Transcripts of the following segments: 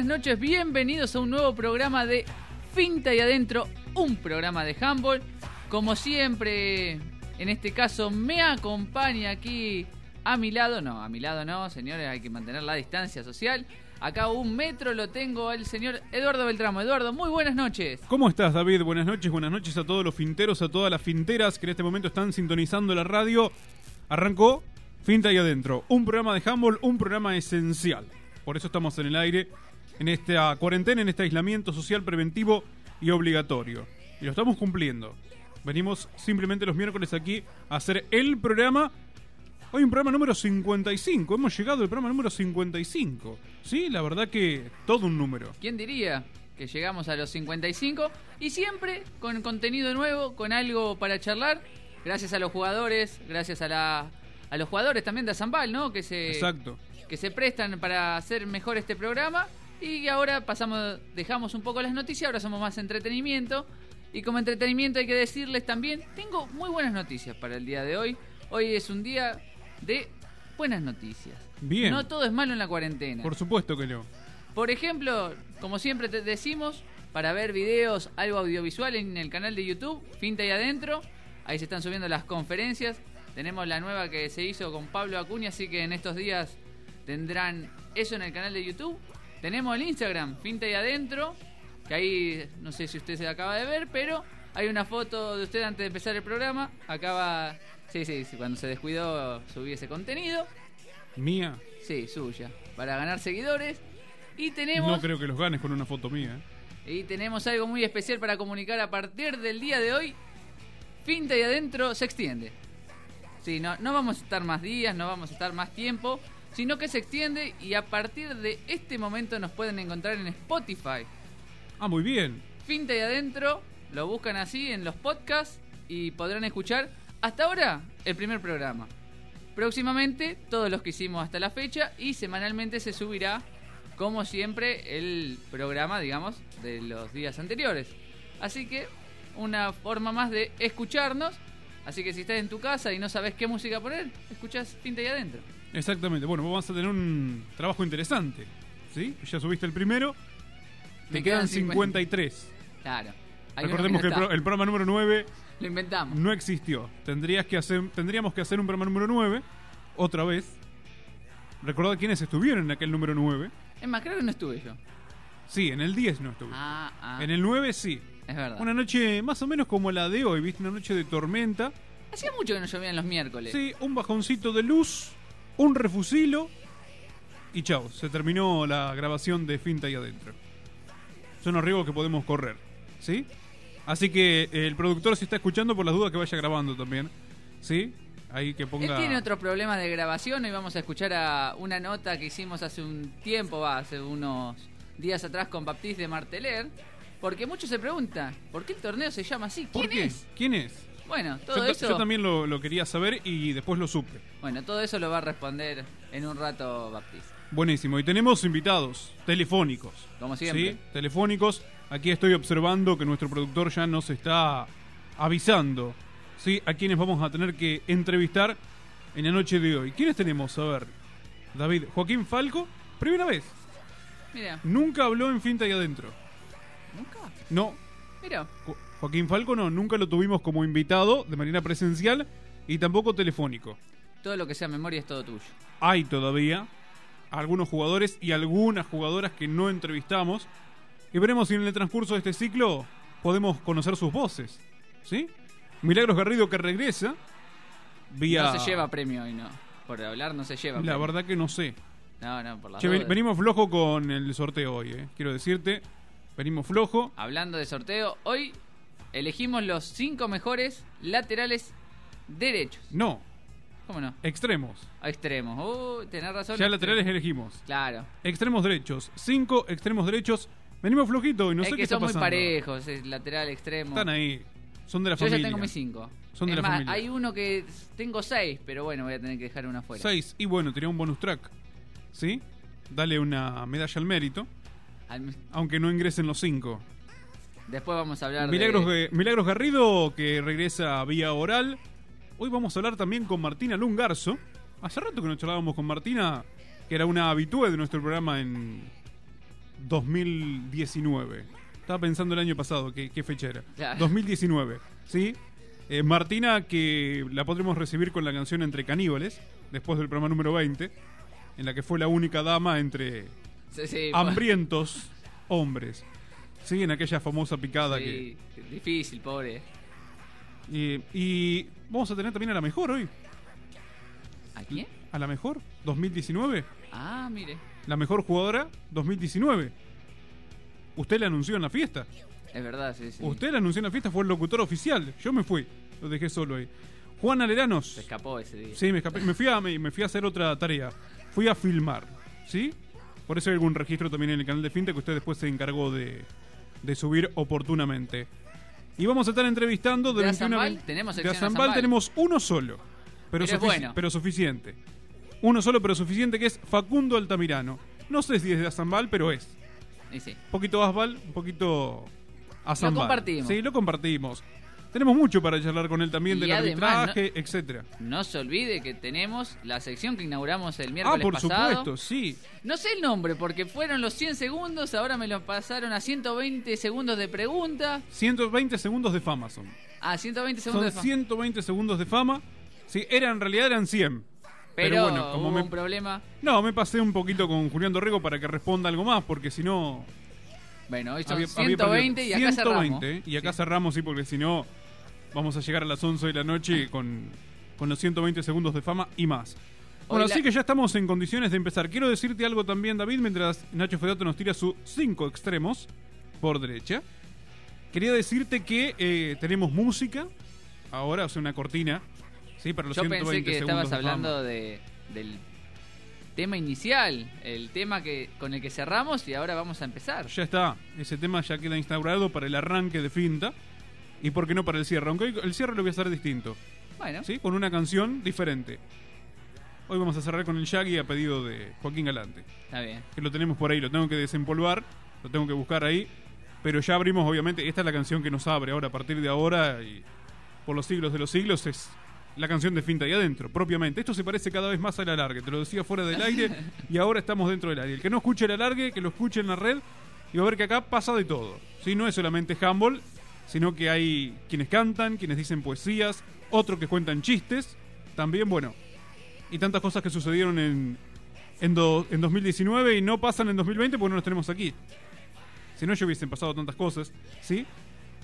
buenas noches, bienvenidos a un nuevo programa de Finta y Adentro, un programa de handball. Como siempre, en este caso me acompaña aquí a mi lado, no, a mi lado no, señores, hay que mantener la distancia social. Acá un metro lo tengo al señor Eduardo Beltramo. Eduardo, muy buenas noches. ¿Cómo estás, David? Buenas noches, buenas noches a todos los finteros, a todas las finteras que en este momento están sintonizando la radio. Arrancó Finta y Adentro, un programa de handball, un programa esencial. Por eso estamos en el aire, en esta cuarentena, en este aislamiento social preventivo y obligatorio. Y lo estamos cumpliendo. Venimos simplemente los miércoles aquí a hacer el programa. Hoy un programa número 55. Hemos llegado al programa número 55. Sí, la verdad que todo un número. ¿Quién diría que llegamos a los 55? Y siempre con contenido nuevo, con algo para charlar. Gracias a los jugadores, gracias a, la, a los jugadores también de Zambal, ¿no? Que se, Exacto. que se prestan para hacer mejor este programa. Y ahora pasamos, dejamos un poco las noticias, ahora somos más entretenimiento. Y como entretenimiento hay que decirles también, tengo muy buenas noticias para el día de hoy. Hoy es un día de buenas noticias. Bien. No todo es malo en la cuarentena. Por supuesto que no. Por ejemplo, como siempre te decimos, para ver videos, algo audiovisual en el canal de YouTube, Finta y Adentro, ahí se están subiendo las conferencias. Tenemos la nueva que se hizo con Pablo Acuña, así que en estos días tendrán eso en el canal de YouTube. Tenemos el Instagram, Finta y Adentro, que ahí no sé si usted se acaba de ver, pero hay una foto de usted antes de empezar el programa. Acaba, sí, sí, sí, cuando se descuidó subí ese contenido. Mía. Sí, suya, para ganar seguidores. Y tenemos... No creo que los ganes con una foto mía. ¿eh? Y tenemos algo muy especial para comunicar a partir del día de hoy. Finta y adentro se extiende. Sí, no, no vamos a estar más días, no vamos a estar más tiempo, sino que se extiende y a partir de este momento nos pueden encontrar en Spotify. Ah, muy bien. Finta y adentro, lo buscan así en los podcasts y podrán escuchar hasta ahora el primer programa. Próximamente todos los que hicimos hasta la fecha y semanalmente se subirá como siempre el programa, digamos, de los días anteriores. Así que una forma más de escucharnos. Así que si estás en tu casa y no sabes qué música poner, escuchas Pinta y Adentro. Exactamente. Bueno, vamos a tener un trabajo interesante. ¿Sí? Ya subiste el primero. Te quedan quedan 53. Claro. Hay uno Recordemos que, no el, pro- el programa número 9 Lo inventamos. no existió. Tendrías que hacer, tendríamos que hacer un programa número 9 otra vez. Recordad quiénes estuvieron en aquel número 9. Es más, creo que no estuve yo. Sí, en el 10 no estuve. Ah, ah. En el 9 sí. Es verdad. Una noche más o menos como la de hoy, ¿viste? Una noche de tormenta. Hacía mucho que no llovían los miércoles. Sí, un bajoncito de luz, un refusilo y chao, se terminó la grabación de Finta y Adentro. Son los riesgos que podemos correr, ¿sí? Así que eh, el productor si está escuchando por las dudas que vaya grabando también, ¿sí? Ahí que ponga... Él tiene otros problemas de grabación y vamos a escuchar a una nota que hicimos hace un tiempo, va, hace unos días atrás con Baptiste de Marteler. Porque muchos se preguntan, ¿por qué el torneo se llama así? ¿Por ¿Quién qué? es? ¿Quién es? Bueno, todo Yo, eso. yo también lo, lo quería saber y después lo supe. Bueno, todo eso lo va a responder en un rato Baptiste. Buenísimo. Y tenemos invitados telefónicos. Como siempre. ¿Sí? Telefónicos. Aquí estoy observando que nuestro productor ya nos está avisando. ¿Sí? A quienes vamos a tener que entrevistar en la noche de hoy. ¿Quiénes tenemos? A ver. David. Joaquín Falco. Primera vez. Mira, Nunca habló en Finta y Adentro. nunca. No. Mira, Joaquín Falco no. Nunca lo tuvimos como invitado de manera presencial y tampoco telefónico. todo lo que sea memoria es todo tuyo. hay todavía algunos jugadores y algunas jugadoras que no entrevistamos. Y veremos si en el transcurso de este ciclo podemos conocer sus voces. ¿Sí? Milagros Garrido que regresa. Vía... No se lleva premio hoy, no. Por hablar no se lleva La premio. verdad que no sé. No, no, por la Che, ven- venimos flojo con el sorteo hoy, eh. Quiero decirte. Venimos flojo. Hablando de sorteo, hoy elegimos los cinco mejores laterales derechos. No, ¿Cómo no? extremos. Extremos. Uh, tenés razón. Ya extremos. laterales elegimos. Claro. Extremos derechos. Cinco extremos derechos. Venimos flojito y no es sé que qué está son muy parejos, es lateral, extremo. Están ahí. Son de la Yo familia. ya tengo mis cinco. Son de la más, familia. hay uno que tengo seis, pero bueno, voy a tener que dejar una fuera. 6. Y bueno, tenía un bonus track. ¿Sí? Dale una medalla al mérito. Al- Aunque no ingresen los 5. Después vamos a hablar Milagros, de... Milagros Garrido, que regresa vía oral. Hoy vamos a hablar también con Martina Lungarzo. Hace rato que no charlábamos con Martina, que era una habitué de nuestro programa en 2019. Estaba pensando el año pasado, qué, qué fecha era. Claro. 2019, ¿sí? Eh, Martina, que la podremos recibir con la canción Entre Caníbales, después del programa número 20, en la que fue la única dama entre Sí, sí, hambrientos hombres. Sí, en aquella famosa picada sí, difícil, pobre. que... Y, y vamos a tener también a la mejor hoy. ¿A quién? A la mejor, 2019. Ah, mire. La mejor jugadora, 2019. Usted la anunció en la fiesta. Es verdad, sí, sí. Usted la anunció en la fiesta, fue el locutor oficial. Yo me fui, lo dejé solo ahí. Juan Aleranos. Se escapó ese día. Sí, me escapé. Me fui, a, me, me fui a hacer otra tarea. Fui a filmar, ¿sí? Por eso hay algún registro también en el canal de Finta que usted después se encargó de, de subir oportunamente. Y vamos a estar entrevistando ¿De 21 a Azambal? 20 ¿Tenemos de Azambal Azambal? tenemos uno solo. Pero, Pero sufici- bueno. pero suficiente. Uno solo, pero suficiente, que es Facundo Altamirano. No sé si es de Azambal, pero es. Sí. Un poquito Asbal, un poquito Azambal. compartimos. Sí, lo compartimos. Tenemos mucho para charlar con él también Y del además, arbitraje, etcétera. No se olvide que tenemos la sección que inauguramos el Ah, miércoles por pasado. supuesto, sí. No sé el nombre porque fueron los 100 segundos, ahora me lo pasaron a 120 segundos de pregunta. 120 segundos de fama son. A 120 Son segundos de fa- 120 segundos de fama. Sí, era, en realidad eran 100. Pero, Pero, bueno, como hubo me... un problema. No, me pasé un poquito con Julián Dorrego para que responda algo más, porque si no... Bueno, hoy son había- había 120 y perdido. acá cerramos. 120, y acá Sí. cerramos, sí, porque si no vamos a llegar a las 11 de la noche con, con los 120 segundos de fama y más. Bueno, Hoy la- así que ya estamos en condiciones de empezar. Quiero decirte algo también, David, mientras Nacho Fedato nos tira sus cinco extremos por derecha. Quería decirte que eh, tenemos música ahora, o sea, una cortina, ¿sí? Para los Yo 120 pensé que segundos estabas de hablando de, del tema inicial, el tema que con el que cerramos y ahora vamos a empezar. Ya está, ese tema ya queda instaurado para el arranque de Finta. Y por qué no para el cierre, aunque el cierre lo voy a hacer distinto. Bueno, ¿sí? Con una canción diferente. Hoy vamos a cerrar con el Shaggy a pedido de Joaquín Galante. está bien. Que lo tenemos por ahí, lo tengo que desempolvar, lo tengo que buscar ahí. Pero ya abrimos, obviamente, esta es la canción que nos abre ahora, a partir de ahora y por los siglos de los siglos, es la canción de Finta ahí adentro, propiamente. Esto se parece cada vez más al alargue, te lo decía fuera del aire y ahora estamos dentro del aire. El que no escuche el alargue, que lo escuche en la red y va a ver que acá pasa de todo. ¿sí? No es solamente handball, sino que hay quienes cantan, quienes dicen poesías, otros que cuentan chistes, también, bueno, y tantas cosas que sucedieron en, en, do- en 2019 y no pasan en 2020 porque no los tenemos aquí. Si no, ya hubiesen pasado tantas cosas, ¿sí?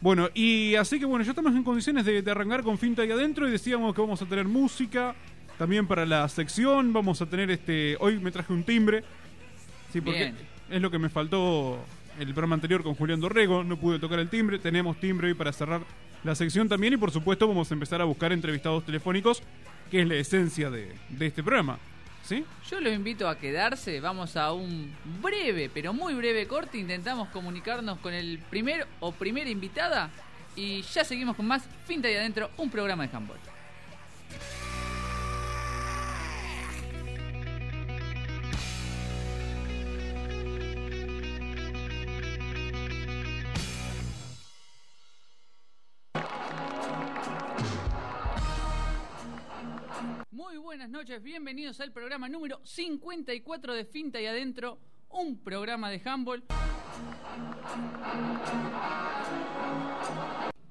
Bueno, y así que bueno, ya estamos en condiciones de, de arrancar con Finta ahí adentro y decíamos que vamos a tener música también para la sección, vamos a tener este, hoy me traje un timbre, sí, porque Bien. es lo que me faltó el programa anterior con Julián Dorrego, no pude tocar el timbre, tenemos timbre hoy para cerrar la sección también y por supuesto vamos a empezar a buscar entrevistados telefónicos, que es la esencia de, este programa, ¿sí? Yo los invito a quedarse, vamos a un breve, pero muy breve corte, intentamos comunicarnos con el primer o primera invitada y ya seguimos con más Finta y Adentro, un programa de handball. Buenas noches, bienvenidos al programa número 54 de Finta y Adentro, un programa de handball.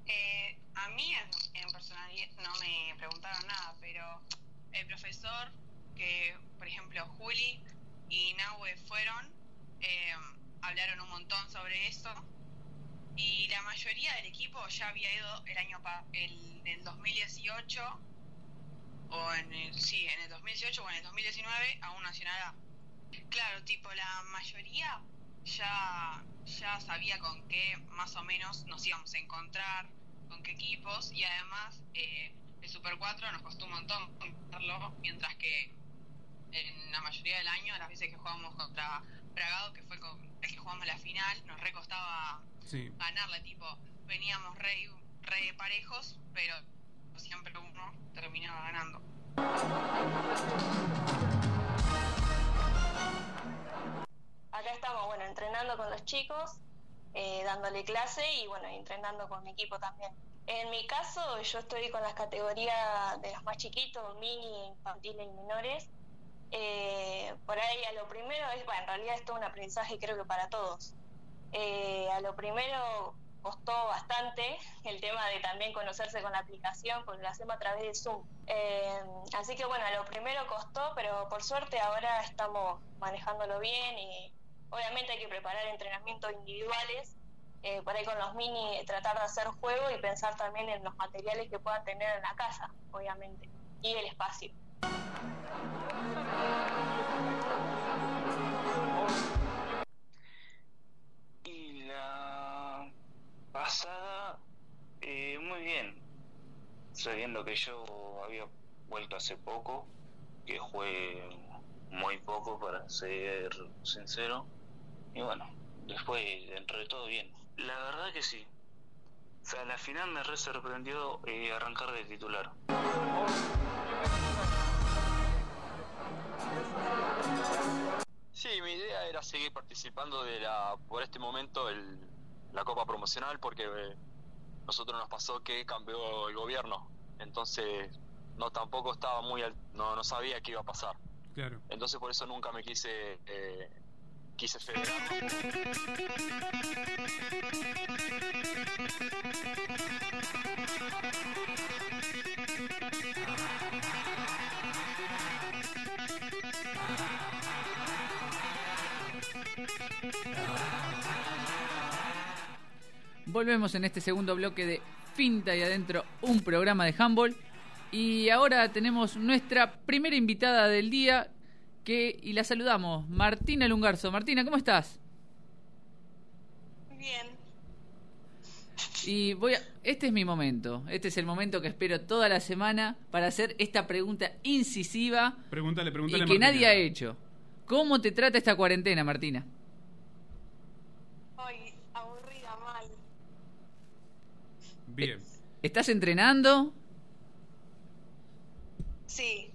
Eh, a mí en, en personal no me preguntaron nada, pero el profesor que, por ejemplo, Juli y Nahue fueron, eh, hablaron un montón sobre eso y la mayoría del equipo ya había ido el año pa el 2018 o en el, sí, en el 2018 o en el 2019 a un Nacional A. Claro, tipo la mayoría ya, ya sabía con qué más o menos nos íbamos a encontrar, con qué equipos y además eh, el Super 4 nos costó un montón contarlo, mientras que en la mayoría del año, las veces que jugamos contra Bragado, que fue con el que jugamos la final, nos recostaba Sí. ganarle, tipo, veníamos re, re parejos, pero siempre uno terminaba ganando. Acá estamos, bueno, entrenando con los chicos, eh, dándole clase y bueno, entrenando con mi equipo también. En mi caso, yo estoy con las categorías de los más chiquitos, mini, infantiles y menores. Eh, por ahí a lo primero es, bueno, en realidad es todo un aprendizaje creo que para todos. Eh, a lo primero costó bastante el tema de también conocerse con la aplicación, porque lo hacemos a través de Zoom. Eh, así que bueno, lo primero costó, pero por suerte ahora estamos manejándolo bien y obviamente hay que preparar entrenamientos individuales eh, por ahí con los mini tratar de hacer juego y pensar también en los materiales que puedan tener en la casa, obviamente, y el espacio. Pasada, eh, muy bien, sabiendo que yo había vuelto hace poco, que jugué muy poco para ser sincero, y bueno, después dentro de todo bien. La verdad que sí. O sea, la final me re sorprendió eh, arrancar de titular. Sí, mi idea era seguir participando de la, por este momento, el, la Copa Promocional, porque eh, nosotros nos pasó que cambió el gobierno, entonces no tampoco estaba muy, al- no, no sabía qué iba a pasar, Claro. entonces por eso nunca me quise, eh, quise federar. Volvemos en este segundo bloque de Finta y Adentro, un programa de handball. Y ahora tenemos nuestra primera invitada del día que y la saludamos, Martina Lungarzo. Martina, ¿cómo estás? Bien. Y voy a, este es mi momento. Este es el momento que espero toda la semana para hacer esta pregunta incisiva Pregúntale, y pregúntale a que Martina. nadie ha hecho. ¿Cómo te trata esta cuarentena, Martina? Hoy aburrida mal. Bien. ¿Estás entrenando? Sí.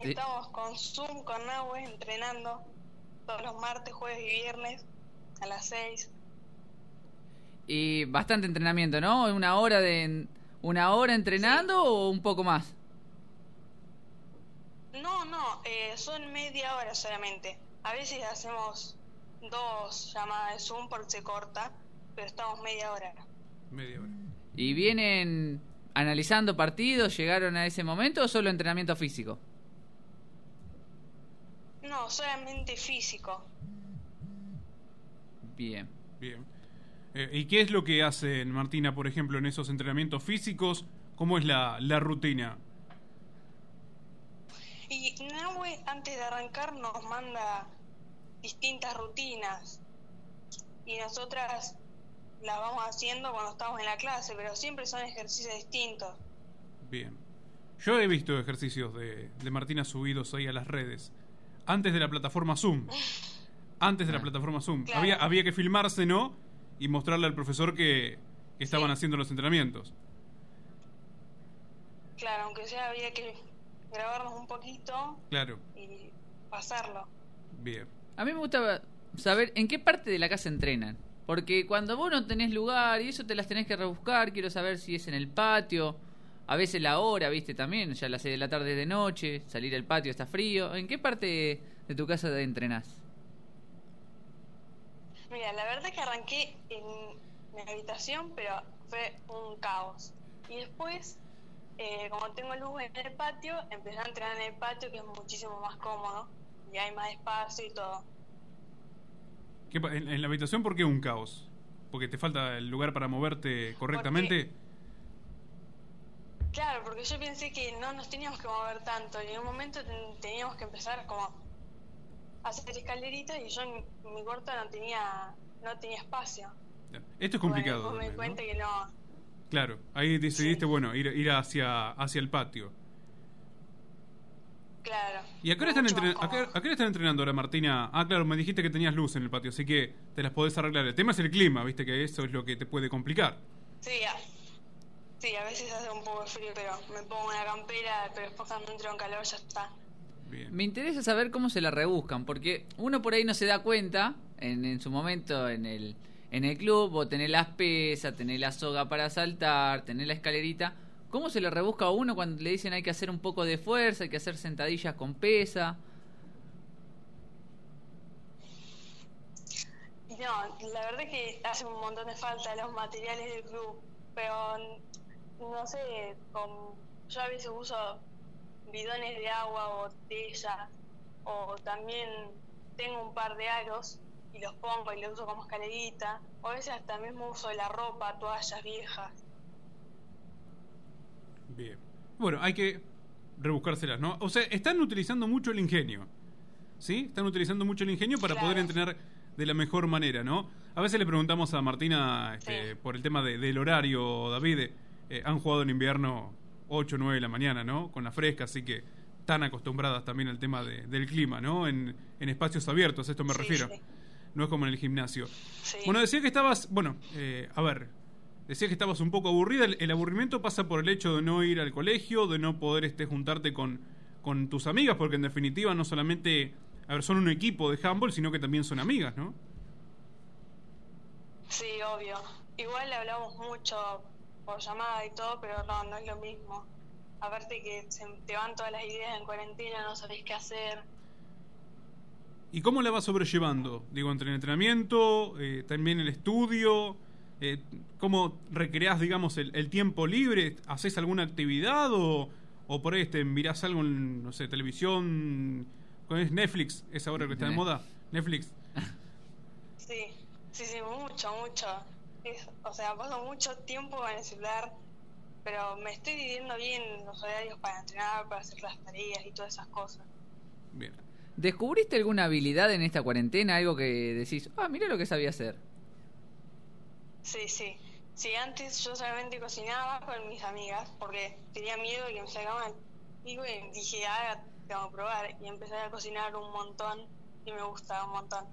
Estamos con Zoom, con Nahue, entrenando todos los martes, jueves y viernes a las 6. Y bastante entrenamiento, ¿no? ¿Una hora de una hora entrenando o un poco más? No, no, eh, son media hora solamente. A veces hacemos dos llamadas de Zoom porque se corta, pero estamos media hora. Media hora. ¿Y vienen analizando partidos? ¿Llegaron a ese momento o solo entrenamiento físico? No, solamente físico. Bien. Bien. Eh, ¿Y qué es lo que hacen, Martina, por ejemplo, en esos entrenamientos físicos? ¿Cómo es la, la rutina? Y Nahue antes de arrancar nos manda distintas rutinas y nosotras las vamos haciendo cuando estamos en la clase, pero siempre son ejercicios distintos. Bien. Yo he visto ejercicios de, de Martina subidos ahí a las redes. Antes de la plataforma Zoom. Antes de la Ah. plataforma Zoom. Claro. Había, había que filmarse, ¿no? Y mostrarle al profesor que, que estaban Sí. haciendo los entrenamientos. Claro, aunque sea había que grabarnos un poquito Claro. y pasarlo. Bien. A mí me gusta saber en qué parte de la casa entrenan. Porque cuando vos no tenés lugar y eso te las tenés que rebuscar, quiero saber si es en el patio, a veces la hora, viste, también, ya las 6 de la tarde de noche, salir al patio está frío. ¿En qué parte de tu casa entrenás? Mira, la verdad que arranqué en mi habitación, pero fue un caos. Y después, eh, como tengo luz en el patio, empecé a entrenar en el patio, que es muchísimo más cómodo y hay más espacio y todo. ¿Qué pa- en, en la habitación por qué un caos? ¿Porque te falta el lugar para moverte correctamente? Claro, porque yo pensé que no nos teníamos que mover tanto y en un momento ten- teníamos que empezar como a hacer escaleritas y yo en mi cuarto no tenía no tenía espacio. Esto es complicado. Bueno, me di que no. Claro, ahí decidiste, Sí. bueno, ir, ir hacia, hacia el patio. Claro. ¿Y a qué, hora están mucho más entren- a, qué, cómodo. a qué hora están entrenando ahora, Martina? Ah, claro, me dijiste que tenías luz en el patio, así que te las podés arreglar. El tema es el clima, viste que eso es lo que te puede complicar. Sí, a, sí, a veces hace un poco de frío, pero me pongo una campera, pero después cuando entro en calor ya está. Bien. Me interesa saber cómo se la rebuscan, porque uno por ahí no se da cuenta, en, en su momento en el, en el club, vos tenés las pesas, tenés la soga para saltar, tenés la escalerita, ¿Cómo se le rebusca a uno cuando le dicen hay que hacer un poco de fuerza, hay que hacer sentadillas con pesa? No, la verdad es que hace un montón de falta los materiales del club, pero no sé, yo a veces uso bidones de agua, botellas, o también tengo un par de aros y los pongo y los uso como escalerita, o a veces hasta mismo uso la ropa, toallas viejas. Bien. Bueno, hay que rebuscárselas, ¿no? O sea, están utilizando mucho el ingenio. ¿Sí? Están utilizando mucho el ingenio para Claro. poder entrenar de la mejor manera, ¿no? A veces le preguntamos a Martina este, Sí. por el tema de- del horario, David. eh, han jugado en invierno 8 o 9 de la mañana, ¿no? Con la fresca, así que tan acostumbradas también al tema de- del clima, ¿no? En, en espacios abiertos, a esto me Sí, refiero. sí. No es como en el gimnasio. Bueno, decía que estabas, bueno, eh, a ver, decía que estabas un poco aburrida. El, el aburrimiento pasa por el hecho de no ir al colegio, de no poder este, juntarte con, con tus amigas, porque en definitiva no solamente, a ver, son un equipo de handball, sino que también son amigas, ¿no? Sí, obvio. Igual hablamos mucho por llamada y todo, pero no, no es lo mismo. Aparte que se te van todas las ideas en cuarentena, no sabés qué hacer. ¿Y cómo la vas sobrellevando? Digo, entre el entrenamiento, eh, también el estudio, eh, ¿cómo recreás, digamos, el, el tiempo libre? ¿Haces alguna actividad o, o por ahí este, mirás algo en, no sé, televisión? ¿Cuál es Netflix? ¿Es ahora que está de Eh. moda? Netflix. Sí, sí, sí, mucho, mucho. Es- o sea, paso mucho tiempo en el celular, pero me estoy dividiendo bien los horarios para entrenar, para hacer las tareas y todas esas cosas. Bien. ¿Descubriste alguna habilidad en esta cuarentena? Algo que decís, ah, mira lo que sabía hacer. Sí, sí. Sí, antes yo solamente cocinaba con mis amigas porque tenía miedo de que me sacaban pico y dije, ah, tengo que probar. Y empecé a cocinar un montón y me gusta un montón.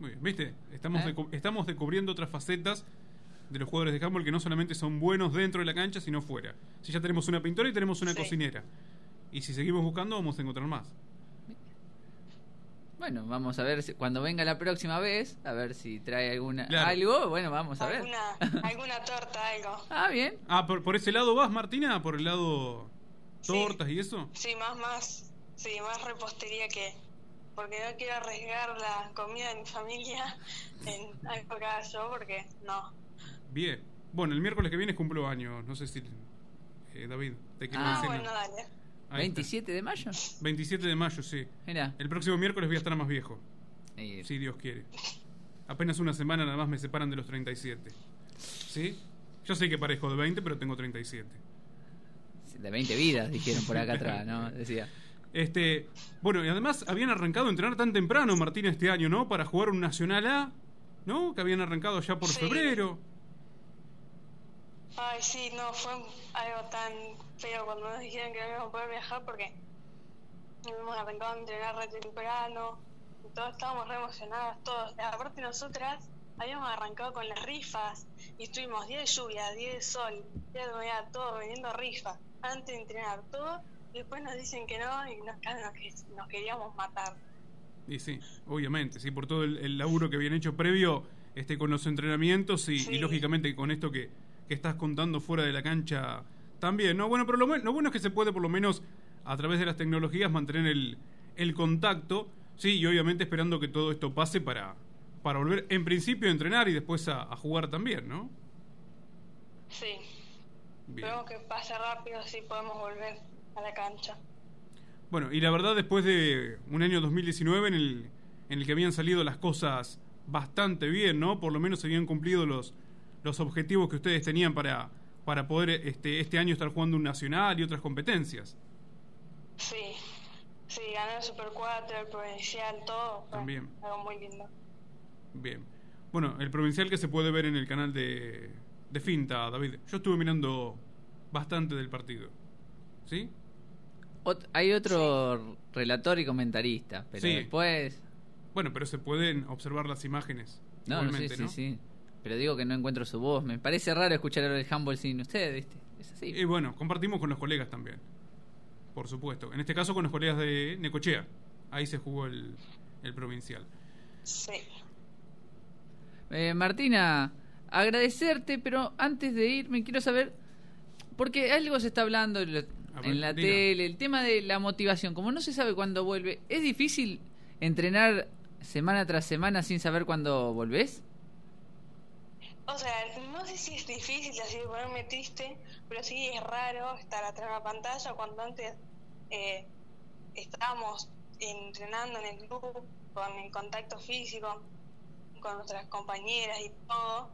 Muy bien, ¿viste? Estamos, ¿Eh? estamos descubriendo otras facetas de los jugadores de handball que no solamente son buenos dentro de la cancha, sino fuera. Si ya tenemos una pintora y tenemos una Sí. cocinera. Y si seguimos buscando, vamos a encontrar más. Bueno, vamos a ver si- cuando venga la próxima vez, a ver si trae alguna Claro. algo. Bueno, vamos a ver. Alguna, alguna torta, algo. Ah, bien. Ah, ¿por, por ese lado vas, Martina? ¿Por el lado Sí. tortas y eso? Sí, más, más, sí, más repostería que... Porque no quiero arriesgar la comida de mi familia en algo que haga yo, porque no. Bien. Bueno, el miércoles que viene cumplo años. No sé si... eh, David, te quiero Ah, Ah, decir. bueno, dale. Ahí está. ¿27 de mayo? 27 de mayo, sí. Mira. El próximo miércoles voy a estar más viejo. Si Dios quiere. Apenas una semana nada más me separan de los 37. ¿Sí? Yo sé que parezco de 20, pero tengo 37. De 20 vidas, dijeron por acá atrás, ¿no? Decía. Este, bueno, y además habían arrancado a entrenar tan temprano, Martín, este año, ¿no? Para jugar un Nacional A, ¿no? Que habían arrancado ya por Sí. febrero. Ay, sí, no, fue algo tan feo cuando nos dijeron que no íbamos a poder viajar porque hemos arrancado a entrenar re temprano y todos estábamos re emocionadas, todos. Aparte nosotras habíamos arrancado con las rifas y estuvimos día de lluvia, día de sol, día de humedad, todo vendiendo rifas antes de entrenar todo y después nos dicen que no y nos, nos, nos queríamos matar. Y sí, obviamente, sí, por todo el, el laburo que habían hecho previo este, con los entrenamientos y, Sí. y lógicamente con esto que, que estás contando fuera de la cancha también, ¿no? Bueno, pero lo, lo bueno es que se puede por lo menos a través de las tecnologías mantener el, el contacto, sí, y obviamente esperando que todo esto pase para, para volver en principio a entrenar y después a, a jugar también, ¿no? Sí, Bien. esperemos que pase rápido así podemos volver a la cancha. Bueno, y la verdad, después de un año 2019 en el, en el que habían salido las cosas bastante bien, ¿no? Por lo menos se habían cumplido los, los objetivos que ustedes tenían para, para poder este, este año estar jugando un nacional y otras competencias. Sí, sí, gané el Super 4, el provincial, todo. fue También. Algo muy lindo. Bien. Bueno, el provincial que se puede ver en el canal de, de Finta, David. Yo estuve mirando bastante del partido. ¿Sí? Ot- hay otro relator y comentarista, pero Sí. después. Bueno, pero se pueden observar las imágenes. No, no, sí, igualmente, sí, ¿no? sí. Pero digo que no encuentro su voz. Me parece raro escuchar el handball sin usted, ¿viste? Es así. Y bueno, compartimos con los colegas también. Por supuesto. En este caso con los colegas de Necochea. Ahí se jugó el, el provincial. Sí. Eh, Martina, agradecerte, pero antes de irme quiero saber, Porque algo se está hablando en la, A ver, en la diga. tele, el tema de la motivación. Como no se sabe cuándo vuelve, ¿es difícil entrenar semana tras semana sin saber cuándo volvés? O sea, no sé si es difícil así ponerme triste, pero sí es raro estar atrás de una pantalla cuando antes eh, estábamos entrenando en el club con el contacto físico con nuestras compañeras y todo,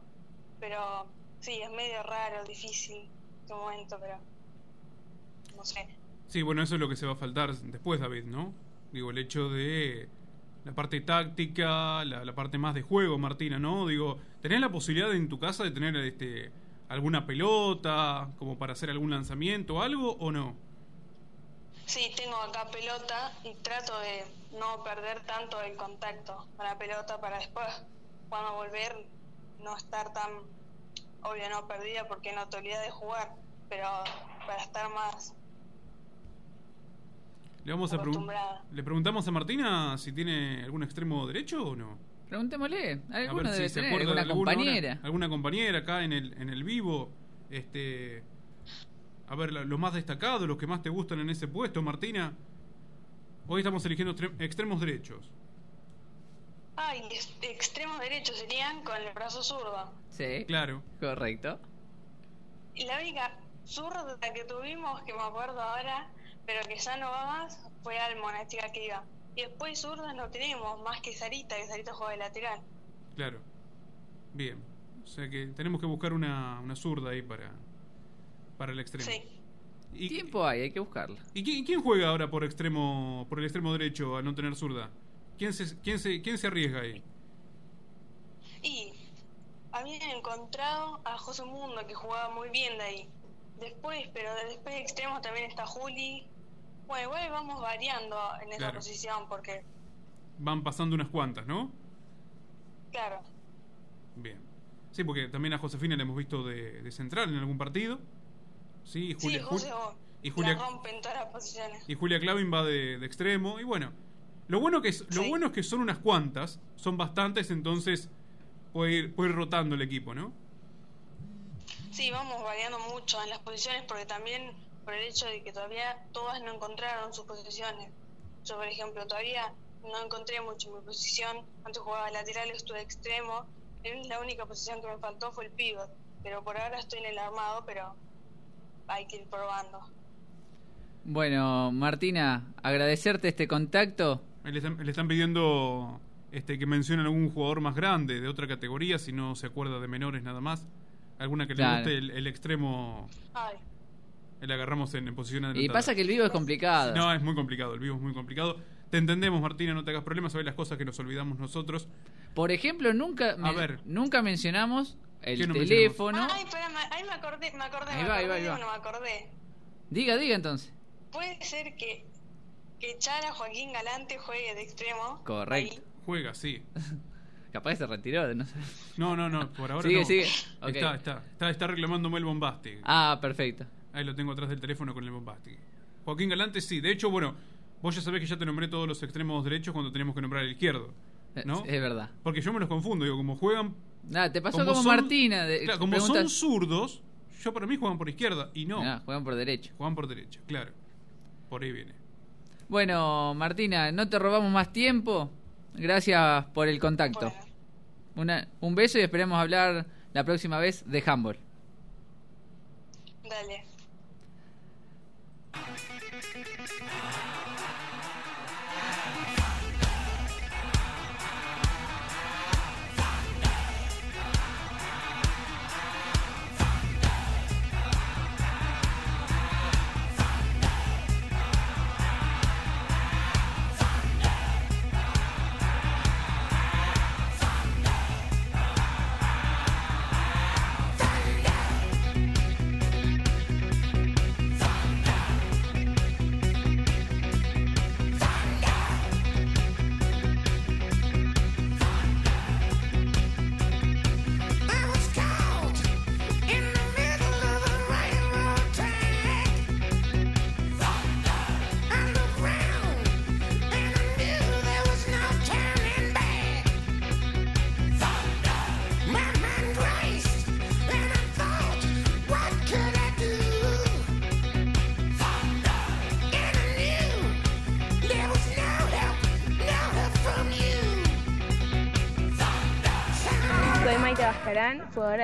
pero sí, es medio raro, difícil este momento, pero no sé. Sí, bueno, eso es lo que se va a faltar después, David, ¿no? Digo, el hecho de la parte táctica, la, la parte más de juego, Martina, ¿no? Digo, ¿tenés la posibilidad en tu casa de tener este alguna pelota como para hacer algún lanzamiento o algo o no? Sí, tengo acá pelota y trato de no perder tanto el contacto con la pelota para después, cuando volver, no estar tan, obvio, no perdida porque no autoridad de jugar, pero para estar más Le vamos a pregun- le preguntamos a Martina si tiene algún extremo derecho o no. Preguntémosle. Alguno si debe se tener, de alguna compañera. una- alguna compañera acá en el, en el vivo. Este, a ver, los más destacados, los que más te gustan en ese puesto, Martina. Hoy estamos eligiendo extre- extremos derechos. Y ex- extremos derechos serían con el brazo zurdo. Sí, Claro. correcto. La única zurda que tuvimos, que me acuerdo ahora, pero que ya no va más, fue Almo, la chica que iba. Y después zurdas no tenemos, más que Sarita, que Sarita juega de lateral. Claro. Bien. O sea que tenemos que buscar una, una zurda ahí para, para el extremo. Sí. ¿Y, Tiempo hay, hay que buscarla. ¿y quién, quién juega ahora por extremo por el extremo derecho al no tener zurda? ¿Quién se, quién se, quién se arriesga ahí? Y habían encontrado a José Mundo, que jugaba muy bien de ahí. Después, pero de- después de extremos también está Juli. Bueno, igual vamos variando en esa Claro. posición, porque, Van pasando unas cuantas, ¿no? claro, Bien. Sí, porque también a Josefina la hemos visto de, de central en algún partido. Sí, y Julia, sí, José y Julia- todas las posiciones. y Julia Clavin va de, de extremo. Y bueno, lo bueno, que es, lo Sí. bueno es que son unas cuantas, son bastantes, entonces puede ir, puede ir rotando el equipo, ¿no? Sí, vamos variando mucho en las posiciones porque también por el hecho de que todavía todas no encontraron sus posiciones. Yo, por ejemplo, todavía no encontré mucho mi posición. Antes jugaba lateral, estuve extremo. La única posición que me faltó fue el pivot. Pero por ahora estoy en el armado, pero hay que ir probando. Bueno, Martina, agradecerte este contacto. Le están, le están pidiendo este, que mencione algún jugador más grande de otra categoría, si no se acuerda de menores nada más. Alguna que Claro. le guste el, el extremo, Ay, le agarramos en, en posición Y adelantada. pasa que el vivo es complicado. No, es muy complicado, el vivo es muy complicado. Te entendemos, Martina, no te hagas problemas, sabes las cosas que nos olvidamos nosotros. Por ejemplo, nunca, A ver. nunca mencionamos el ¿Qué no teléfono. Ay, espera, me- ahí me acordé, me acordé, Ahí me va, ahí acordé, va, ahí de va. uno, me acordé. Diga, diga entonces. Puede ser que, que Chara Joaquín Galante juegue de extremo. Correcto. Ahí. Juega, sí. Capaz se retiró, no sé. No, no, no, por ahora Sigue, no. sigue. Ok. Está, está, está, está reclamándome el bombastic. Ah, perfecto. Ahí lo tengo atrás del teléfono con el bombastic. Joaquín Galante, sí. De hecho, bueno, vos ya sabés que ya te nombré todos los extremos derechos cuando teníamos que nombrar el izquierdo. ¿No? Es verdad. Porque yo me los confundo, digo, como juegan. Nada, te pasó como como, son- Martina. De, Claro, como son zurdos, yo para mí juegan por izquierda y no. Juegan por derecho. Juegan por derecha, claro. Por ahí viene. Bueno, Martina, no te robamos más tiempo. Gracias por el contacto. Una- un beso y esperemos hablar la próxima vez de handball. dale. Thank you.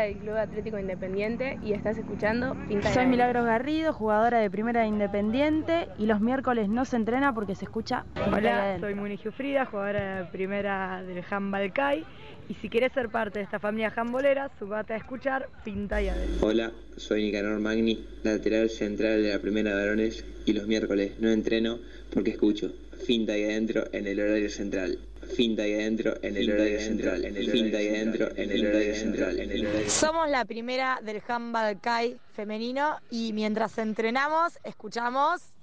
Del Club Atlético Independiente y estás escuchando Pinta de Soy. Milagros Garrido, jugadora de Primera Independiente y los miércoles no se entrena porque se escucha Pinta de Hola, soy Muni Frida, jugadora de primera del Handball CAI. Y si quieres ser parte de esta familia handbolera, subate a escuchar Pinta y Adentro. Hola, soy Nicanor Magni, lateral central de la primera de varones y los miércoles no entreno porque escucho Finta y adentro en el horario central. Finta y adentro en el horario central. En el Finta y adentro en el horario central. En el horario Somos la primera del handball CAI femenino y mientras entrenamos escuchamos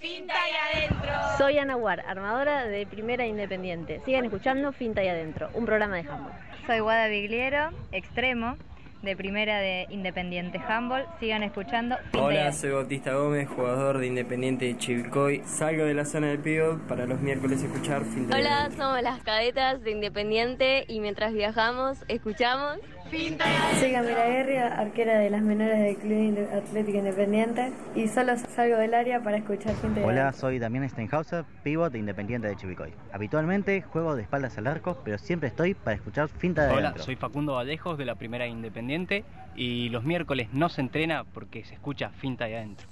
Pinta y Adentro. Soy Ana War, armadora de Primera Independiente. Sigan escuchando Finta y Adentro, un programa de handball. Soy Guada Vigliero, extremo, de Primera de Independiente Handball. Sigan escuchando Hola, soy Bautista Gómez, jugador de Independiente de Chivilcoy. Salgo de la zona del pivot para los miércoles escuchar Finta y Hola, somos las cadetas de Independiente y mientras viajamos escuchamos. Soy Camila Guerra, arquera de las menores del Club Atlético Independiente y solo salgo del área para escuchar gente de Hola, soy Damián Steinhauser, pivot de Independiente de Chivicoy. Habitualmente juego de espaldas al arco, pero siempre estoy para escuchar finta de Hola, adentro. soy Facundo Vallejos de la Primera Independiente y los miércoles no se entrena porque se escucha finta y adentro.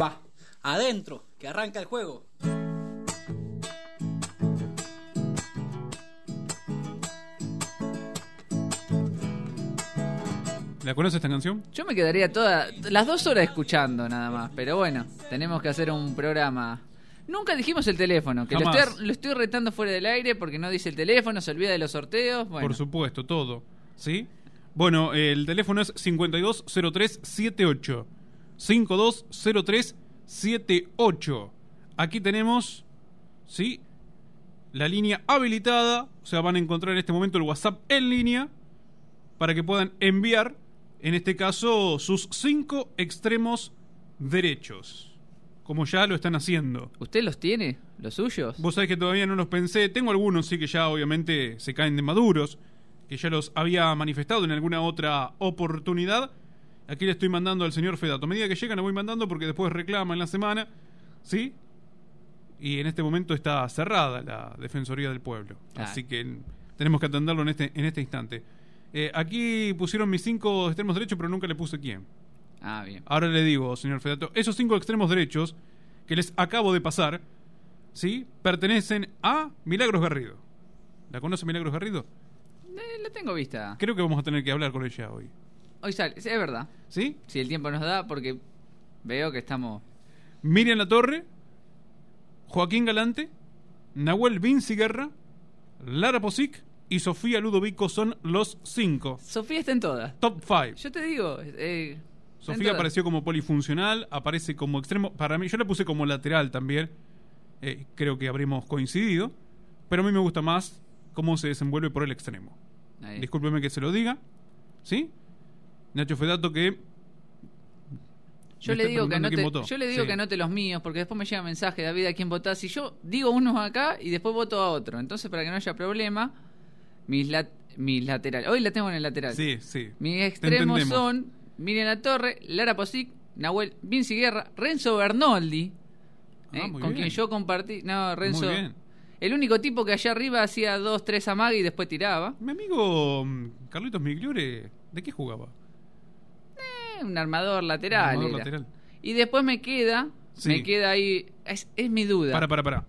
Va, adentro, que arranca el juego. ¿La conoces esta canción? Yo me quedaría toda, las dos horas escuchando nada más, pero bueno, tenemos que hacer un programa. Nunca dijimos el teléfono, que lo estoy, lo estoy retando fuera del aire porque no dice el teléfono, se olvida de los sorteos. Bueno, Por supuesto, todo. ¿Sí? Bueno, el teléfono es 520378. 520378. Aquí tenemos, ¿sí? La línea habilitada. O sea, van a encontrar en este momento el WhatsApp en línea para que puedan enviar, en este caso, sus cinco extremos derechos. Como ya lo están haciendo. ¿Usted los tiene? ¿Los suyos? Vos sabés que todavía no los pensé. Tengo algunos, sí, que ya obviamente se caen de maduros. Que ya los había manifestado en alguna otra oportunidad. Aquí le estoy mandando al señor Fedato. A medida que llegan, le voy mandando porque después reclama en la semana. ¿Sí? Y en este momento está cerrada la Defensoría del Pueblo. Claro. Así que tenemos que atenderlo en este, en este instante. Eh, aquí pusieron mis cinco extremos derechos, pero nunca le puse quién. Ah, bien. Ahora le digo, señor Fedato, esos cinco extremos derechos que les acabo de pasar, ¿sí? Pertenecen a Milagros Garrido. ¿La conoce Milagros Garrido? Eh, la tengo vista. Creo que vamos a tener que hablar con ella hoy. Hoy sale, es verdad. ¿Sí? Si el tiempo nos da, porque veo que estamos... Miriam La Torre, Joaquín Galante, Nahuel Vinciguerra, Lara Posic y Sofía Ludovico son los cinco. Sofía está en todas. Top five. Yo te digo, eh, Sofía apareció como polifuncional, aparece como extremo. Para mí, yo la puse como lateral también. Eh, creo que habríamos coincidido. Pero a mí me gusta más cómo se desenvuelve por el extremo. Ahí. Discúlpeme que se lo diga. ¿Sí? Nacho Fedato que. Yo le digo que votó. yo le digo Sí. que anote los míos, porque después me llega mensaje, David, ¿a quién votás? Y yo digo unos acá y después voto a otro. Entonces, para que no haya problema, mis, lat- mis laterales. Hoy la tengo en el lateral. Sí, sí. Mis extremos son Miriam La Torre, Lara Posic, Nahuel Vinci Guerra, Renzo Bernoldi, Ah, ¿eh? muy con bien. quien yo compartí. No, Renzo. Muy bien. El único tipo que allá arriba hacía dos, tres amagues y después tiraba. Mi amigo mm, Carlitos Migliore, ¿de qué jugaba? Eh, un armador lateral. Armador era. lateral. Y después me queda, Sí. me queda ahí. Es, es mi duda. Para, para, para.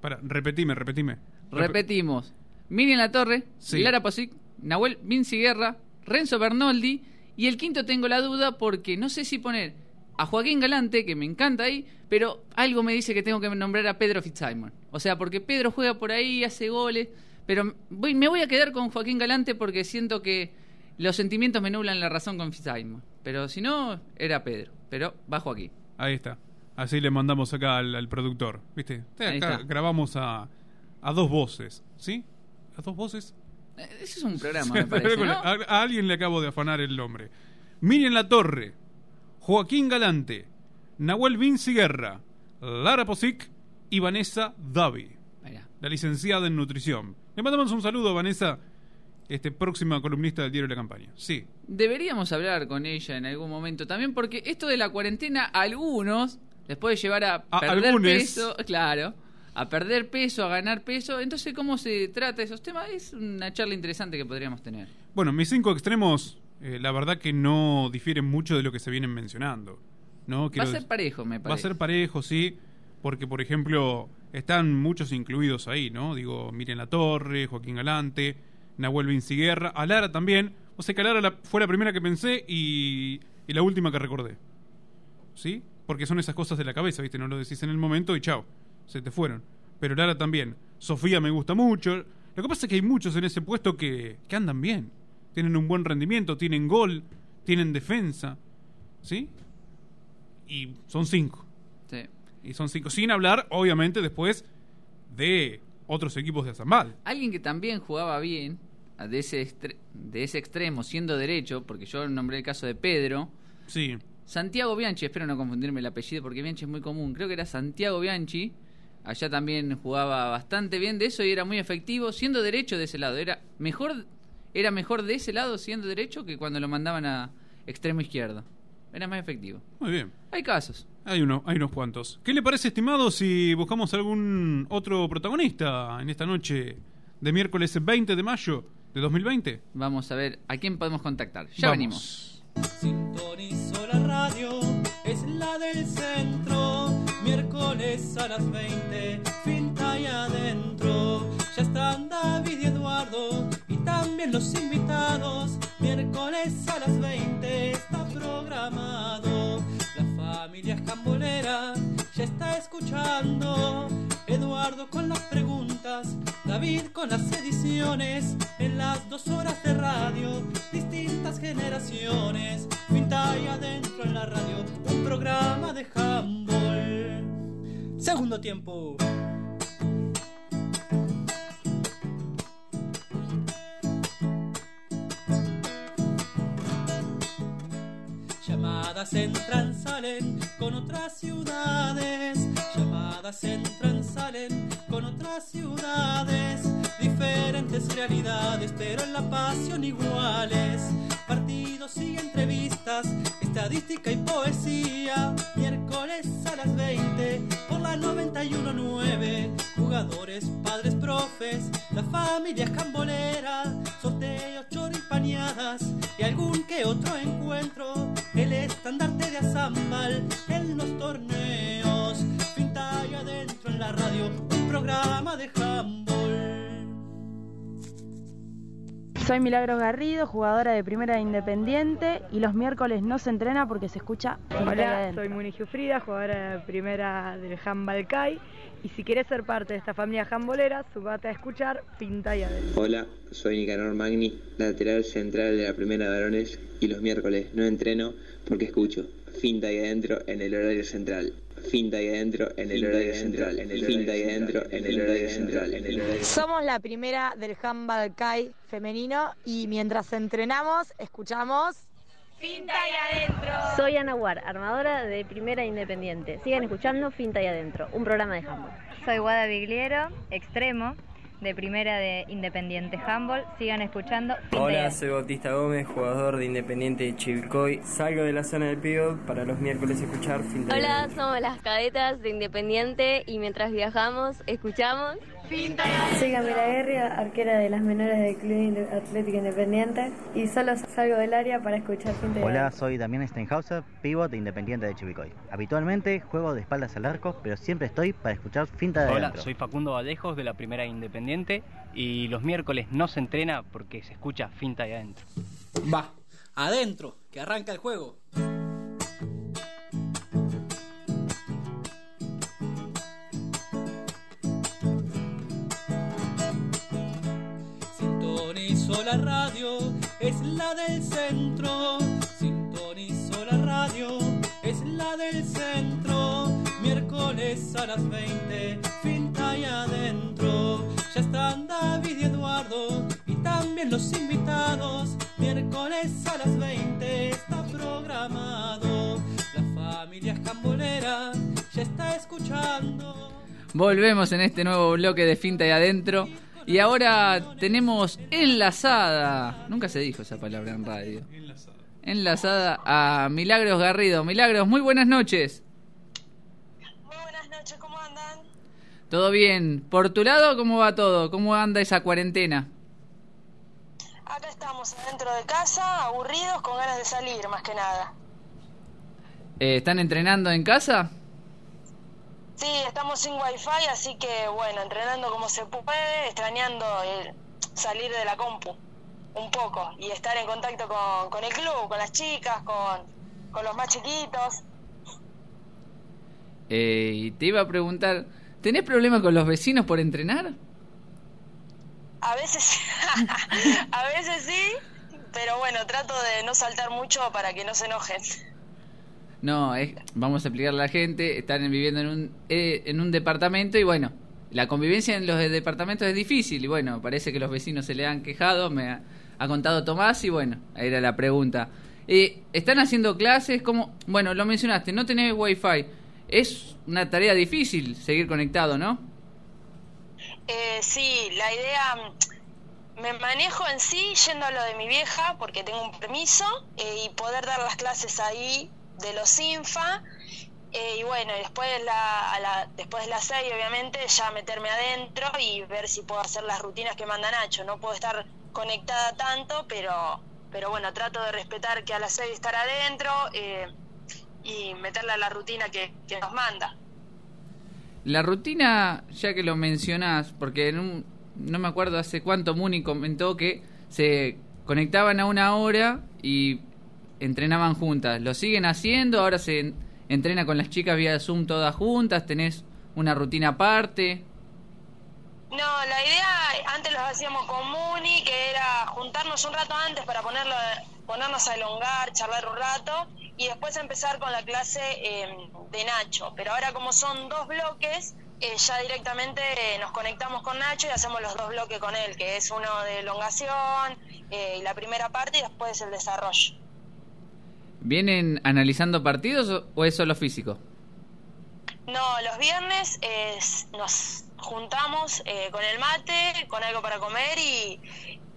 Para, repetime, repetime. Rep- Repetimos. Miriam La Torre, Sí. Lara Posic, Nahuel Vinci Guerra, Renzo Bernoldi. Y el quinto tengo la duda porque no sé si poner a Joaquín Galante, que me encanta ahí, pero algo me dice que tengo que nombrar a Pedro Fitzsimon. O sea, porque Pedro juega por ahí, hace goles. Pero voy- me voy a quedar con Joaquín Galante porque siento que los sentimientos me nublan la razón con Fitzsimon. Pero si no, era Pedro. Pero va Joaquín. Ahí está. Así le mandamos acá al, al productor. ¿Viste? Acá grabamos a, a dos voces. ¿Sí? ¿A dos voces? Eh, Ese es un programa, me parece, ¿no? a, a alguien le acabo de afanar el nombre. Miriam La Torre, Joaquín Galante, Nahuel Vinci Guerra, Lara Posic y Vanessa Davi, la licenciada en nutrición. Le mandamos un saludo a Vanessa, este próxima columnista del diario de la campaña. Sí. Deberíamos hablar con ella en algún momento también, porque esto de la cuarentena, algunos les puede llevar a, A perder peso, claro. A perder peso, a ganar peso. Entonces, ¿cómo se trata esos temas? Es una charla interesante que podríamos tener. Bueno, mis cinco extremos, eh, la verdad que no difieren mucho de lo que se vienen mencionando. ¿no? Va a ser parejo, me Va a parece. ser parejo, sí, porque por ejemplo están muchos incluidos ahí, ¿no? Digo, Miren La Torre, Joaquín Galante, Nahuel Vinciguerra, Alara también. O sea que Alara la- fue la primera que pensé y, y la última que recordé. ¿Sí? Porque son esas cosas de la cabeza, ¿viste? No lo decís en el momento y chao, se te fueron. Pero Lara también. Sofía me gusta mucho. Lo que pasa es que hay muchos en ese puesto que, que andan bien. Tienen un buen rendimiento, tienen gol, tienen defensa. ¿Sí? Y son cinco. Sí. Y son cinco. Sin hablar, obviamente, después de otros equipos de Azambal. Alguien que también jugaba bien, de ese, de ese extremo, siendo derecho, porque yo nombré el caso de Pedro. Sí. Santiago Bianchi, espero no confundirme el apellido porque Bianchi es muy común. Creo que era Santiago Bianchi. Allá también jugaba bastante bien de eso y era muy efectivo, siendo derecho de ese lado. Era mejor, era mejor de ese lado siendo derecho que cuando lo mandaban a extremo izquierdo. Era más efectivo. Muy bien. Hay casos. Hay, uno, hay unos cuantos. ¿Qué le parece, estimado, si buscamos algún otro protagonista en esta noche de miércoles 20 de mayo de 2020? Vamos a ver a quién podemos contactar. Ya Vamos. venimos. Sintonizó la radio, es la del centro. Miércoles a las 20, finta y adentro. Ya están David y Eduardo y también los invitados. Miércoles a las 20 está programado. La familia escambolera ya está escuchando. Eduardo con las preguntas, David con las ediciones. En las dos horas de radio, distintas generaciones. Finta y adentro en la radio, un programa de handball. Segundo tiempo. Llamadas entran, salen con otras ciudades. Llamadas entran, salen con otras ciudades. Diferentes realidades, pero en la pasión iguales. Partidos y entrevistas, estadística y poesía. Miércoles a las 20 por la 919. Jugadores, padres, profes, la familia jambolera. Sorteos, choripaneadas y algún que otro encuentro. El estandarte de Azambal en los torneos. Finta y adentro en la radio, un programa de handball. Soy Milagros Garrido, jugadora de Primera de Independiente y los miércoles no se entrena porque se escucha Finta y Hola, soy Muni Giufrida, jugadora de primera del handball CAI. Y si querés ser parte de esta familia handbolera, subate a escuchar Pinta y Adentro. Hola, soy Nicanor Magni, lateral central de la primera de varones y los miércoles no entreno porque escucho Finta y adentro en el horario central. Finta y adentro en el horario central. En el Finta y adentro en el horario central. En el horario Somos la primera del handball CAI femenino y mientras entrenamos, escuchamos Finta y adentro. Soy Ana Guar, armadora de Primera Independiente. Sigan escuchando Finta y adentro, un programa de handball. Soy Guada Bigliero, extremo de Primera de Independiente Handball. Sigan escuchando Hola, soy Bautista Gómez, jugador de Independiente de Chivilcoy. Salgo de la zona del pivot para los miércoles escuchar fin de Hola, somos las cadetas de Independiente y mientras viajamos, escuchamos. Soy Camila Guerri, arquera de las menores del Club Atlético Independiente y solo salgo del área para escuchar Finta Hola, soy Damián Steinhauser, pivot de Independiente de Chivicoy. Habitualmente juego de espaldas al arco, pero siempre estoy para escuchar finta de Hola, adentro. soy Facundo Vallejos de la Primera Independiente y los miércoles no se entrena porque se escucha finta y adentro. Va, adentro, que arranca el juego. Sintonizó la radio, es la del centro. Sintonizó la radio, es la del centro. Miércoles a las 20, finta y adentro. Ya están David y Eduardo y también los invitados. Miércoles a las 20 está programado. La familia escambolera ya está escuchando. Volvemos en este nuevo bloque de Finta y Adentro. Y ahora tenemos enlazada, nunca se dijo esa palabra en radio. Enlazada a Milagros Garrido. Milagros, muy buenas noches. ¿Todo bien? ¿Por tu lado cómo va todo? ¿Cómo anda esa cuarentena? Acá estamos adentro de casa, aburridos, con ganas de salir, más que nada. Eh, ¿Están entrenando en casa? Sí, estamos sin wifi, así que bueno, entrenando como se puede, extrañando el salir de la compu un poco y estar en contacto con, con el club, con las chicas, con, con los más chiquitos. Eh, y te iba a preguntar, ¿tenés problemas con los vecinos por entrenar? A veces, a veces sí, pero bueno, trato de no saltar mucho para que no se enojen. No, es, vamos a explicarle a la gente, están viviendo en un, eh, en un departamento y bueno, la convivencia en los departamentos es difícil y bueno, parece que los vecinos se le han quejado, me ha, contado Tomás y bueno, ahí era la pregunta. Eh, ¿Están haciendo clases? como Bueno, lo mencionaste, no tenés wifi. Es una tarea difícil seguir conectado, ¿no? Eh, sí, la idea, mm, me manejo en sí yendo a lo de mi vieja porque tengo un permiso eh, y poder dar las clases ahí de los INFA. Eh, y bueno, después de, la, a la, después de las 6 obviamente ya meterme adentro y ver si puedo hacer las rutinas que manda Nacho. No puedo estar conectada tanto, pero, pero bueno, trato de respetar que a las 6 estar adentro eh, y meterla a la rutina que, que nos manda. La rutina, ya que lo mencionás, porque en un, no me acuerdo hace cuánto Muni comentó que se conectaban a una hora y entrenaban juntas. ¿Lo siguen haciendo? Ahora se entrena con las chicas vía Zoom todas juntas, tenés una rutina aparte. No, la idea antes los hacíamos con Muni, que era juntarnos un rato antes para ponerlo, ponernos a elongar, charlar un rato y después empezar con la clase eh, de Nacho. Pero ahora como son dos bloques, eh, ya directamente eh, nos conectamos con Nacho y hacemos los dos bloques con él, que es uno de elongación eh, y la primera parte y después el desarrollo. ¿Vienen analizando partidos o, es solo físico? No, los viernes eh, nos juntamos eh, con el mate, con algo para comer y,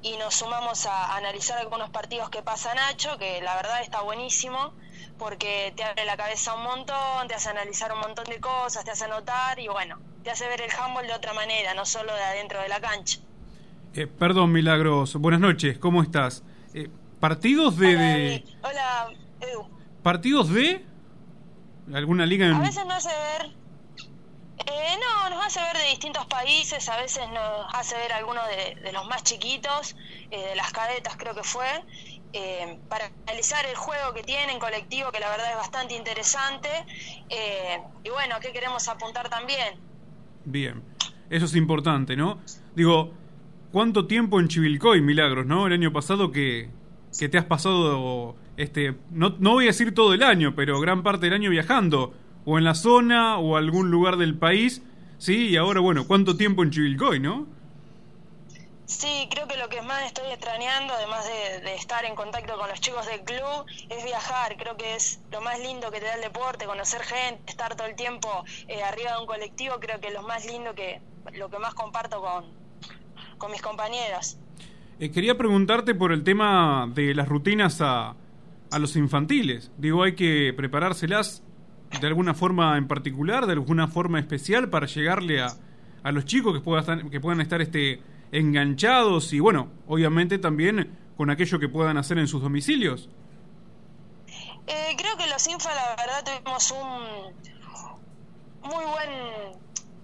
y nos sumamos a analizar algunos partidos que pasa Nacho, que la verdad está buenísimo porque te abre la cabeza un montón, te hace analizar un montón de cosas, te hace notar y bueno, te hace ver el handball de otra manera, no solo de adentro de la cancha. Eh, perdón, Milagros. Buenas noches. ¿Cómo estás? Eh, ¿Partidos de, de- Hola, Edu. ¿Partidos de? ¿Alguna liga en...? A veces nos hace ver, eh, no, nos hace ver de distintos países, a veces nos hace ver algunos de, de los más chiquitos, eh, de las cadetas creo que fue, eh, para analizar el juego que tienen colectivo, que la verdad es bastante interesante, eh, y bueno, ¿a qué queremos apuntar también? Bien. Eso es importante, ¿no? Digo, ¿cuánto tiempo en Chivilcoy, Milagros, no? El año pasado que, que te has pasado, este, no, no voy a decir todo el año, pero gran parte del año viajando, o en la zona, o algún lugar del país, ¿sí? Y ahora, bueno, ¿cuánto tiempo en Chivilcoy, no? Sí, creo que lo que más estoy extrañando, además de, de estar en contacto con los chicos del club, es viajar. Creo que es lo más lindo que te da el deporte, conocer gente, estar todo el tiempo eh, arriba de un colectivo. Creo que es lo más lindo que, lo que más comparto con, con mis compañeros. Eh, quería preguntarte por el tema de las rutinas a, a los infantiles. Digo, hay que preparárselas de alguna forma en particular, de alguna forma especial para llegarle a, a los chicos que puedan estar, que puedan estar este, enganchados y bueno, obviamente también con aquello que puedan hacer en sus domicilios. Eh, creo que los Infa, la verdad, tuvimos un muy buen,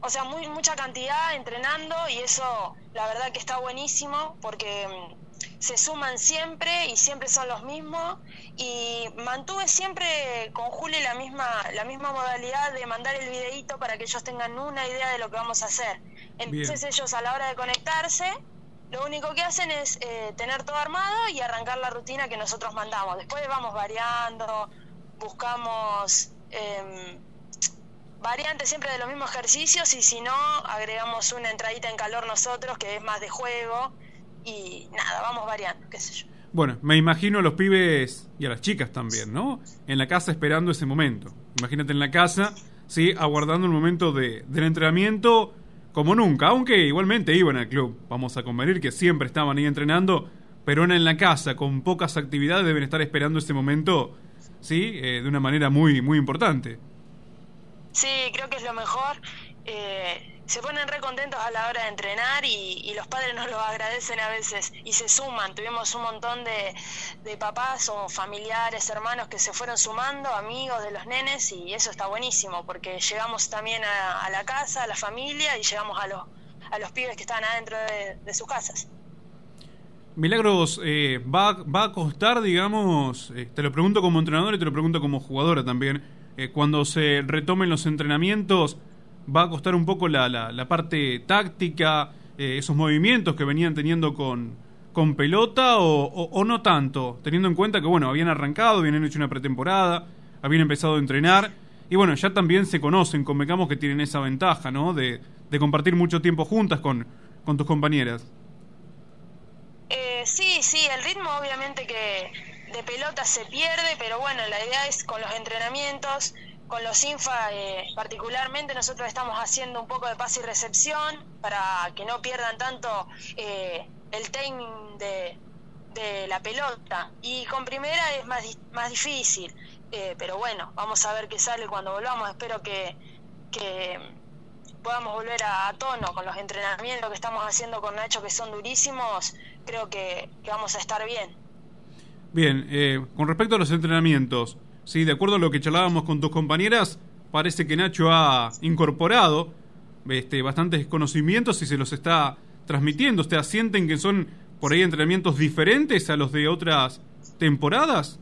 o sea, muy mucha cantidad entrenando y eso, la verdad, que está buenísimo porque mm, se suman siempre y siempre son los mismos y mantuve siempre con Juli la misma la misma modalidad de mandar el videíto para que ellos tengan una idea de lo que vamos a hacer. Entonces Bien. ellos a la hora de conectarse lo único que hacen es eh, tener todo armado y arrancar la rutina que nosotros mandamos. Después vamos variando, buscamos eh, variantes siempre de los mismos ejercicios y si no, agregamos una entradita en calor nosotros que es más de juego y nada, vamos variando, qué sé yo. Bueno, me imagino a los pibes y a las chicas también, ¿no? En la casa esperando ese momento. Imagínate en la casa, sí, aguardando el momento de, del entrenamiento como nunca, aunque igualmente iban al club. Vamos a convenir que siempre estaban ahí entrenando, pero en la casa, con pocas actividades, deben estar esperando ese momento, sí, eh, de una manera muy, muy importante. Sí, creo que es lo mejor. Eh, se ponen re contentos a la hora de entrenar y, los padres nos lo agradecen a veces y se suman. Tuvimos un montón de, de papás o familiares, hermanos que se fueron sumando, amigos de los nenes y eso está buenísimo porque llegamos también a, la casa, a la familia y llegamos a los, a los pibes que están adentro de, sus casas. Milagros, eh, va, va a costar, digamos, eh, te lo pregunto como entrenador y te lo pregunto como jugadora también, cuando se retomen los entrenamientos, va a costar un poco la, la, la parte táctica, eh, esos movimientos que venían teniendo con, con pelota o, no tanto, teniendo en cuenta que, bueno, habían arrancado, habían hecho una pretemporada, habían empezado a entrenar y, bueno, ya también se conocen, convengamos que tienen esa ventaja, ¿no? De, de compartir mucho tiempo juntas con, con tus compañeras. Eh, sí, sí, el ritmo obviamente que de pelota se pierde, pero bueno, la idea es con los entrenamientos, con los INFA eh, particularmente, nosotros estamos haciendo un poco de pase y recepción para que no pierdan tanto eh, el timing de, de la pelota. Y con primera es más, más difícil, eh, pero bueno, vamos a ver qué sale cuando volvamos. Espero que, que podamos volver a, a tono con los entrenamientos que estamos haciendo con Nacho, que son durísimos. Creo que, que vamos a estar bien. Bien, eh, con respecto a los entrenamientos, sí, de acuerdo a lo que charlábamos con tus compañeras, parece que Nacho ha incorporado este, bastantes conocimientos y se los está transmitiendo. ¿Ustedes sienten que son por ahí entrenamientos diferentes a los de otras temporadas?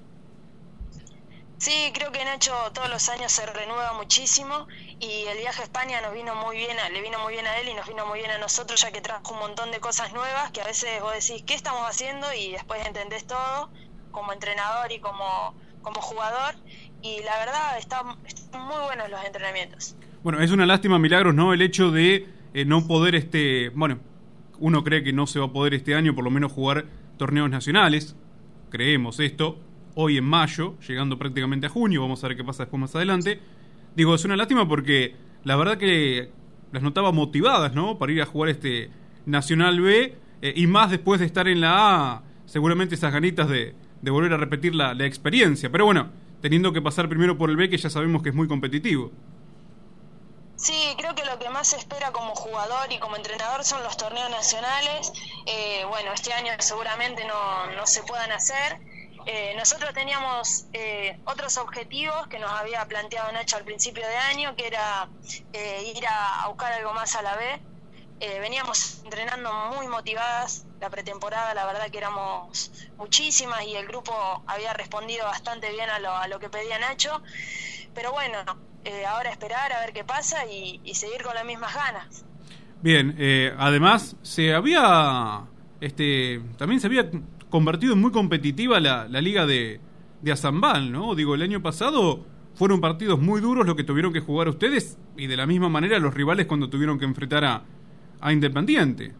Sí, creo que Nacho todos los años se renueva muchísimo y el viaje a España nos vino muy bien, a- le vino muy bien a él y nos vino muy bien a nosotros ya que trajo un montón de cosas nuevas que a veces vos decís, ¿qué estamos haciendo? Y después entendés todo como entrenador y como, como jugador y la verdad están, muy buenos los entrenamientos. Bueno, es una lástima, Milagros, ¿no? El hecho de eh, no poder, este, bueno, uno cree que no se va a poder este año por lo menos jugar torneos nacionales, creemos esto, hoy en mayo, llegando prácticamente a junio, vamos a ver qué pasa después más adelante. Digo, es una lástima porque la verdad que las notaba motivadas, ¿no? Para ir a jugar este Nacional B eh, y más después de estar en la A, seguramente esas ganitas de, de volver a repetir la, experiencia. Pero bueno, teniendo que pasar primero por el B, que ya sabemos que es muy competitivo. Sí, creo que lo que más se espera como jugador y como entrenador son los torneos nacionales. Eh, bueno, este año seguramente no, no se puedan hacer. Eh, nosotros teníamos eh, otros objetivos que nos había planteado Nacho al principio de año, que era eh, ir a, a buscar algo más a la B. Eh, veníamos entrenando muy motivadas la pretemporada, la verdad que éramos muchísimas y el grupo había respondido bastante bien a lo, a lo que pedía Nacho. Pero bueno, eh, ahora esperar a ver qué pasa y, seguir con las mismas ganas. Bien, eh, además se había, este, también se había convertido en muy competitiva la, la liga de, de Azambal, ¿no? Digo, el año pasado fueron partidos muy duros lo que tuvieron que jugar ustedes y de la misma manera los rivales cuando tuvieron que enfrentar a, a Independiente.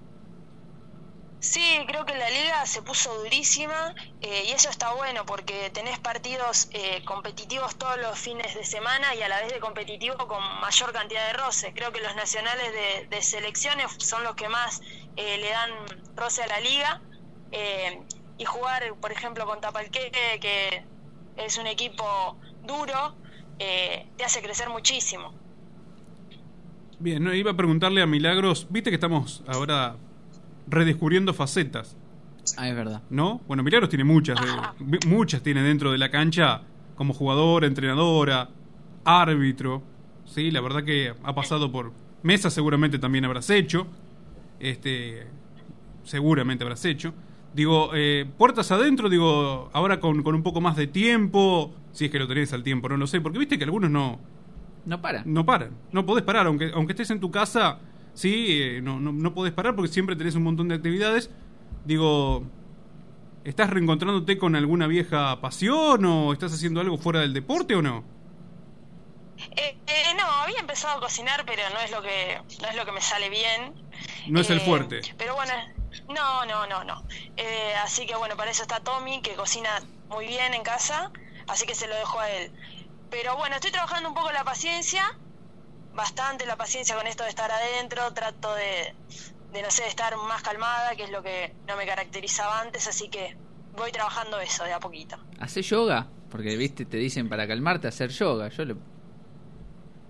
Sí, creo que la liga se puso durísima eh, y eso está bueno porque tenés partidos eh, competitivos todos los fines de semana y a la vez de competitivo con mayor cantidad de roce. Creo que los nacionales de, de selecciones son los que más eh, le dan roce a la liga eh, y jugar, por ejemplo, con Tapalqué, que es un equipo duro, eh, te hace crecer muchísimo. Bien, no, iba a preguntarle a Milagros, viste que estamos ahora redescubriendo facetas. Ah, es verdad. ¿No? Bueno, Milagros tiene muchas, de- muchas tiene dentro de la cancha como jugadora, entrenadora, árbitro. Sí, la verdad que ha pasado por mesas, seguramente también habrás hecho. Este, seguramente habrás hecho. Digo, eh, puertas adentro, digo, ahora con, con un poco más de tiempo, si es que lo tenés al tiempo, no lo sé, porque viste que algunos no, No para. no paran, no podés parar, aunque, aunque estés en tu casa, sí, eh, no, no, no podés parar porque siempre tenés un montón de actividades. Digo, ¿estás reencontrándote con alguna vieja pasión o estás haciendo algo fuera del deporte o no? Eh, eh, no, había empezado a cocinar, pero no es lo que no es lo que me sale bien. No es el Eh, fuerte. Pero bueno, no, no, no, no. Eh, así que bueno, para eso está Tommy, que cocina muy bien en casa, así que se lo dejo a él. Pero bueno, estoy trabajando un poco la paciencia, bastante la paciencia con esto de estar adentro, trato de, de no sé, estar más calmada, que es lo que no me caracterizaba antes, así que voy trabajando eso de a poquito. ¿Haces yoga? Porque, viste, te dicen para calmarte hacer yoga. Yo le...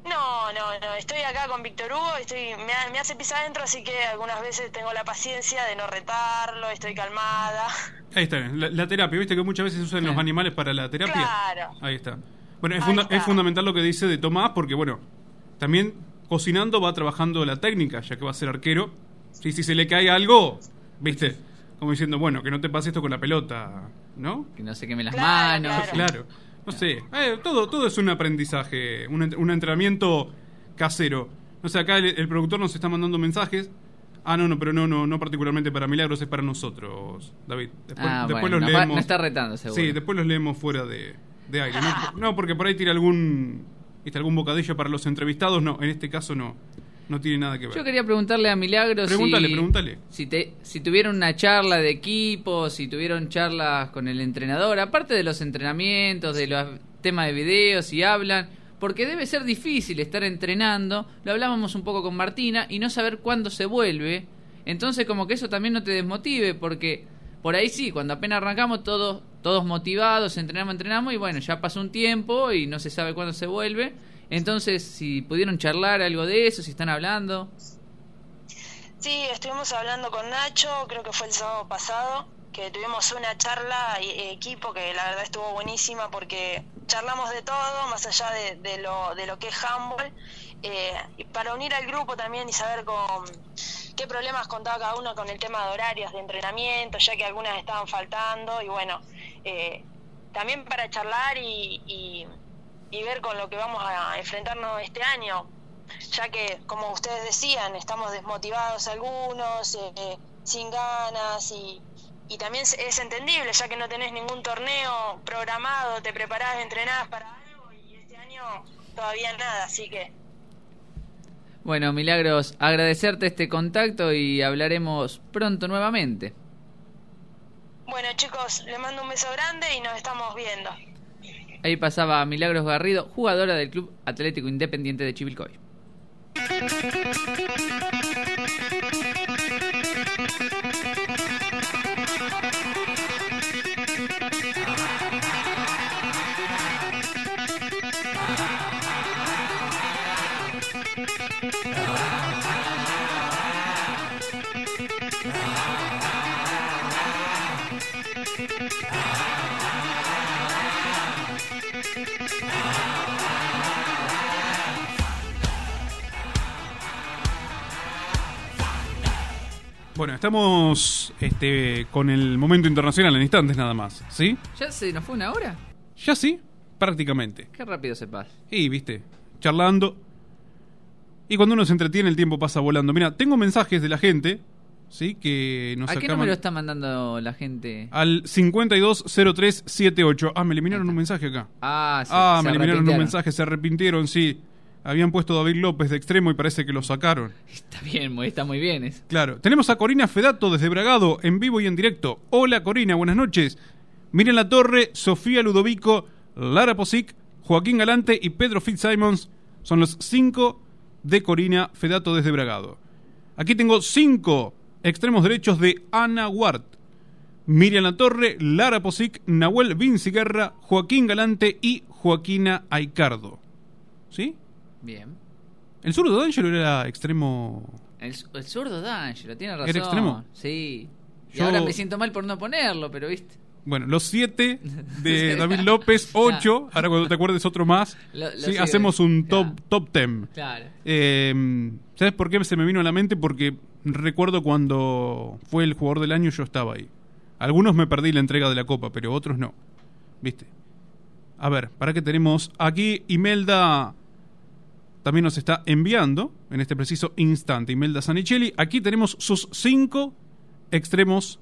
No, no, no, estoy acá con Víctor Hugo, estoy, me hace pisar adentro, así que algunas veces tengo la paciencia de no retarlo, estoy calmada. Ahí está, la, la terapia, viste que muchas veces usan los animales para la terapia. Claro. Ahí está. Bueno, es, funda- es fundamental lo que dice de Tomás porque, bueno, también cocinando va trabajando la técnica, ya que va a ser arquero. Sí, si se le cae algo, viste, como diciendo, bueno, que no te pase esto con la pelota, ¿no? Que no se quemen las Claro, manos. Claro. No sé, eh, todo, todo es un aprendizaje, un, ent- un entrenamiento casero. No sé, acá el, el productor nos está mandando mensajes. Ah, no, no, pero no, no, no particularmente para Milagros, es para nosotros, David. Después, Ah, después bueno, los nos va- leemos. nos está retando, seguro. Sí, después los leemos fuera de, de aire. No, no, porque por ahí tira algún, ¿viste, algún bocadillo para los entrevistados. No, en este caso no. No tiene nada que ver. Yo quería preguntarle a Milagros Pregúntale, si, pregúntale. Si, te, si tuvieron una charla de equipo, si tuvieron charlas con el entrenador, aparte de los entrenamientos, de los temas de videos, si hablan, porque debe ser difícil estar entrenando, lo hablábamos un poco con Martina, y no saber cuándo se vuelve, entonces como que eso también no te desmotive, porque por ahí sí, cuando apenas arrancamos todos, todos motivados, entrenamos, entrenamos, y bueno, ya pasó un tiempo y no se sabe cuándo se vuelve, entonces si pudieron charlar algo de eso, si están hablando... Sí, estuvimos hablando con Nacho, creo que fue el sábado pasado, que tuvimos una charla eh, equipo que la verdad estuvo buenísima porque charlamos de todo, más allá de, lo, de lo que es handball, eh, para unir al grupo también y saber con qué problemas contaba cada uno con el tema de horarios de entrenamiento, ya que algunas estaban faltando, y bueno, eh, también para charlar y, y, ver con lo que vamos a enfrentarnos este año, ya que, como ustedes decían, estamos desmotivados algunos, eh, sin ganas y, y también es entendible, ya que no tenés ningún torneo programado, te preparás, entrenás para algo y este año todavía nada, así que Bueno, Milagros, agradecerte este contacto y hablaremos pronto nuevamente. bueno chicos, les mando un beso grande y nos estamos viendo. Ahí pasaba Milagros Garrido, jugadora del Club Atlético Independiente de Chivilcoy. Bueno, estamos este, con el momento internacional en instantes nada más, ¿sí? ¿Ya se nos fue una hora? Ya sí, prácticamente. Qué rápido se pasa. Y, viste, charlando. Y cuando uno se entretiene, el tiempo pasa volando. Mira, tengo mensajes de la gente, ¿sí? Que nos ¿A qué número está mandando la gente? Al 520378. Ah, me eliminaron un mensaje acá. Ah, se- ah, se me eliminaron un mensaje, se arrepintieron, sí. Habían puesto a David López de extremo y parece que lo sacaron. Está bien, muy- está muy bien eso. Claro. Tenemos a Corina Fedato desde Bragado, en vivo y en directo. Hola Corina, buenas noches. Miren la torre, Sofía Ludovico, Lara Posic, Joaquín Galante y Pedro Fitzsimons son los cinco de Corina Fedato desde Bragado. Aquí tengo cinco extremos derechos de Ana Ward. Miriam La Torre, Lara Posic, Nahuel Vinciguerra, Joaquín Galante y Joaquina Aicardo. ¿Sí? Bien. El zurdo D'Angelo era extremo. El, el zurdo D'Angelo, tiene razón. ¿Era extremo? Sí. Y Yo- ahora me siento mal por no ponerlo, pero viste. Bueno, los siete de David López, ocho. Ahora cuando te acuerdes otro más, Lo- lo sí, sigue. hacemos un top, top ten. Claro. Eh, ¿Sabes por qué se me vino a la mente? Porque recuerdo cuando fue el jugador del año yo estaba ahí. Algunos me perdí la entrega de la copa, pero otros no. ¿Viste? A ver, para que tenemos aquí Imelda también nos está enviando en este preciso instante Imelda Sanicelli. Aquí tenemos sus cinco extremos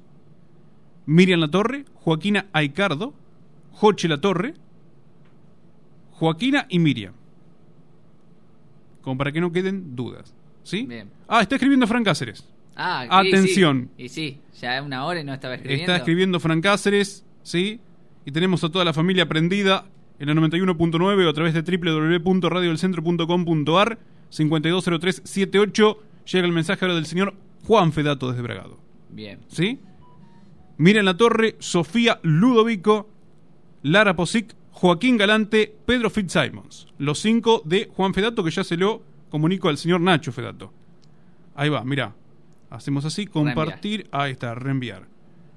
Miriam La Torre, Joaquina Aicardo, Joche La Torre, Joaquina y Miriam. Como para que no queden dudas. ¿Sí? Bien. Ah, está escribiendo Fran Cáceres. Ah, Atención. sí. Y sí, ya es una hora y no estaba escribiendo. Está escribiendo Fran Cáceres, ¿sí? Y tenemos a toda la familia prendida en la 91.9 o a través de www.radiodelcentro.com.ar 520378. Llega el mensaje ahora del señor Juan Fedato desde Bragado. Bien. ¿Sí? Miren la torre, Sofía Ludovico, Lara Posic, Joaquín Galante, Pedro Fitzsimons. Los cinco de Juan Fedato, que ya se lo comunico al señor Nacho Fedato. Ahí va, mira. Hacemos así, compartir. Ahí está, reenviar.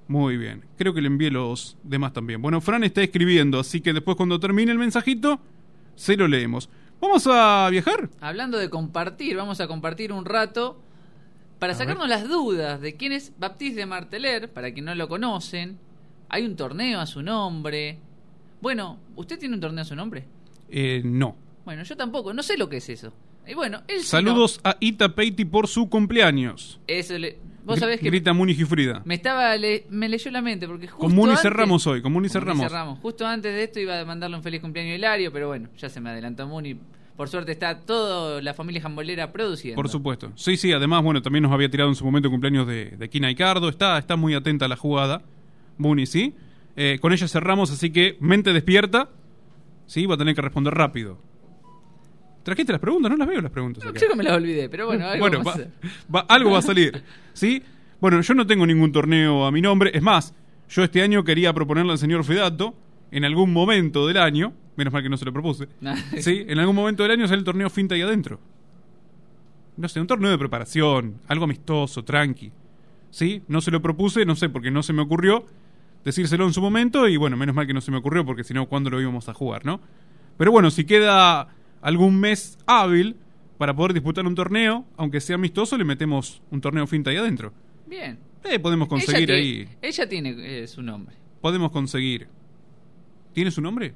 Muy bien. Creo que le envié los demás también. Bueno, Fran está escribiendo, así que después cuando termine el mensajito, se lo leemos. ¿Vamos a viajar? Hablando de compartir, vamos a compartir un rato para A sacarnos las dudas de quién es Baptiste de Marteler, para quien no lo conocen. Hay un torneo a su nombre. Bueno, ¿usted tiene un torneo a su nombre? Eh, no. Bueno, yo tampoco, no sé lo que es eso. Y bueno, él Saludos a Ita Peiti por su cumpleaños. Eso le- Vos sabés que Grita Muni Gifrida. me estaba le- me leyó la mente porque justo Con Muni antes- cerramos hoy, con Muni Con cerramos. Justo antes de esto iba a mandarle un feliz cumpleaños a Hilario, pero bueno, ya se me adelantó Muni. Por suerte está toda la familia jambolera produciendo. Por supuesto. Sí, sí, además, bueno, también nos había tirado en su momento el cumpleaños de, de Kina Icardo. Está, está muy atenta a la jugada. Muni, ¿sí? Eh, con ella cerramos, así que mente despierta. Sí, va a tener que responder rápido. ¿Trajiste las preguntas? No las veo las preguntas. acá. Yo que me las olvidé, pero bueno, algo Bueno, va- va- algo va a salir. ¿Sí? Bueno, yo no tengo ningún torneo a mi nombre. Es más, yo este año quería proponerle al señor Fedato, en algún momento del año, menos mal que no se lo propuse, ¿sí? En algún momento del año hacer el torneo Finta ahí adentro. No sé, un torneo de preparación, algo amistoso, tranqui. ¿Sí? No se lo propuse, no sé, porque no se me ocurrió decírselo en su momento y bueno, menos mal que no se me ocurrió porque si no, ¿cuándo lo íbamos a jugar, no? Pero bueno, si queda algún mes hábil para poder disputar un torneo, aunque sea amistoso, le metemos un torneo finta ahí adentro. Bien. Eh, podemos conseguir ella ahí. Tiene, ella tiene eh, su nombre. Podemos conseguir. ¿Tiene su nombre?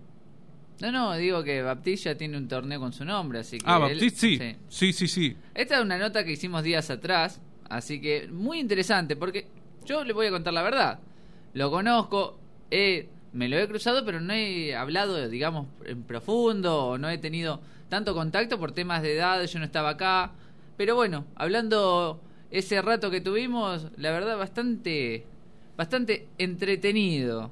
No, no, digo que Baptiste ya tiene un torneo con su nombre, así que. Ah, Baptiste, sí. Sí, sí, sí. Esta es una nota que hicimos días atrás, así que muy interesante, porque yo le voy a contar la verdad. Lo conozco, he- me lo he cruzado, pero no he hablado, digamos, en profundo, o no he tenido tanto contacto por temas de edad, yo no estaba acá. Pero bueno, hablando ese rato que tuvimos, la verdad, bastante, bastante entretenido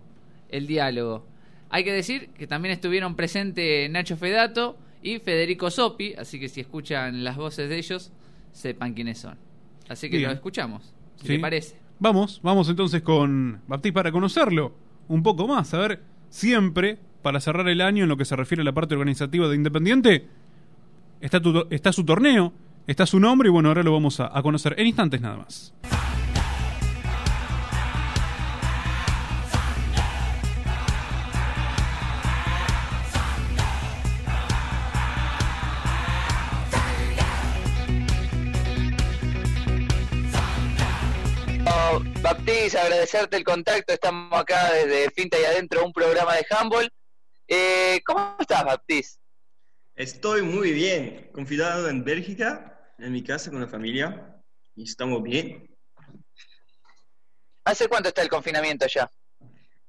el diálogo. Hay que decir que también estuvieron presentes Nacho Fedato y Federico Sopi, así que si escuchan las voces de ellos, sepan quiénes son. Así que Bien. lo escuchamos, si Sí. le parece. Vamos, vamos entonces con Baptiste para conocerlo un poco más. A ver, siempre, para cerrar el año en lo que se refiere a la parte organizativa de Independiente, está, su torneo, está su nombre y bueno, ahora lo vamos a, conocer en instantes nada más. Baptiste, agradecerte el contacto. Estamos acá desde Finta y Adentro, un programa de handball. Eh, ¿Cómo estás, Baptiste? Estoy muy bien, confinado en Bélgica, en mi casa con la familia, y estamos bien. ¿Hace cuánto está el confinamiento ya?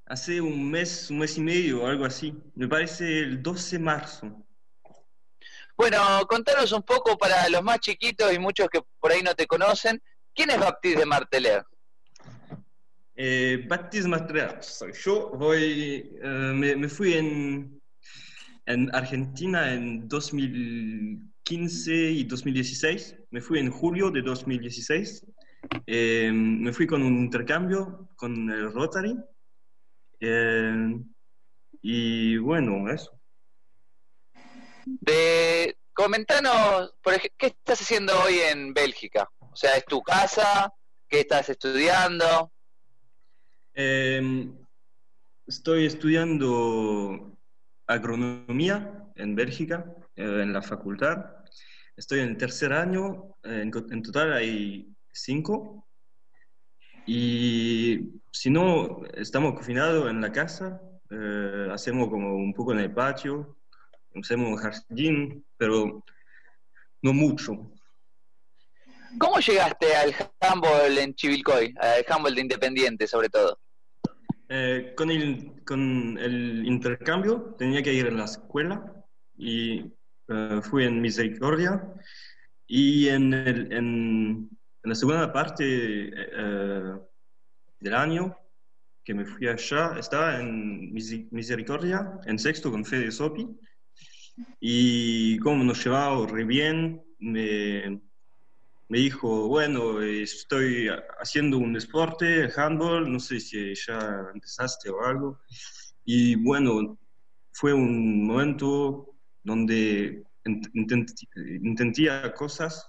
Hace un mes, un mes y medio o algo así. Me parece el 12 de marzo. Bueno, contanos un poco para los más chiquitos y muchos que por ahí no te conocen. ¿Quién es Baptiste de Marteler? Eh, soy yo. Voy, eh, me, me fui en, en Argentina en 2015 y 2016. Me fui en julio de 2016. Eh, me fui con un intercambio con el Rotary. Eh, y bueno, eso. De, comentanos, por ej- ¿qué estás haciendo hoy en Bélgica? O sea, ¿es tu casa? ¿Qué estás estudiando? Eh, estoy estudiando agronomía en Bélgica, eh, en la facultad. Estoy en el tercer año, en, en total hay cinco. Y si no, estamos confinados en la casa, eh, hacemos como un poco en el patio, hacemos un jardín, pero no mucho. ¿Cómo llegaste al handball en Chivilcoy? Al handball de Independiente, sobre todo. Eh, con, el, con el intercambio tenía que ir a la escuela y eh, fui en Misericordia y en, el- en- en la segunda parte eh, del año que me fui allá, estaba en Misericordia, en sexto con Fede Sopi y como nos llevaba re bien, me, me dijo, bueno, estoy haciendo un deporte, handball, no sé si ya empezaste o algo. Y bueno, fue un momento donde intenté, intenté cosas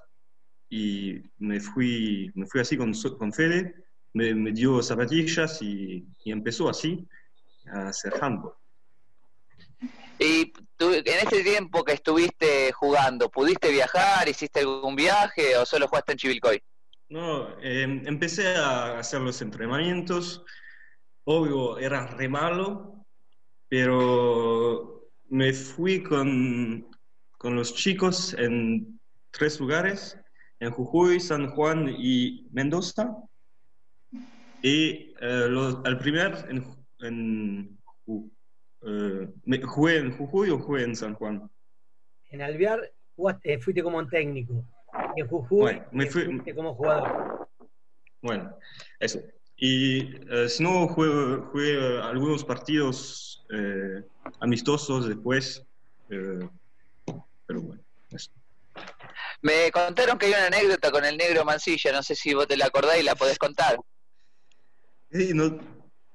y me fui, me fui así con, con Fede, me, me dio zapatillas y, y, empezó así a hacer handball. Y tú, en ese tiempo que estuviste jugando, ¿pudiste viajar? ¿Hiciste algún viaje o solo jugaste en Chivilcoy? No, eh, empecé a hacer los entrenamientos. Obvio, era re malo, pero me fui con, con los chicos en tres lugares, en Jujuy, San Juan y Mendoza. Y eh, al primer en, en eh, jugué en Jujuy o jugué en San Juan. En Alvear jugaste, fuiste como un técnico. En Jujuy bueno, me fui, fuiste como jugador. Bueno, eso. Y eh, si no, jugué, jugué algunos partidos eh, amistosos después. Eh, pero bueno, eso. Me contaron que hay una anécdota con el negro Mancilla, no sé si vos te la acordás y la podés contar. Sí, no, eh,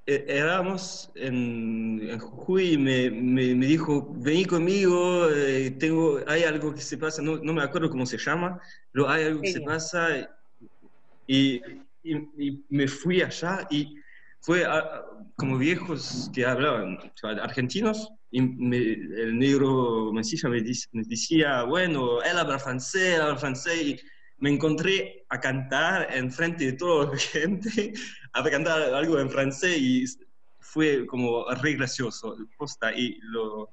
éramos en, en, Jujuy y me, me, me, dijo, vení conmigo, eh, tengo, hay algo que se pasa, no, no, me acuerdo cómo se llama, pero hay algo que se pasa y, y, y me fui allá y fue a, como viejos que hablaban, argentinos, y me, el negro me, dice, me, decía, bueno, él habla francés, él habla francés, y me encontré a cantar en frente de toda la gente, a cantar algo en francés y fue como re gracioso, posta, y lo,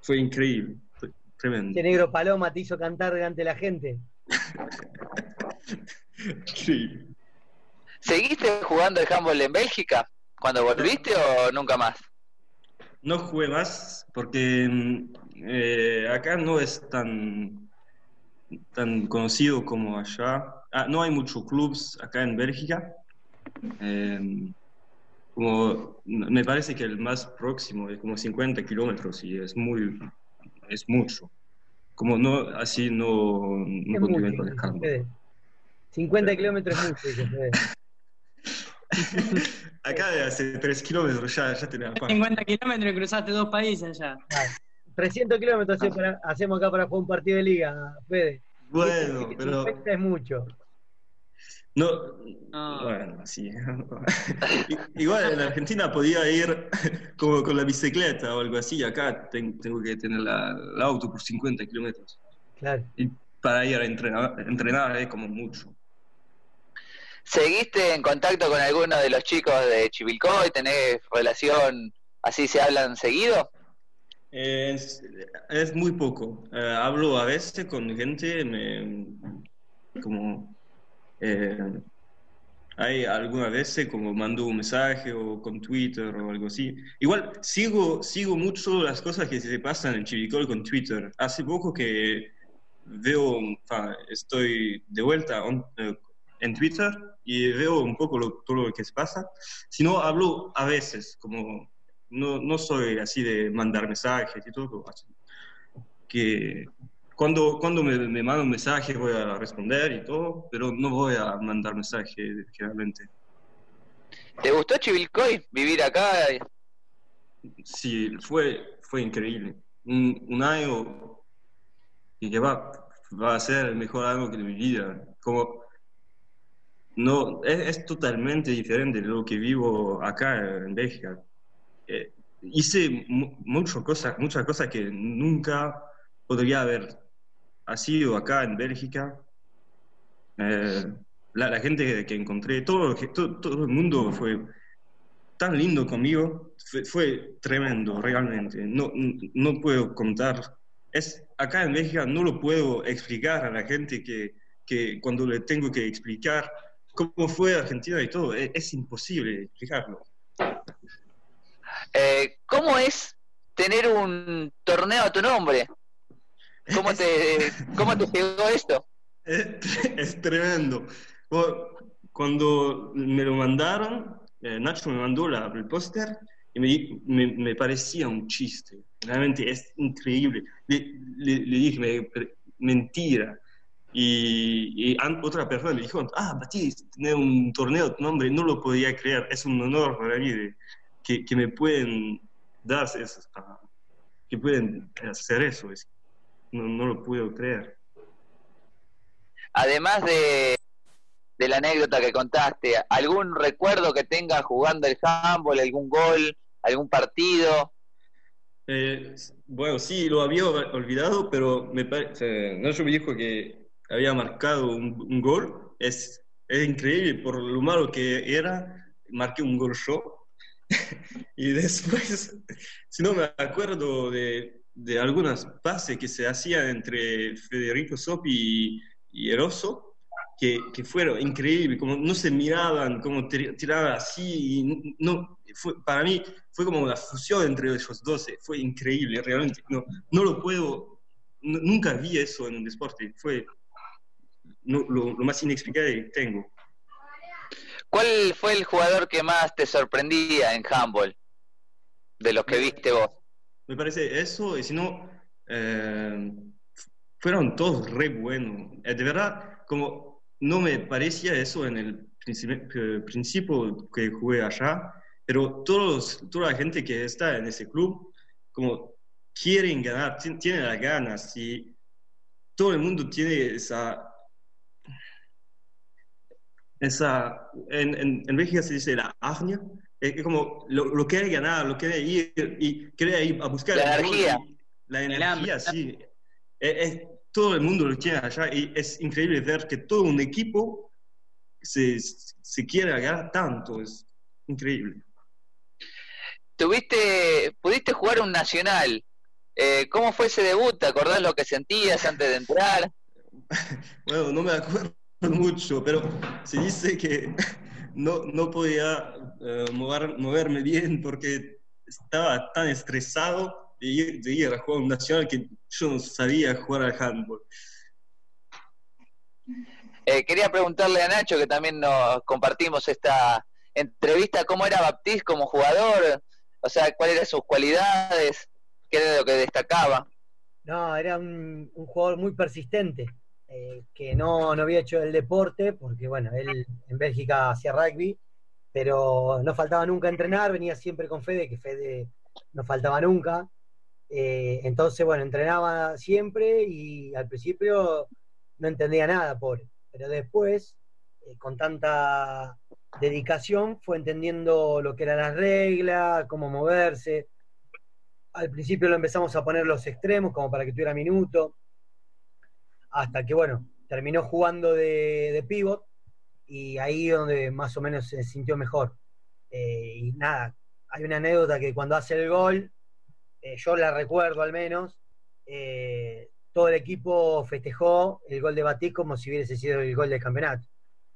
fue increíble, fue tremendo. ¿Qué negro Paloma te hizo cantar delante de la gente? sí. ¿Seguiste jugando el handball en Bélgica cuando volviste o nunca más? No jugué más porque eh, acá no es tan, tan conocido como allá. Ah, no hay muchos clubes acá en Bélgica. Eh, como, me parece que el más próximo es como 50 kilómetros y es muy es mucho. Como no, así no, no continúo con el handball. 50 kilómetros es mucho. Acá de hace 3 kilómetros ya, ya tenés 50 kilómetros y cruzaste dos países ya. 300 kilómetros hacemos acá para jugar un partido de liga, Fede. Bueno, pero... es mucho. No, no, bueno, sí. Igual en Argentina podía ir como con la bicicleta o algo así, acá tengo que tener la, el auto por 50 kilómetros. Claro. Y para ir a entrenar, entrenar es como mucho. ¿Seguiste en contacto con alguno de los chicos de Chivilcoy? ¿Tenés relación, así se hablan seguido? Es, es muy poco. Uh, hablo a veces con gente, me, como eh, hay algunas veces como mando un mensaje o con Twitter o algo así. Igual sigo, sigo mucho las cosas que se pasan en Chivilcoy con Twitter. Hace poco que veo, estoy de vuelta en Twitter y veo un poco lo, todo lo que se pasa, sino hablo a veces, como no, no soy así de mandar mensajes y todo, que cuando, cuando me, me mandan un mensaje voy a responder y todo, pero no voy a mandar mensajes generalmente. ¿Te gustó Chivilcoy vivir acá? Sí, fue, fue increíble. Un, un año que va, va a ser el mejor año de mi vida. Como no, es, es, totalmente diferente de lo que vivo acá en Bélgica. Eh, hice mucho cosa, muchas cosas que nunca podría haber sido acá en Bélgica. Eh, la, gente que, encontré, todo, todo, todo, el mundo fue tan lindo conmigo, fue, fue tremendo, realmente. No, no puedo contar. Es, acá en Bélgica no lo puedo explicar a la gente que, que cuando le tengo que explicar cómo fue Argentina y todo. Es, es imposible explicarlo. Eh, ¿Cómo es tener un torneo a tu nombre? ¿Cómo te, cómo te llegó esto? Es, es, tremendo. Cuando me lo mandaron, eh, Nacho me mandó la, el póster y me, me, me, parecía un chiste. Realmente es increíble. Le, le, le dije, me, mentira. Y, y, otra persona me dijo, ah, Batiste, tener un torneo a tu nombre, no lo podía creer, es un honor para mí que, que, me pueden dar eso. que pueden hacer eso. Es- no, no lo puedo creer. Además de, de la anécdota que contaste, ¿algún recuerdo que tengas jugando el handball, algún gol, algún partido? Eh, bueno, sí, lo había olvidado, pero me parece, Nacho me dijo que había marcado un, un gol. Es, es increíble por lo malo que era, marqué un gol yo. y después, si no me acuerdo de, de algunas pases que se hacían entre Federico Sopi y, y Eroso, que, que fueron increíbles, como no se miraban, como tir- tiraban así, y no, fue, para mí fue como una fusión entre ellos dos, eh, fue increíble, realmente, no, no lo puedo, nu- nunca vi eso en un deporte, fue no- lo, lo más inexplicable que tengo. ¿Cuál fue el jugador que más te sorprendía en handball? De los que viste vos. Me parece eso, y si no, eh, fueron todos re buenos. Eh, de verdad, como no me parecía eso en el principi- eh, principio que jugué allá, pero todos, toda la gente que está en ese club, como quieren ganar, ti- tienen las ganas, y todo el mundo tiene esa... esa en, en, en Bélgica se dice la agnia, es que como lo, lo quiere ganar, lo quiere ir y quiere ir a buscar La energía. La energía, sí. Es- es- todo el mundo lo tiene allá y es increíble ver que todo un equipo se, se quiere ganar tanto, es increíble. Tuviste, pudiste jugar un nacional. Eh, ¿Cómo fue ese debut? ¿Te acordás lo que sentías antes de entrar? Bueno, no me acuerdo mucho, pero se dice que no, no podía eh, mover- moverme bien porque estaba tan estresado de ir, de ir a jugar un nacional que yo no sabía jugar al handball. Eh, quería preguntarle a Nacho, que también nos compartimos esta entrevista, ¿cómo era Baptiste como jugador? O sea, ¿cuáles eran sus cualidades? ¿Qué era lo que destacaba? No, era un, un jugador muy persistente, eh, que no, no había hecho el deporte, porque bueno, él en Bélgica hacía rugby, pero no faltaba nunca entrenar, venía siempre con Fede, que Fede no faltaba nunca. Eh, entonces, bueno, entrenaba siempre y al principio no entendía nada, pobre. Pero después, eh, con tanta dedicación, fue entendiendo lo que eran las reglas, cómo moverse. Al principio lo empezamos a poner los extremos, como para que tuviera minuto. Hasta que, bueno, terminó jugando de, de pivot y ahí donde más o menos se sintió mejor. Eh, y nada, hay una anécdota que cuando hace el gol, eh, yo la recuerdo al menos, eh, todo el equipo festejó el gol de Batí como si hubiese sido el gol del campeonato.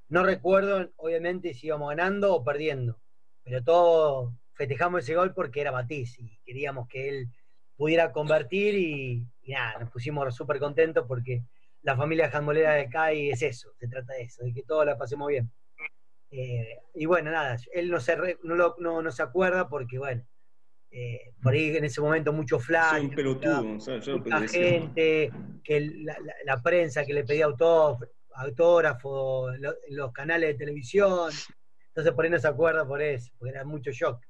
No recuerdo, obviamente, si íbamos ganando o perdiendo, pero todos festejamos ese gol porque era Batiz y queríamos que él pudiera convertir y, y nada, nos pusimos súper contentos porque la familia jambolera de CAI es eso, se trata de eso, de que todos la pasemos bien. Eh, y bueno, nada, él no se, re- no, lo- no, no se acuerda porque, bueno, eh, por ahí en ese momento mucho flash, Soy un pelotudo, ¿sabes? Yo lo mucha decía. gente, que la, la- la prensa que le pedía autógrafo, autógrafo lo- los canales de televisión, entonces por ahí no se acuerda por eso, porque era mucho shock.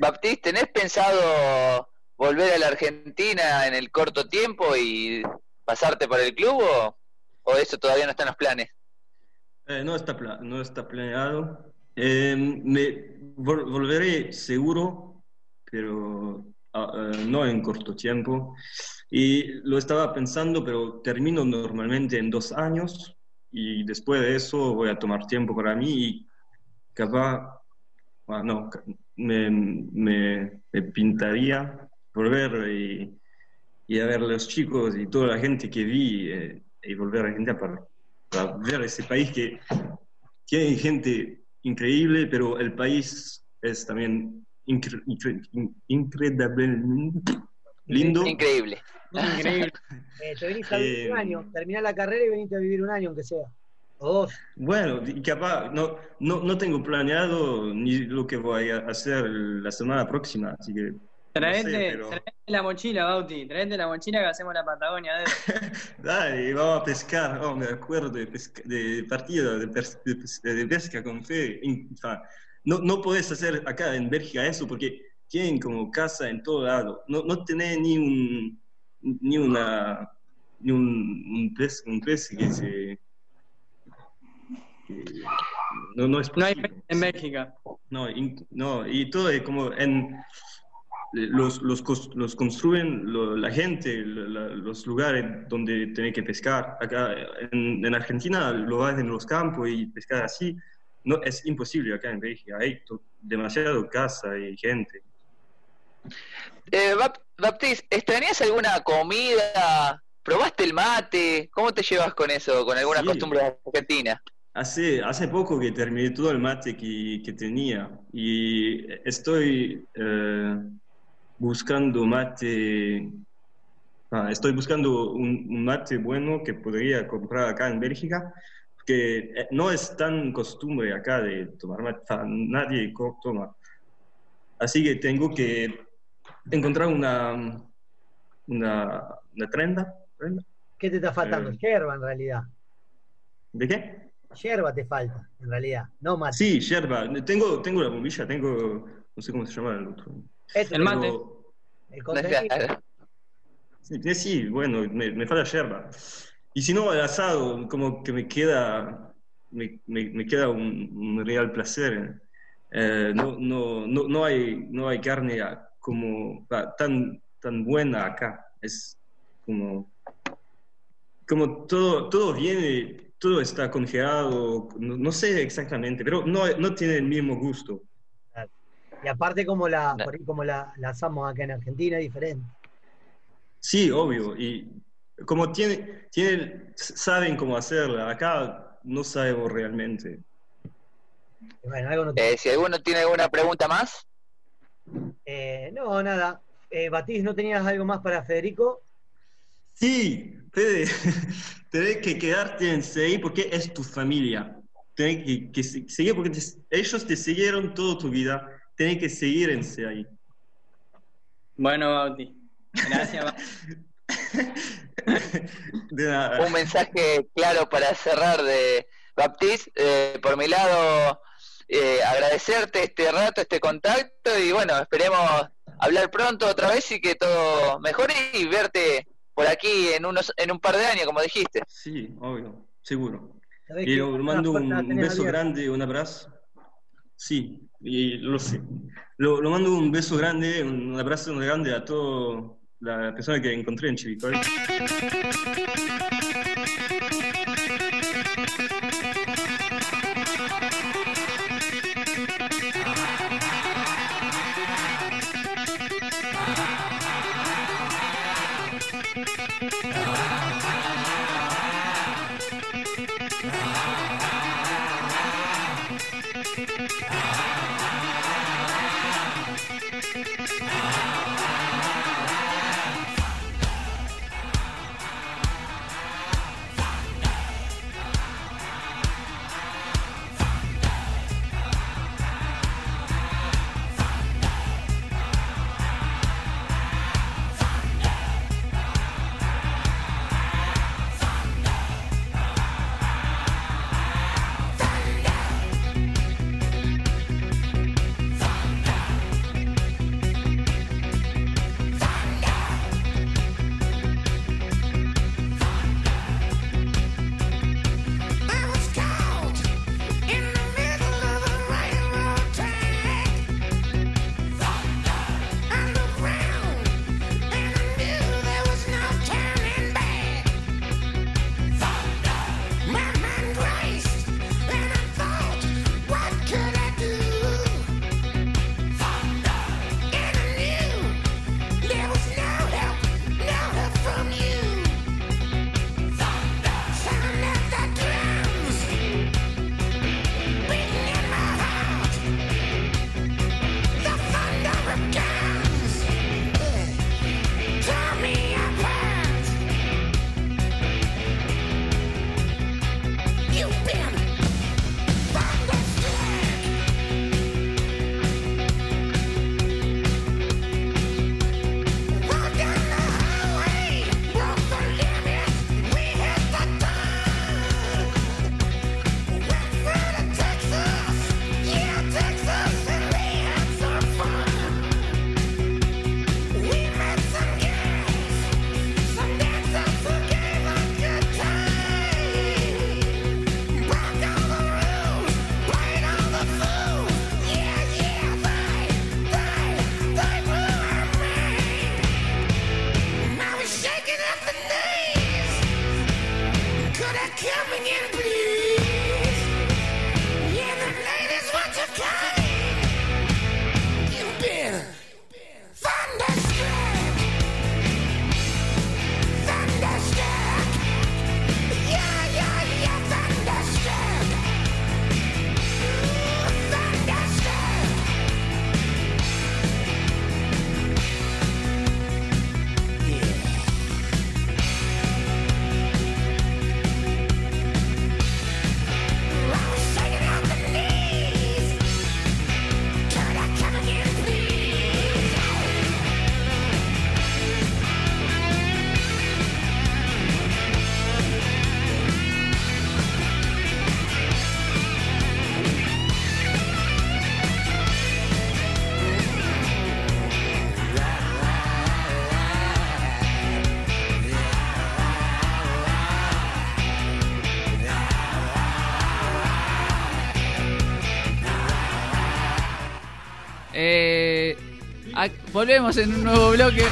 Baptiste, ¿tenés pensado volver a la Argentina en el corto tiempo y pasarte por el club o, o eso todavía no está en los planes? Eh, no, está no está planeado. Eh, me vol- volveré seguro, pero ah, eh, no en corto tiempo. Y lo estaba pensando, pero termino normalmente en dos años y después de eso voy a tomar tiempo para mí y capaz, ah, no, ca- me, me- me pintaría volver y, y a ver a los chicos y toda la gente que vi eh, y volver a Argentina para, para ver ese país que tiene gente increíble, pero el país es también incre- incre- in- increíblemente lindo. Increíble. Increíble. Eh, te venís a vivir un Eh, año, terminás la carrera y venís a vivir un año, aunque sea. O dos. Bueno, capaz, no, no, no tengo planeado ni lo que voy a hacer la semana próxima, así que... no Traete, sé, pero- traete la mochila, Bauti. Traete la mochila que hacemos la Patagonia. de- Dale, vamos a pescar. Oh, me acuerdo de, pesca- de partido de, pes- de pes- de pesca con Fede. No, no puedes hacer acá en Bélgica eso porque tienen como casa en todo lado. No, no tenés ni un, ni una, ni un, un pez, un pez que se... que no, no es No hay posible. en Bélgica. No, in- no, y todo es como en los, los, construyen lo- la gente, la- los lugares donde tienen que pescar. Acá en, en Argentina lo hacen en los campos y pescar así. No, es imposible acá en Bélgica. Hay demasiado casa y gente. Eh, Bap- Baptist, ¿extrañas alguna comida? ¿Probaste el mate? ¿Cómo te llevas con eso? ¿Con alguna Sí. costumbre argentina? Hace, hace poco que terminé todo el mate que, que tenía y estoy eh, buscando mate, ah, estoy buscando un, un mate bueno que podría comprar acá en Bélgica, porque eh, no es tan costumbre acá de tomar mate, nadie toma. Así que tengo que encontrar una, una, una trenda. ¿trenda? ¿Qué te está faltando? Eh. Yerba, en realidad. ¿De qué? Yerba te falta, en realidad. No mate. Sí, yerba. Tengo, tengo la bombilla, tengo, no sé cómo se llama el otro. Esto El mate. Pero- El contenido. Sí, eh, sí, bueno, me, me falta yerba. Y si no, el asado, como que me queda, me, me- me queda un, un real placer. Eh, no, no, no, no, hay, no hay carne como ah, tan, tan buena acá. Es como, como todo, todo viene, todo está congelado, no, no sé exactamente, pero no, no tiene el mismo gusto. Y aparte como la, por ahí como la, la asamos acá en Argentina, es diferente. Sí, obvio. Y como tiene, tiene, saben cómo hacerla, acá no sabemos realmente. Bueno, algo no te- Eh, si alguno tiene alguna pregunta más, Eh, no, nada. Eh, Batiz, ¿no tenías algo más para Federico? Sí, Fede, tenés que quedarte en CI porque es tu familia. Tenés que, que se- seguir porque te- ellos te siguieron toda tu vida. Tenés que seguir en CI. Bueno, Bauti. Gracias, Bauti. De nada. un mensaje claro para cerrar de Baptist. Eh, por mi lado, eh, agradecerte este rato, este contacto y bueno, esperemos hablar pronto otra vez y que todo mejore y verte por aquí en unos en un par de años, como dijiste. Sí, obvio, seguro. Y la mando un, beso abierta. grande, un abrazo. Sí, y lo, lo, lo mando un beso grande, un abrazo grande a todas las personas que encontré en Chivicoy. Ah. Volvemos en un nuevo bloque.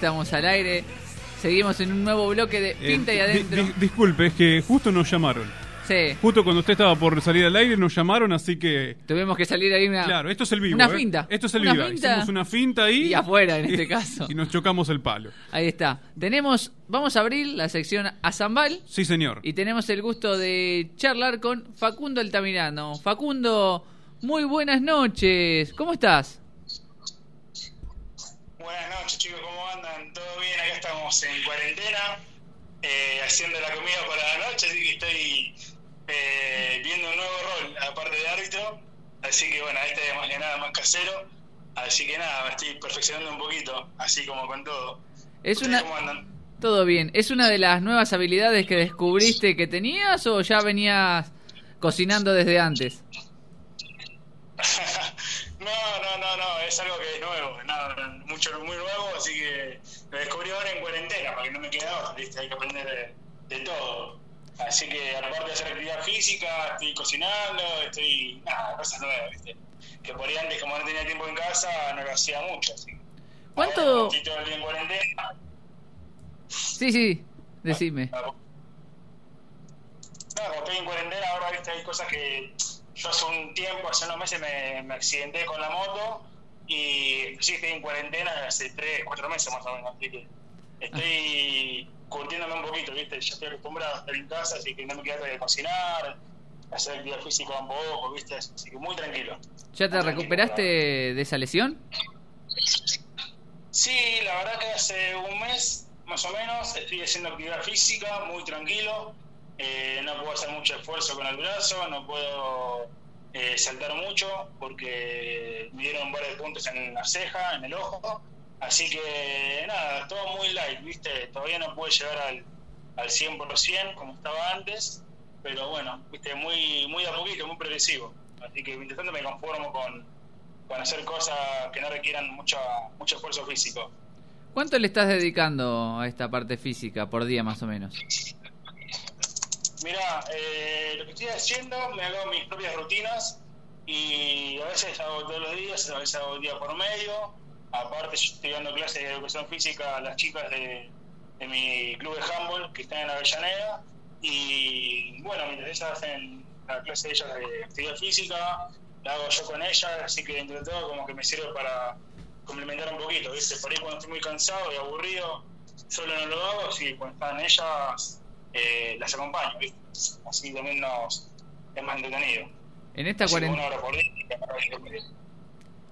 Estamos al aire. Seguimos en un nuevo bloque de Eh, Pinta y Adentro. di- disculpe, es que justo nos llamaron. Sí. Justo cuando usted estaba por salir al aire nos llamaron, así que... Tuvimos que salir ahí una... Claro, esto es el vivo. Una ¿eh? finta. Esto es el Una vivo. finta. Hicimos una finta ahí. Y afuera, en este caso. Y nos chocamos el palo. Ahí está. Tenemos, vamos a abrir la sección Azambal Sí, señor. y tenemos el gusto de charlar con Facundo Altamirano. Facundo, muy buenas noches. ¿Cómo estás? Buenas noches chicos, ¿cómo andan? ¿Todo bien? Acá estamos en cuarentena, eh, haciendo la comida para la noche, así que estoy eh, viendo un nuevo rol, aparte de árbitro, así que bueno, este es más que nada más casero, así que nada, me estoy perfeccionando un poquito, así como con todo. Es ¿Ustedes una... cómo andan? Todo bien. ¿Es una de las nuevas habilidades que descubriste que tenías o ya venías cocinando desde antes? No, no, no, no, es algo que es nuevo, nada, mucho, muy nuevo, así que lo descubrí ahora en cuarentena, para que no me quede otra, ¿viste? hay que aprender de, de todo. Así que aparte de hacer actividad física, estoy cocinando, estoy, nada, cosas nuevas, ¿viste? Que por ahí antes, como no tenía tiempo en casa, no lo hacía mucho, así. ¿Cuánto...? estoy todo el día en cuarentena, Sí, sí, decime. No, como estoy en cuarentena, ahora viste, hay cosas que yo hace un tiempo, hace unos meses me, me accidenté con la moto y sí estoy en cuarentena hace 3, 4 meses más o menos, así que estoy curtiéndome un poquito, viste, ya estoy acostumbrado a estar en casa, así que no me queda que cocinar, hacer actividad física un poco, viste, así que muy tranquilo. ¿Ya te recuperaste de esa lesión? Sí, la verdad que hace un mes más o menos estoy haciendo actividad física muy tranquilo. Eh, no puedo hacer mucho esfuerzo con el brazo, no puedo eh, saltar mucho porque me dieron varios puntos en la ceja, en el ojo. Así que nada, todo muy light, ¿viste? Todavía no puedo llegar al, al 100% como estaba antes, pero bueno, ¿viste? Muy, muy a poquito, muy progresivo. Así que mientras tanto me conformo con, con hacer cosas que no requieran mucho, mucho esfuerzo físico. ¿Cuánto le estás dedicando a esta parte física por día más o menos? Mira, eh, lo que estoy haciendo, me hago mis propias rutinas y a veces hago todos los días, a veces hago día por medio. Aparte, yo estoy dando clases de educación física a las chicas de, mi club de handball que están en Avellaneda. Y bueno, mientras ellas hacen la clase de ellas de actividad física, la hago yo con ellas, así que entre todo como que me sirve para complementar un poquito, ¿viste? Por ahí cuando estoy muy cansado y aburrido, solo no lo hago, así cuando están ellas, eh, las acompaño, ¿viste? Así también nos, es más entretenido. En esta cuarentena...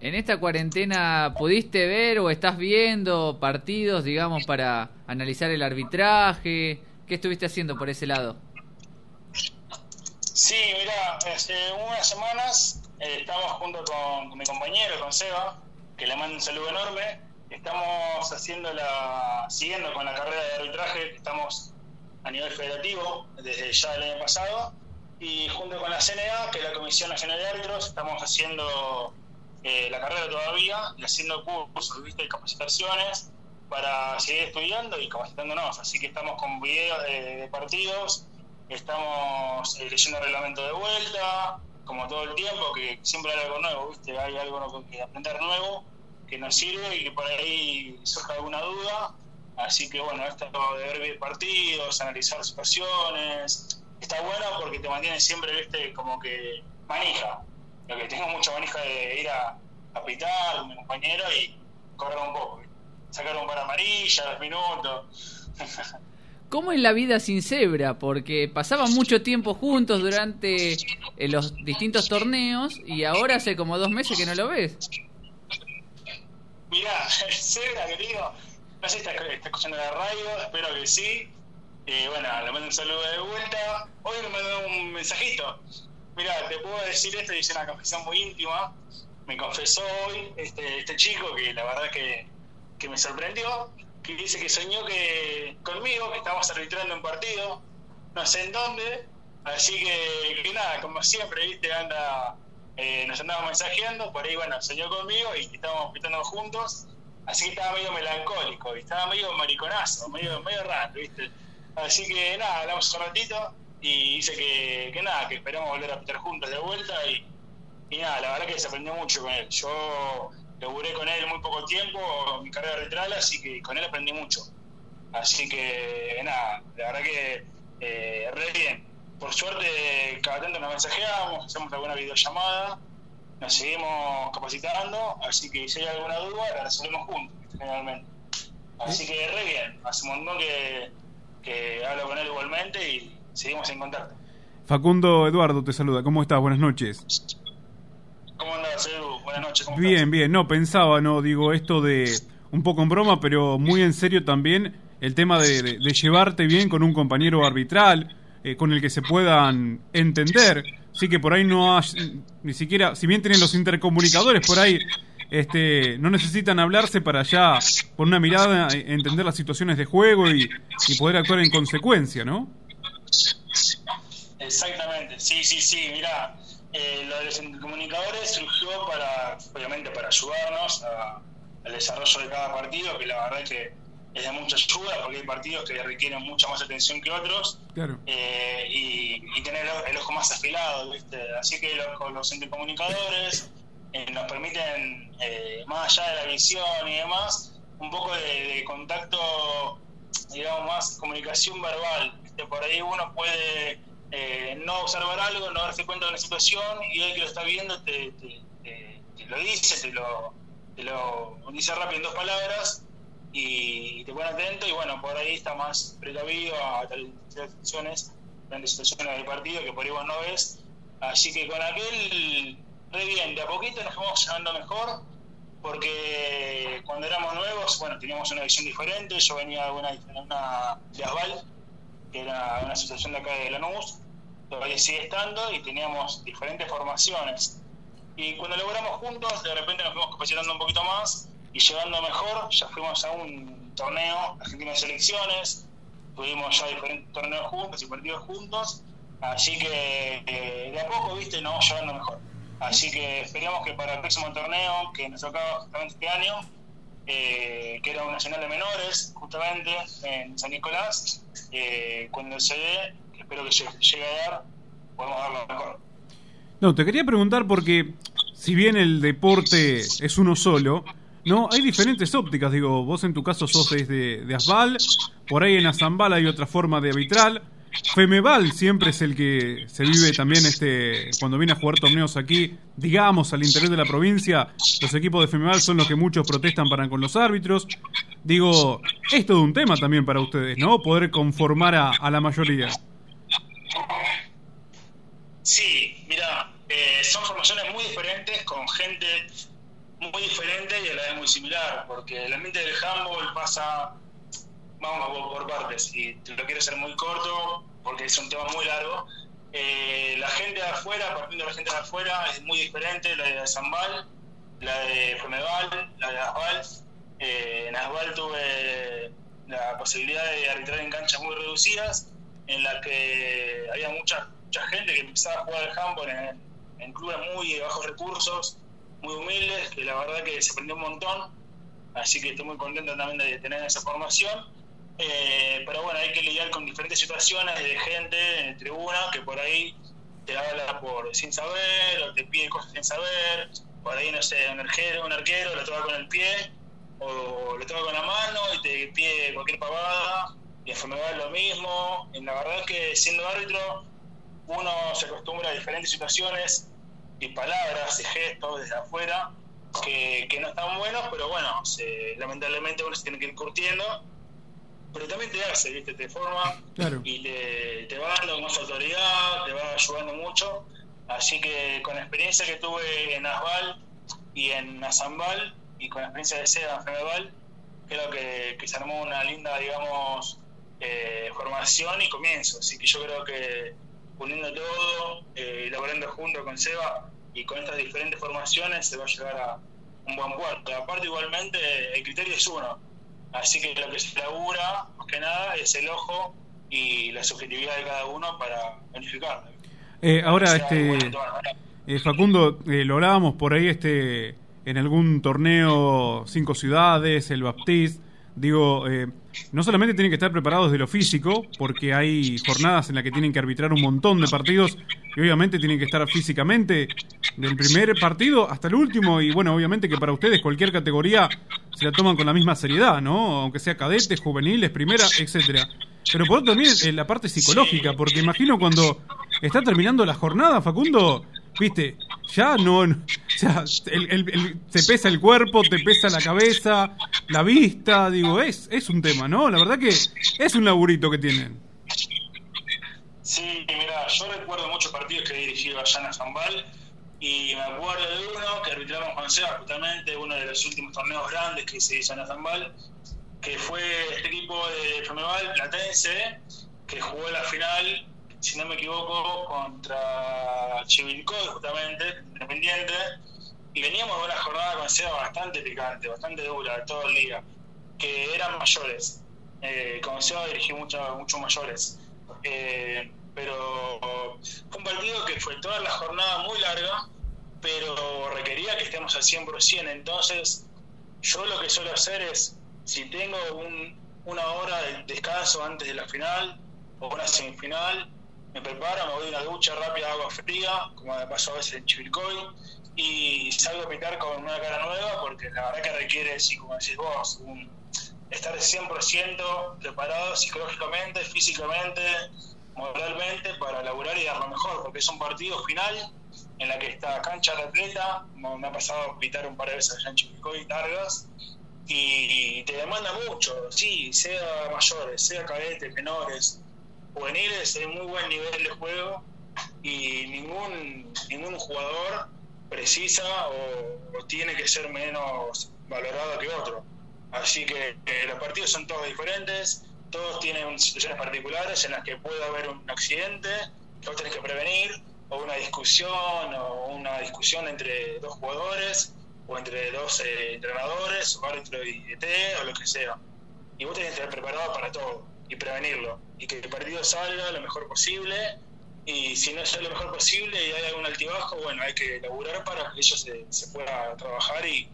¿En esta cuarentena pudiste ver o estás viendo partidos, digamos, para analizar el arbitraje? ¿Qué estuviste haciendo por ese lado? Sí, mira, hace unas semanas eh, estamos junto con, con mi compañero, con Seba, que le mando un saludo enorme. Estamos haciendo la, siguiendo con la carrera de arbitraje, estamos a nivel federativo desde ya el año pasado, y junto con la CNA, que es la Comisión Nacional de Árbitros, estamos haciendo eh, la carrera todavía y haciendo cursos, ¿viste? y capacitaciones para seguir estudiando y capacitándonos. Así que estamos con videos de, de partidos, estamos eh, leyendo el reglamento de vuelta, como todo el tiempo, que siempre hay algo nuevo, ¿viste? hay algo que aprender nuevo que nos sirve y que por ahí surja alguna duda. Así que bueno, esto de ver partidos, analizar situaciones, está bueno porque te mantiene siempre, viste, como que manija. Lo que tengo mucha manija de ir a, a pitar con mi compañero y correr un poco. Sacar un par amarillas, dos minutos. ¿Cómo es la vida sin cebra? Porque pasaban mucho tiempo juntos durante eh, los distintos torneos y ahora hace como dos meses que no lo ves. Mirá, Zebra, querido, no sé si está, está escuchando la radio, espero que sí. Eh, bueno, le mando un saludo de vuelta. Hoy me mandó un mensajito. Mira, te puedo decir esto y es una confesión muy íntima. me confesó hoy este, este chico que la verdad que, que me sorprendió, que dice que soñó que conmigo, que estábamos arbitrando un partido, no sé en dónde, así que, que nada, como siempre, viste, anda, eh, nos andamos mensajeando, por ahí bueno, soñó conmigo y estábamos pitando juntos, así que estaba medio melancólico, y estaba medio mariconazo, medio, medio raro, viste. Así que nada, hablamos un ratito y dice que, que nada, que esperamos volver a pitar juntos de vuelta y, y nada, la verdad que se aprendió mucho con él. Yo laburé con él muy poco tiempo, mi carrera arbitral, así que con él aprendí mucho. Así que nada, la verdad que eh, re bien. Por suerte, cada tanto nos mensajeamos, hacemos alguna videollamada, nos seguimos capacitando, así que si hay alguna duda, la resolvemos juntos, generalmente. Así que re bien, hace un montón que, que hablo con él igualmente y seguimos en contacto. Facundo Eduardo te saluda. ¿Cómo estás? Buenas noches. ¿Cómo andás, Edu? Buenas noches. ¿cómo Bien, bien. No, pensaba, no, digo, esto de un poco en broma, pero muy en serio también, el tema de, de- de llevarte bien con un compañero arbitral, eh, con el que se puedan entender. Sí que por ahí no hay, ni siquiera, si bien tienen los intercomunicadores, por ahí este, no necesitan hablarse para ya, con una mirada, entender las situaciones de juego y, poder actuar en consecuencia, ¿no? Exactamente, sí, sí, sí, mira, eh, lo de los comunicadores surgió para, obviamente, para ayudarnos a- al desarrollo de cada partido, que la verdad es que es de mucha ayuda, porque hay partidos que requieren mucha más atención que otros, Claro. eh, y, y tener el, el ojo más afilado, ¿viste? Así que los, los intercomunicadores eh, nos permiten, eh, más allá de la visión y demás, un poco de, de contacto, digamos, más comunicación verbal. ¿viste? Por ahí uno puede no observar algo, no darse cuenta de una situación, y el que lo está viendo te, te- te- te lo dice, te lo, te lo dice rápido en dos palabras, y te pone atento y bueno, por ahí está más precavido a tal situaciones, grandes situaciones del partido que por ahí vos no ves. Así que con aquel, re bien, de a poquito nos fuimos llevando mejor, porque cuando éramos nuevos, bueno, teníamos una visión diferente, yo venía de una, una de Asval, que era una asociación de acá de Lanús, todavía sigue estando y teníamos diferentes formaciones. Y cuando logramos juntos, de repente nos fuimos capacitando un poquito más y llegando mejor, ya fuimos a un torneo Argentina de Selecciones, tuvimos ya diferentes torneos juntos y partidos juntos, así que eh, de a poco, viste, nos vamos llevando mejor. Así que esperemos que para el próximo torneo, que nos tocaba justamente este año, eh, que era un nacional de menores, justamente en San Nicolás, eh, cuando se dé, espero que llegue a dar, podemos darlo mejor. No, te quería preguntar porque si bien el deporte es uno solo, no, hay diferentes ópticas. Digo, vos en tu caso sos desde de Asbal, por ahí en Azambal hay otra forma de arbitral. Femeval siempre es el que se vive también este cuando viene a jugar torneos aquí, digamos, al interior de la provincia. Los equipos de Femeval son los que muchos protestan para con los árbitros. Digo, es todo un tema también para ustedes, ¿no? Poder conformar a, a la mayoría. Sí, mira, eh, son formaciones muy diferentes, con gente muy diferente y a la vez muy similar, porque el ambiente del handball pasa, vamos por, partes, y te lo quiero hacer muy corto, porque es un tema muy largo. Eh, la gente de afuera, partiendo de la gente de afuera, es muy diferente, la de Zambal, la de Femeval, la de Asbal. Eh, en Asbal tuve la posibilidad de arbitrar en canchas muy reducidas, en las que había mucha, mucha gente que empezaba a jugar al handball en, en clubes muy bajos recursos, muy humildes, que la verdad que se aprendió un montón, así que estoy muy contento también de tener esa formación. Eh, pero bueno, hay que lidiar con diferentes situaciones de gente en tribuna que por ahí te habla por sin saber o te pide cosas sin saber. Por ahí, no sé, un arquero, un arquero lo toca con el pie o lo toca con la mano y te pide cualquier pavada. Y en Femeval lo mismo. Y la verdad es que siendo árbitro uno se acostumbra a diferentes situaciones y palabras y gestos desde afuera que, que no están buenos, pero bueno, se- lamentablemente uno se tiene que ir curtiendo pero también te hace, ¿viste? Te forma Claro. y te, te va dando más autoridad, te va ayudando mucho. Así que con la experiencia que tuve en Asbal y en Azambal y con la experiencia de SEDA en Femeval, creo que, que se armó una linda, digamos, eh, formación y comienzo. Así que yo creo que uniendo todo, eh, elaborando junto con Seba y con estas diferentes formaciones se va a llegar a un buen puerto. Aparte, igualmente, el criterio es uno. Así que lo que se labura, más que nada, es el ojo y la subjetividad de cada uno para unificar. Eh, ahora, O sea, este, eh, Facundo, eh, lo hablábamos por ahí este, en algún torneo, cinco ciudades, el Baptiste. Digo, eh, no solamente tienen que estar preparados de lo físico, porque hay jornadas en las que tienen que arbitrar un montón de partidos y obviamente tienen que estar físicamente del primer partido hasta el último. Y bueno, obviamente que para ustedes cualquier categoría se la toman con la misma seriedad, ¿no? Aunque sea cadetes, juveniles, primera, etcétera. Pero por otro también eh, la parte psicológica, porque imagino cuando está terminando la jornada, Facundo, viste, ya no, o sea, el- te pesa el cuerpo, te pesa la cabeza, la vista, digo, es, es un tema, ¿no? La verdad que es un laburito que tienen. Sí, mira, yo recuerdo muchos partidos que he dirigido allá en Zambal y me acuerdo de uno que arbitramos con Seba, justamente uno de los últimos torneos grandes que se hizo en Zambal, que fue este equipo de Femeval Platense que jugó la final, si no me equivoco, contra Chivilcoy, justamente, Independiente, y veníamos de una jornada con Seba bastante picante, bastante dura, todo el día, que eran mayores. Eh, con Seba dirigí mucho- muchos mayores. Eh, pero fue un partido que fue toda la jornada muy larga, pero requería que estemos al 100%. Entonces, yo lo que suelo hacer es, si tengo un- una hora de descanso antes de la final o una semifinal, me preparo, me voy una ducha rápida, agua fría, como me pasó a veces en Chivilcoy, y salgo a picar con una cara nueva, porque la verdad que requiere, como decís vos, un, estar 100% preparado psicológicamente, físicamente, moralmente para laburar y dar lo mejor, porque es un partido final en la que está cancha repleta, me ha pasado a pitar un par de veces allá en Chivilcoy, largas, y te demanda mucho, sí, sea mayores, sea cadetes, menores, juveniles, hay muy buen nivel de juego y ningún, ningún jugador precisa o, tiene que ser menos valorado que otro. Así que eh, los partidos son todos diferentes, todos tienen situaciones particulares en las que puede haber un accidente que vos tenés que prevenir, o una discusión, o una discusión entre dos jugadores, o entre dos eh, entrenadores, o árbitro y DT, o lo que sea. Y vos tenés que estar preparado para todo y prevenirlo, y que el partido salga lo mejor posible, y si no sale lo mejor posible y hay algún altibajo, bueno, hay que laburar para que eso se, se pueda trabajar y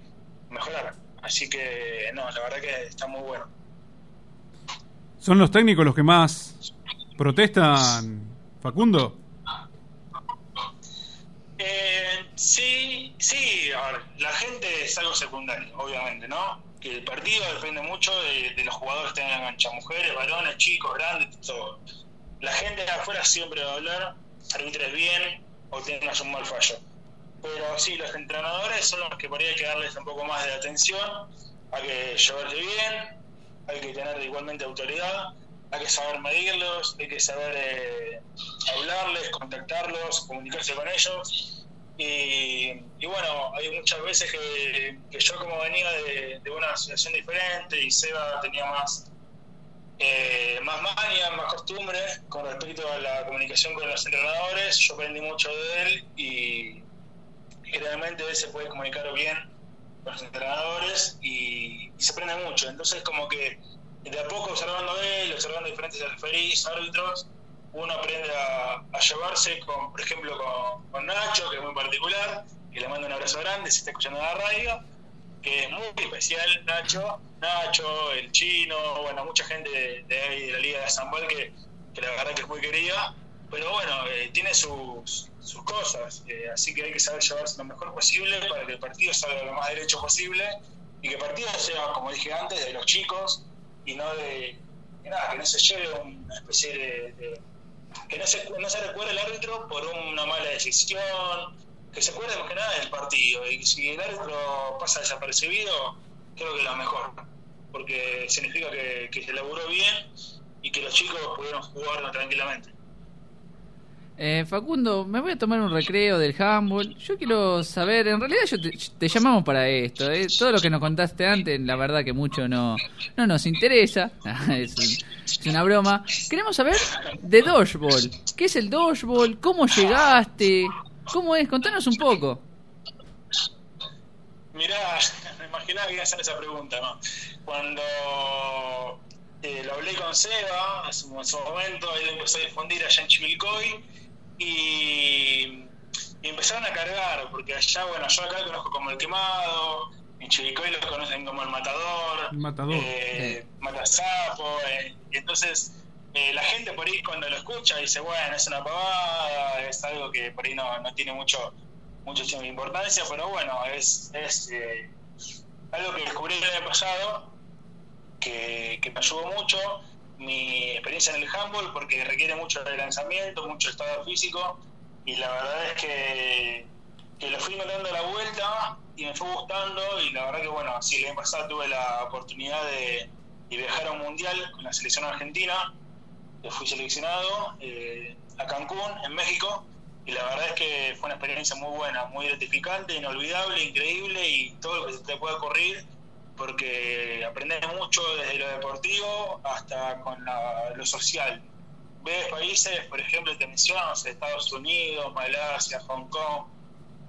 mejorar. Así que, no, la verdad que está muy bueno. ¿Son los técnicos los que más protestan, Facundo? Eh, sí, sí, a ver, la gente es algo secundario, obviamente, ¿no? Que el partido depende mucho de, los jugadores que tengan cancha, mujeres, varones, chicos, grandes, todo. La gente de afuera siempre va a hablar, arbitres bien o tengas un mal fallo. Pero sí, los entrenadores son los que por ahí hay que darles un poco más de atención, hay que llevarse bien, hay que tener igualmente autoridad, hay que saber medirlos, hay que saber eh, hablarles, contactarlos, comunicarse con ellos. Y, y bueno, hay muchas veces que, yo como venía de, una situación diferente y Seba tenía más, eh, más maña, más costumbre con respecto a la comunicación con los entrenadores, yo aprendí mucho de él y generalmente él se puede comunicar bien con los entrenadores y, y se aprende mucho. Entonces como que de a poco observando él, observando diferentes referees, árbitros, uno aprende a, llevarse con, por ejemplo, con, Nacho, que es muy particular, que le mando un abrazo grande si está escuchando la radio, que es muy especial Nacho, Nacho, el chino, bueno, mucha gente de, de de la Liga de Zambal que, que la verdad que es muy querida, pero bueno, eh, tiene sus, cosas, eh, así que hay que saber llevarse lo mejor posible para que el partido salga lo más derecho posible y que el partido sea, como dije antes, de los chicos y no de, nada, que no se lleve una especie de- que no se, no se recuerde el árbitro por una mala decisión, que se acuerde más que nada del partido y si el árbitro pasa desapercibido, creo que es lo mejor, porque significa que, se laburó bien y que los chicos pudieron jugar tranquilamente. Eh, Facundo, me voy a tomar un recreo del handball. Yo quiero saber, en realidad yo te, te llamamos para esto. eh. Todo lo que nos contaste antes, la verdad que mucho no, no nos interesa. es, un- es una broma. Queremos saber de dodgeball. ¿Qué es el dodgeball? ¿Cómo llegaste? ¿Cómo es? Contanos un poco. Mirá, me imaginaba que iba a hacer esa pregunta, ¿no? Cuando eh, lo hablé con Seba, en su, en su momento, él empezó a difundir allá en Chivilcoy y, y empezaron a cargar, porque allá, bueno, yo acá lo conozco como el quemado, en Chivilcoy lo conocen como el matador, El matador. eh, matasapo, eh, y entonces eh, la gente por ahí cuando lo escucha dice, bueno, es una pavada, es algo que por ahí no, no tiene mucho mucho de importancia, pero bueno, es, es eh, algo que descubrí el año pasado, que, que me ayudó mucho, mi experiencia en el handball, porque requiere mucho de lanzamiento, mucho estado físico, y la verdad es que, que lo fui notando la vuelta y me fue gustando, y la verdad que bueno, sí, el año pasado tuve la oportunidad de, de viajar a un mundial con la selección argentina, que fui seleccionado eh, a Cancún, en México, y la verdad es que fue una experiencia muy buena, muy gratificante, inolvidable, increíble y todo lo que se te pueda ocurrir, porque aprendes mucho desde lo deportivo hasta con la- lo social. Ves países, por ejemplo, te menciono, no sé, Estados Unidos, Malasia, Hong Kong,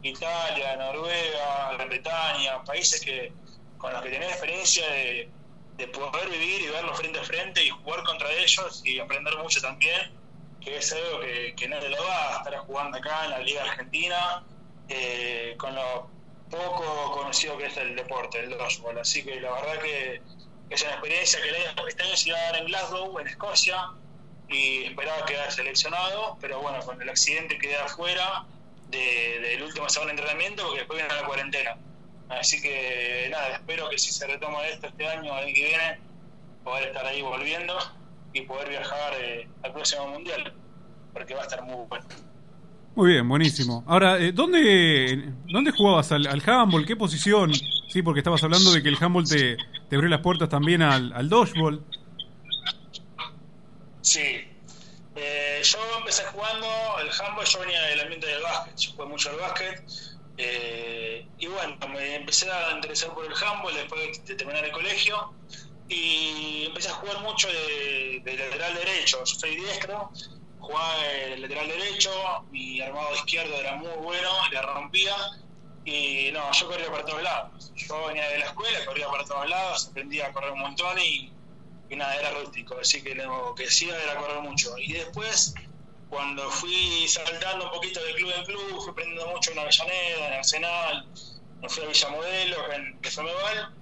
Italia, Noruega, Gran Bretaña, países que con los que tenés experiencia de, de poder vivir y verlos frente a frente y jugar contra ellos y aprender mucho también que es algo que, que nadie lo da, estar jugando acá en la Liga Argentina, eh, con lo poco conocido que es el deporte, el dodgeball. Así que la verdad que es una experiencia que este año se iba a dar en Glasgow, en Escocia, y esperaba quedar seleccionado, pero bueno, con el accidente quedé afuera de- del último segundo entrenamiento porque después viene la cuarentena. Así que nada, espero que si se retoma esto este año, el que viene, poder estar ahí volviendo y poder viajar eh, al próximo mundial, porque va a estar muy bueno. Muy bien, buenísimo. Ahora, eh, ¿dónde, ¿dónde jugabas al, al handball? ¿Qué posición? Sí, porque estabas hablando de que el handball te, abrió las puertas también al, al dodgeball. Sí. Eh, yo empecé jugando el handball, yo venía del ambiente del básquet, yo jugué mucho al básquet. eh, y bueno, me empecé a interesar por el handball después de terminar el colegio. Y empecé a jugar mucho de, de lateral derecho. Yo soy diestro, jugaba de lateral derecho, mi armado izquierdo era muy bueno, le rompía. Y no, yo corría para todos lados. Yo venía de la escuela, corría para todos lados, aprendía a correr un montón y, nada, era rústico, así que lo que hacía era correr mucho. Y después, cuando fui saltando un poquito de club en club, fui aprendiendo mucho en Avellaneda, en Arsenal, me fui a Villa Modelo, en Femeval.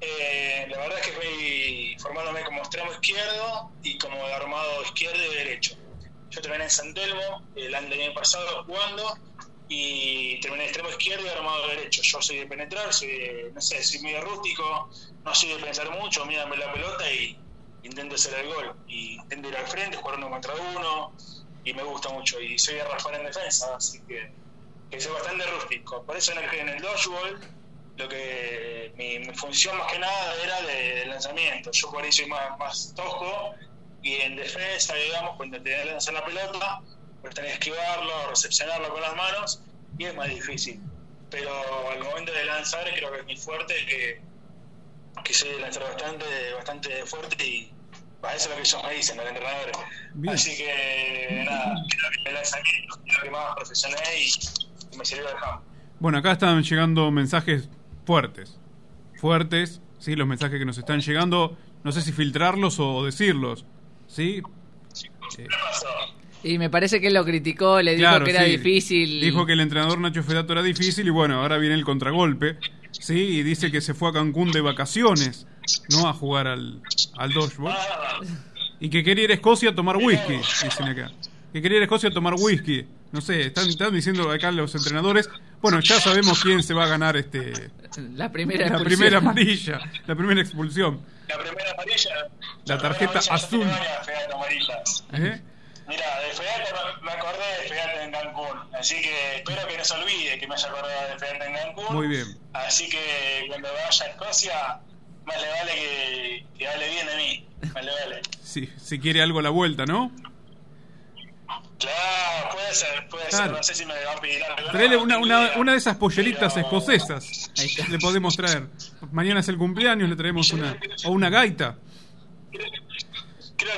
Eh, la verdad es que fui formándome como extremo izquierdo y como de armado izquierdo y derecho. Yo terminé en San Telmo el año pasado jugando y terminé extremo izquierdo y armado derecho. Yo soy de penetrar, soy no sé, soy medio rústico, no soy de pensar mucho, mírame la pelota y intento hacer el gol. Y intento ir al frente, jugar uno contra uno y me gusta mucho. Y soy de Rafael en defensa, así que, que soy bastante rústico. Por eso en el, dodgeball lo que mi, función más que nada era de, de lanzamiento. Yo por ahí soy más, más tosco y en defensa, digamos, cuando te lanzan la pelota, pues tenés que esquivarlo, recepcionarlo con las manos y es más difícil. Pero al momento de lanzar creo que es muy fuerte, que, que soy de lanzar bastante, bastante fuerte y bah, eso es lo que ellos me dicen, los entrenadores. Bien. Así que nada, creo que el lanzamiento es lo que más profesional y, y me sirvió campo. Bueno, acá están llegando mensajes fuertes. Fuertes, ¿sí? Los mensajes que nos están llegando. No sé si filtrarlos o decirlos. ¿Sí? Eh, Y me parece que él lo criticó, le dijo claro, que era sí. difícil. Dijo que el entrenador Nacho Fedato era difícil y bueno, ahora viene el contragolpe. ¿Sí? Y dice que se fue a Cancún de vacaciones, no a jugar al, al dodgeball. Y que quería ir a Escocia a tomar whisky, dicen acá. Que quería ir a Escocia a tomar whisky. No sé, están, están diciendo acá los entrenadores. Bueno, ya sabemos quién se va a ganar este La primera la expulsión. primera amarilla, la primera expulsión. La primera amarilla. La tarjeta azul. ¿Eh? Mira, de Feata me- acordé de Feata en Cancún. Así que espero que no se olvide que me haya acordado de Feata en Cancún. Muy bien. Así que cuando vaya a Escocia, más le vale que, que hable bien de mí. Más le vale. Si, si quiere algo a la vuelta, ¿no? Puede ser, puede Claro. ser. No sé si me va a pedir algo. Traele una, una, una de esas polleritas escocesas. Le podemos traer. Mañana es el cumpleaños, le traemos una. O una gaita. Creo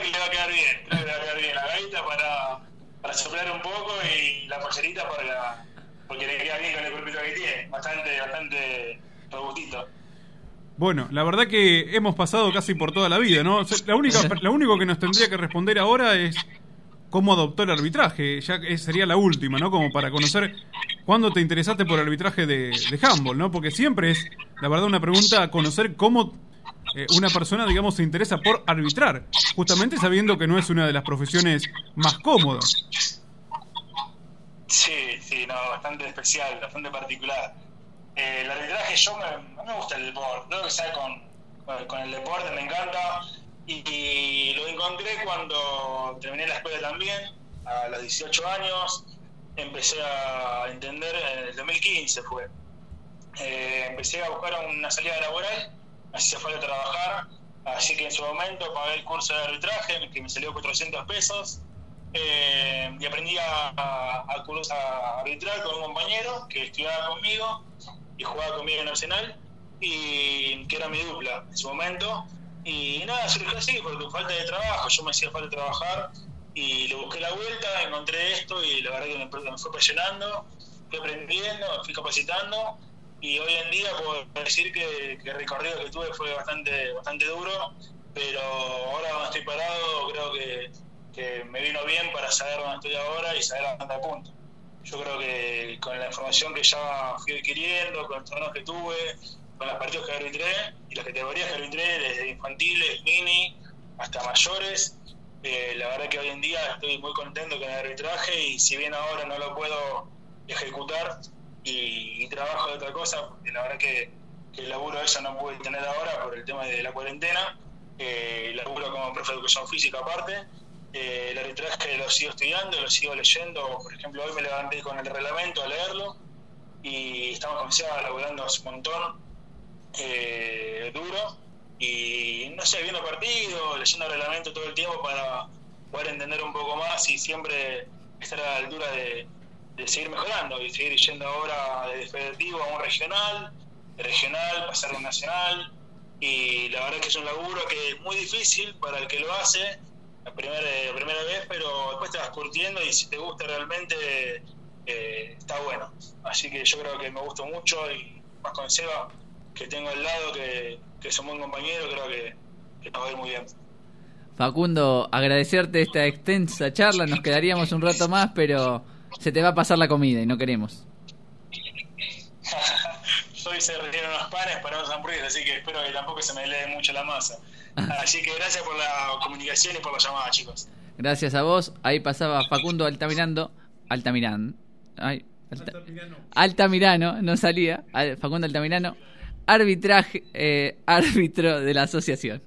que le va a quedar bien. Creo que le va a quedar bien la gaita para, para soplar un poco y la pollerita para, porque le queda bien con el cuerpito que tiene, bastante, bastante robustito. Bueno, la verdad que hemos pasado casi por toda la vida, ¿no? La única, lo único que nos tendría que responder ahora es cómo adoptó el arbitraje. Ya sería la última, ¿no? Como para conocer cuándo te interesaste por el arbitraje de, de handball, ¿no? Porque siempre es, la verdad, una pregunta conocer cómo eh, una persona, digamos, se interesa por arbitrar, justamente sabiendo que no es una de las profesiones más cómodas. Sí, sí, no, bastante especial, bastante particular. Eh, el arbitraje, yo me, me gusta el deporte, creo que sea con el deporte, me encanta. Y, lo encontré cuando terminé la escuela también, a los 18 años. Empecé a entender, en el 2015 fue. Eh, empecé a buscar una salida laboral, así se fue a trabajar. Así que en su momento pagué el curso de arbitraje, que me salió 400 pesos. Eh, y aprendí a, a, a arbitrar con un compañero que estudiaba conmigo y jugaba conmigo en Arsenal, y que era mi dupla en su momento. Y nada, surgió así, porque falta de trabajo, yo me hacía falta trabajar y le busqué la vuelta, encontré esto y la verdad que me, me fue apasionando, fui aprendiendo, fui capacitando y hoy en día puedo decir que, el recorrido que tuve fue bastante, bastante duro, pero ahora donde estoy parado creo que, que me vino bien para saber dónde estoy ahora y saber a dónde apunto. Yo creo que con la información que ya fui adquiriendo, con los torneos que tuve, con los partidos que arbitré y las categorías que arbitré, desde infantiles, mini hasta mayores, eh, la verdad que hoy en día estoy muy contento con el arbitraje y si bien ahora no lo puedo ejecutar y, trabajo de otra cosa, porque la verdad que, que el laburo eso no pude tener ahora por el tema de la cuarentena, eh, laburo como profe de educación física aparte, eh, el arbitraje lo sigo estudiando, lo sigo leyendo, por ejemplo hoy me levanté con el reglamento a leerlo y estamos con Seba laburando un montón eh, duro y no sé, viendo partidos, leyendo reglamento todo el tiempo para poder entender un poco más y siempre estar a la altura de, de seguir mejorando y seguir yendo ahora de federativo a un regional, de regional pasar a nacional y la verdad que es un laburo que es muy difícil para el que lo hace la primera, la primera vez, pero después te vas curtiendo y si te gusta realmente eh, está bueno. Así que yo creo que me gustó mucho y más con Seba, que tengo al lado, que, que es un buen compañero, creo que, que nos va a ir muy bien. Facundo, agradecerte esta extensa charla. Nos quedaríamos un rato más, pero se te va a pasar la comida y no queremos. Hoy se retiraron unos panes para unos hamburguesas, así que espero que tampoco se me lee mucho la masa. Así que gracias por la comunicación y por la llamada, chicos. Gracias a vos. Ahí pasaba Facundo Altamirando. Altamirán. Ay, Alta- Altamirano, no salía. Al- Facundo Altamirano. Arbitraje, eh, árbitro de la asociación.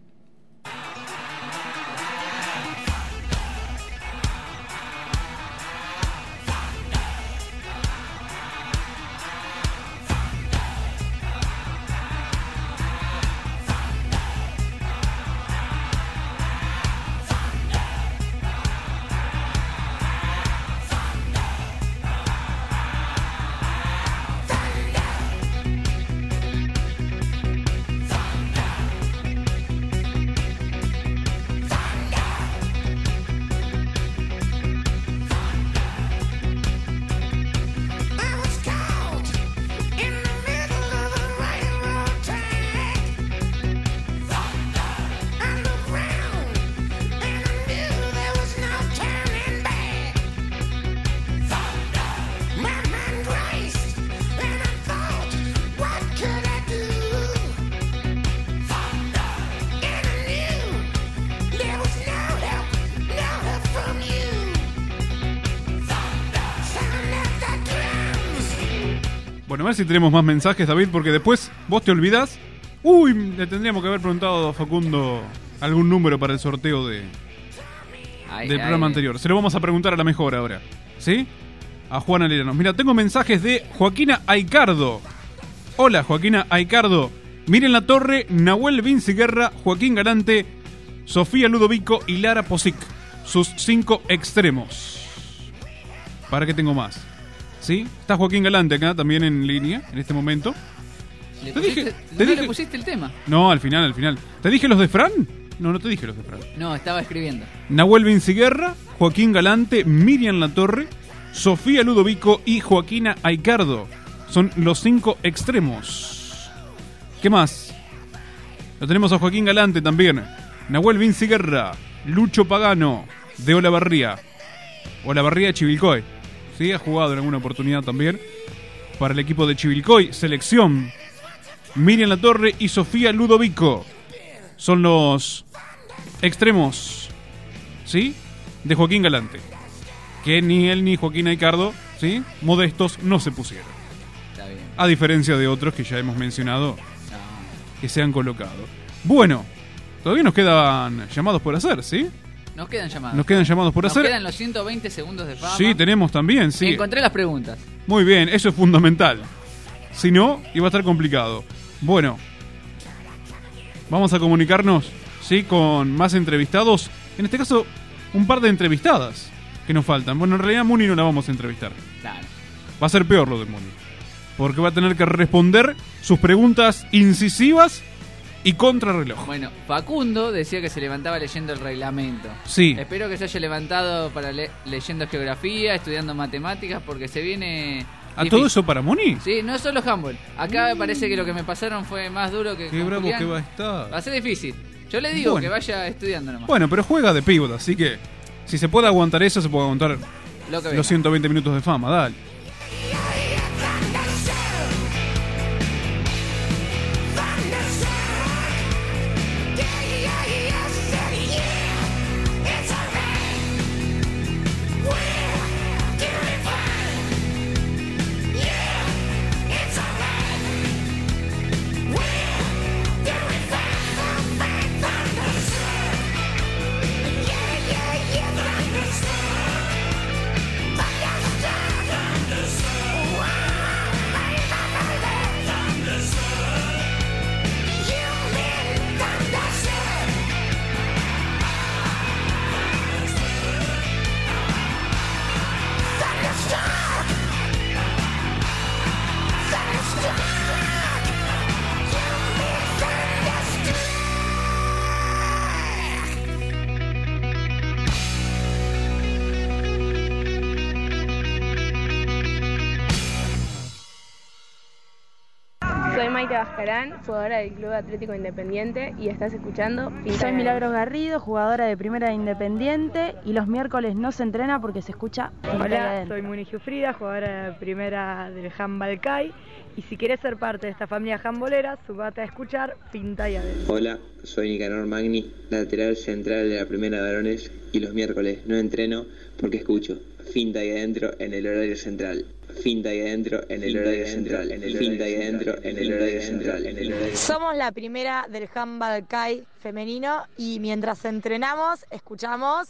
Ver si tenemos más mensajes, David, porque después vos te olvidás. Uy, le tendríamos que haber preguntado a Facundo algún número para el sorteo de, Ay, del ay, programa ay. anterior. Se lo vamos a preguntar a la mejor ahora. ¿Sí? A Juana Leranos. Mira, tengo mensajes de Joaquina Aicardo. Hola, Joaquina Aicardo. Miren la torre, Nahuel Vinci Guerra, Joaquín Galante, Sofía Ludovico y Lara Posic. Sus cinco extremos. ¿Para qué tengo más? ¿Sí? Está Joaquín Galante acá también en línea en este momento. ¿Le Te pusiste, dije- no le pusiste el tema? No, al final, al final. ¿Te dije los de Fran? No, no te dije los de Fran. No, estaba escribiendo. Nahuel Vinciguerra, Joaquín Galante, Miriam Latorre, Sofía Ludovico y Joaquina Aicardo. Son los cinco extremos. ¿Qué más? Lo tenemos a Joaquín Galante también. Nahuel Vinci Guerra. Lucho Pagano. De Olavarría. Olavarría de Chivilcoy. Sí, ha jugado en alguna oportunidad también. Para el equipo de Chivilcoy. Selección. Miriam La Torre y Sofía Ludovico. Son los extremos. ¿Sí? De Joaquín Galante. Que ni él ni Joaquín Aicardo, ¿sí? Modestos no se pusieron. Está bien. A diferencia de otros que ya hemos mencionado que se han colocado. Bueno, todavía nos quedan llamados por hacer, ¿sí? Nos quedan llamadas. Nos quedan llamados por Nos hacer. quedan los 120 segundos de fama. Sí, tenemos también, sí. Encontré las preguntas. Muy bien, eso es fundamental. Si no, iba a estar complicado. Bueno, vamos a comunicarnos, ¿sí? Con más entrevistados. En este caso, un par de entrevistadas que nos faltan. Bueno, en realidad Muni no la vamos a entrevistar. Claro. Va a ser peor lo de Muni. Porque va a tener que responder sus preguntas incisivas y contrarreloj. Bueno, Facundo decía que se levantaba leyendo el reglamento. Sí. Espero que se haya levantado para le- leyendo geografía, estudiando matemáticas, porque se viene. ¿A difícil. todo eso para Muni? Sí, no solo handball. Acá me parece que lo que me pasaron fue más duro que. Qué bravo Julián. que va a estar. Va a ser difícil. Yo le digo Bueno. que vaya estudiando nomás. Bueno, pero juega de pivot, así que si se puede aguantar eso, se puede aguantar los 120 minutos de fama, dale. Jugadora del Club Atlético Independiente y estás escuchando Pinta Soy Milagros Garrido, jugadora de Primera de Independiente y los miércoles no se entrena porque se escucha Pinta Hola, soy Muni Giufrida, jugadora de primera del handball CAI. Y si quieres ser parte de esta familia handbolera, subate a escuchar Pinta y Adentro. Hola, soy Nicanor Magni, lateral central de la primera de varones y los miércoles no entreno porque escucho Finta y adentro en el horario central. Finta y adentro en el horario central. En el Finta y adentro en el horario central. En el horario Somos la primera del handball CAI femenino y mientras entrenamos, escuchamos.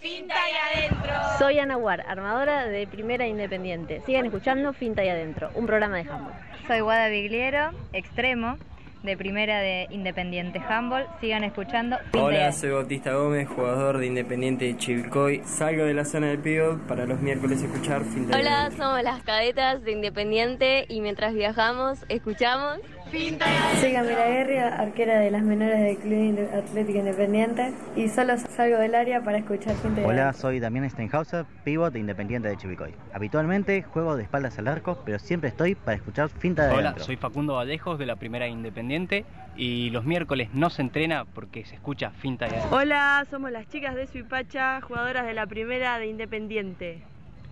Finta y adentro. Soy Ana Guar, armadora de Primera Independiente. Sigan escuchando Finta y adentro, un programa de handball. Soy Guada Vigliero, extremo de Primera de Independiente Handball. Sigan escuchando Hola, soy Bautista Gómez, jugador de Independiente de Chivilcoy. Salgo de la zona del pivot para los miércoles escuchar fin de Hola, somos las cadetas de Independiente y mientras viajamos, escuchamos. Soy Camila Guerri, arquera de las menores del Club Atlético Independiente y solo salgo del área para escuchar gente de Hola, soy Damián Steinhauser, pivot de Independiente de Chivicoy. Habitualmente juego de espaldas al arco, pero siempre estoy para escuchar finta de Hola, adentro. soy Facundo Vallejos de la Primera Independiente y los miércoles no se entrena porque se escucha finta y adentro. Hola, somos las chicas de Suipacha, jugadoras de la primera de Independiente.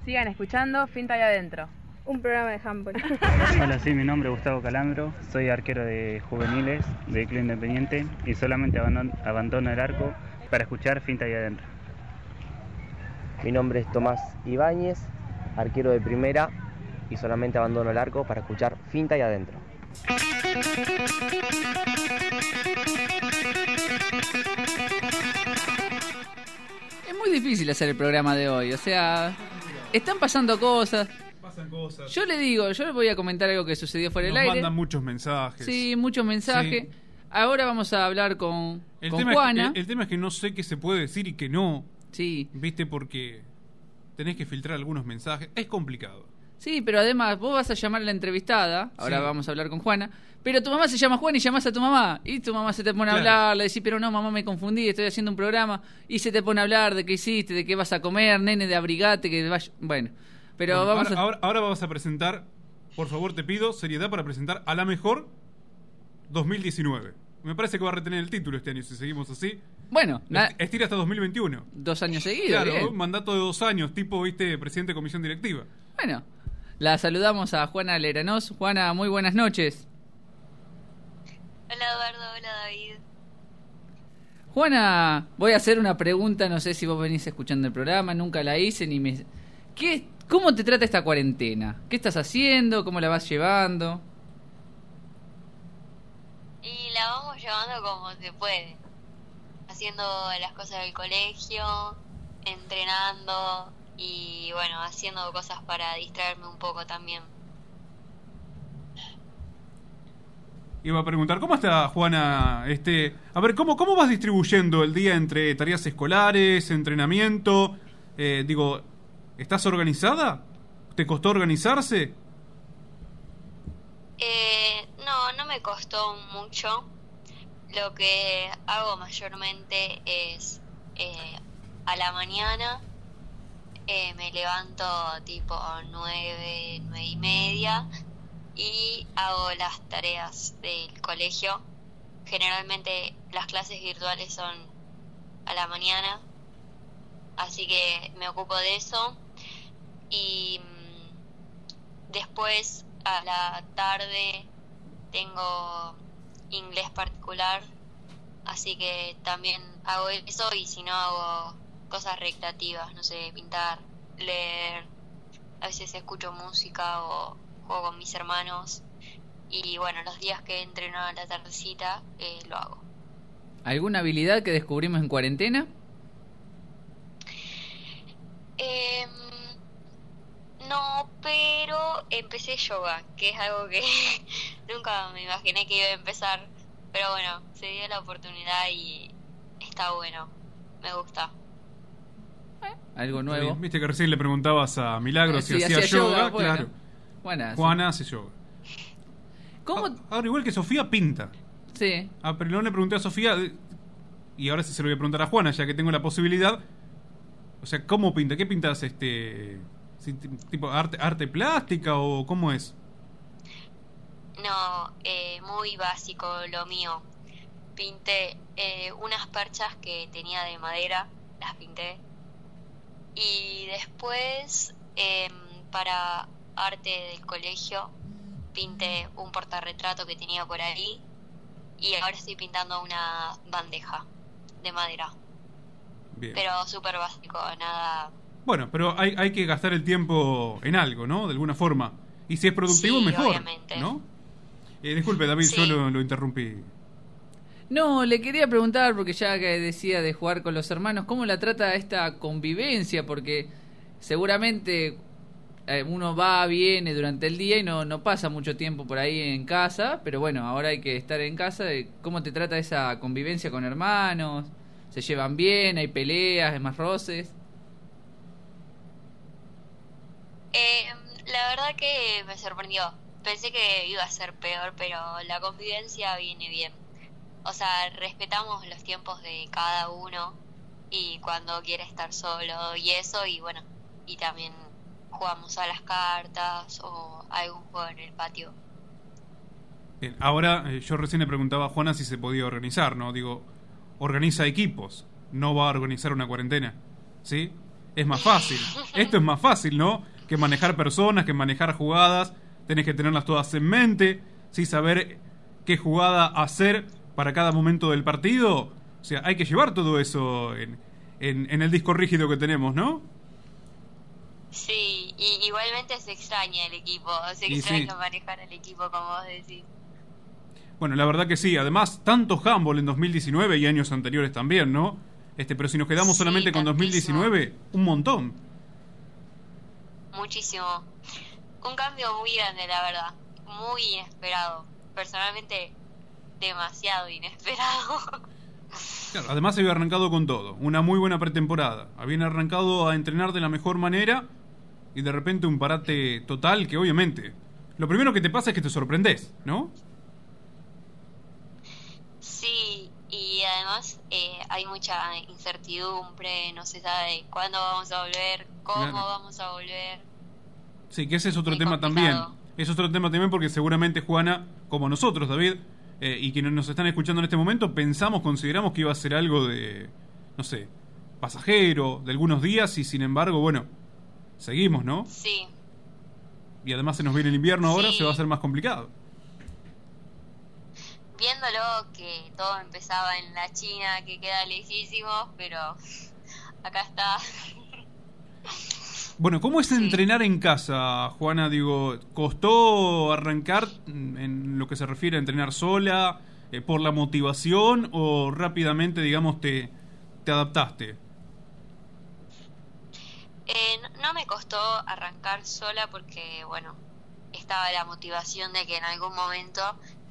Sigan escuchando Finta y Adentro. Un programa de handball. Hola, sí, mi nombre es Gustavo Calambro, soy arquero de juveniles de Club Independiente y solamente abandon- abandono el arco para escuchar finta y adentro. Mi nombre es Tomás Ibáñez, arquero de primera y solamente abandono el arco para escuchar finta y adentro. Es muy difícil hacer el programa de hoy. O sea, están pasando cosas. Pasan cosas. Yo le digo, yo le voy a comentar algo que sucedió fuera del Nos aire. mandan muchos mensajes. Sí, muchos mensajes. Sí. Ahora vamos a hablar con, El con tema, Juana. Es que, el, el tema es que no sé qué se puede decir y qué no. Sí. ¿Viste? Porque tenés que filtrar algunos mensajes. Es complicado. Sí, pero además vos vas a llamar a la entrevistada, ahora Sí. vamos a hablar con Juana, pero tu mamá se llama Juana y llamás a tu mamá, y tu mamá se te pone a Claro. hablar, le decís, pero no, mamá, me confundí, estoy haciendo un programa, y se te pone a hablar de qué hiciste, de qué vas a comer, nene, de abrigate, que vaya... Bueno, Pero Bueno, vamos ahora, a... ahora, ahora vamos a presentar, por favor te pido, seriedad para presentar a la mejor 2019. Me parece que va a retener el título este año si seguimos así. Bueno, Estira hasta 2021. dos años seguidos. Claro, bien. un mandato de dos años, tipo, viste, presidente de comisión directiva. Bueno, la saludamos a Juana Leranos. Juana, muy buenas noches. Hola Eduardo, hola David. Juana, voy a hacer una pregunta, no sé si vos venís escuchando el programa, nunca la hice ni me... ¿Qué, ¿Cómo te trata esta cuarentena? ¿Qué estás haciendo? ¿Cómo la vas llevando? Y la vamos llevando como se puede. Haciendo las cosas del colegio, entrenando y bueno, haciendo cosas para distraerme un poco también. Iba a preguntar, ¿cómo está Juana? Este, a ver, ¿cómo, cómo vas distribuyendo el día entre tareas escolares, entrenamiento? Eh, digo, ¿estás organizada? ¿Te costó organizarse? Eh, no, no me costó mucho. Lo que hago mayormente es eh, a la mañana eh, me levanto tipo nueve, nueve y media y hago las tareas del colegio. Generalmente las clases virtuales son a la mañana, así que me ocupo de eso y mm, después a la tarde tengo inglés particular, así que también hago eso y si no hago cosas recreativas, no sé, pintar, leer, a veces escucho música o juego con mis hermanos y bueno, los días que entreno a la tardecita eh, lo hago. ¿Alguna habilidad que descubrimos en cuarentena? Em, no, pero empecé yoga, que es algo que nunca me imaginé que iba a empezar. Pero bueno, se dio la oportunidad y está bueno. Me gusta. Algo nuevo. Viste que recién le preguntabas a Milagro Eh, si si hacía hacía yoga, yoga, bueno. claro. Buenas. Juana hace yoga. ¿Cómo? Ah, Ahora, igual que Sofía pinta. Sí. Ah, pero no le pregunté a Sofía, eh, y ahora sí se lo voy a preguntar a Juana, ya que tengo la posibilidad. O sea, ¿cómo pinta? ¿Qué pintas? Este, tipo arte, arte plástica o cómo es? No, eh, muy básico lo mío. Pinté eh, unas perchas que tenía de madera, las pinté. Y después, em, para arte del colegio, pinté un portarretrato que tenía por ahí. Y ahora estoy pintando una bandeja de madera. Bien. Pero súper básico, nada. Bueno, pero hay, hay que gastar el tiempo en algo, ¿no? De alguna forma. Y si es productivo, Sí, mejor. obviamente. ¿No? Eh, disculpe, David, Sí. yo lo, lo interrumpí. No, le quería preguntar, porque ya que decía de jugar con los hermanos, ¿cómo la trata esta convivencia? Porque seguramente eh, uno va, viene durante el día y no, no pasa mucho tiempo por ahí en casa, pero bueno, ahora hay que estar en casa. eh, ¿Cómo te trata esa convivencia con hermanos? ¿Se llevan bien? ¿Hay peleas? ¿Hay más roces? Eh, la verdad que me sorprendió. Pensé que iba a ser peor, pero la convivencia viene bien. O sea, respetamos los tiempos de cada uno y cuando quiere estar solo y eso, y bueno, y también jugamos a las cartas o algún juego en el patio. Bien, ahora eh, yo recién le preguntaba a Juana si se podía organizar, ¿no? Digo, organiza equipos, no va a organizar una cuarentena, ¿sí? Es más fácil. Esto es más fácil, ¿no? Que manejar personas, que manejar jugadas, tenés que tenerlas todas en mente, ¿sí? Saber qué jugada hacer para cada momento del partido. O sea, hay que llevar todo eso en, en, en el disco rígido que tenemos, ¿no? Sí, y igualmente se extraña el equipo, se extraña sí. manejar el equipo como vos decís. Bueno, la verdad que sí. Además, tanto handball en 2019 y años anteriores también, ¿no? Este, pero si nos quedamos Sí, solamente con tantísimo. 2019, un montón. Muchísimo. Un cambio muy grande, la verdad. Muy inesperado. Personalmente, demasiado inesperado. Claro, además había arrancado con todo. Una muy buena pretemporada. Habían arrancado a entrenar de la mejor manera y de repente un parate total que obviamente... Lo primero que te pasa es que te sorprendes, ¿no? Sí, eh, hay mucha incertidumbre, no se sabe cuándo vamos a volver, cómo Claro. vamos a volver. Sí, que ese es otro muy tema también. Es otro tema también porque seguramente Juana, como nosotros, David, eh, y quienes nos están escuchando en este momento, pensamos, consideramos que iba a ser algo de, no sé, pasajero, de algunos días, y sin embargo, bueno, seguimos, ¿no? Sí, Y además se nos viene el invierno ahora, Sí. se va a hacer más complicado. Viéndolo que todo empezaba en la China, que queda lejísimo, pero acá está. Bueno, ¿cómo es entrenar en casa, Juana? Digo, ¿costó arrancar en lo que se refiere a entrenar sola, eh, por la motivación o rápidamente, digamos, te, te adaptaste? Eh, no, no me costó arrancar sola porque, bueno, estaba la motivación de que en algún momento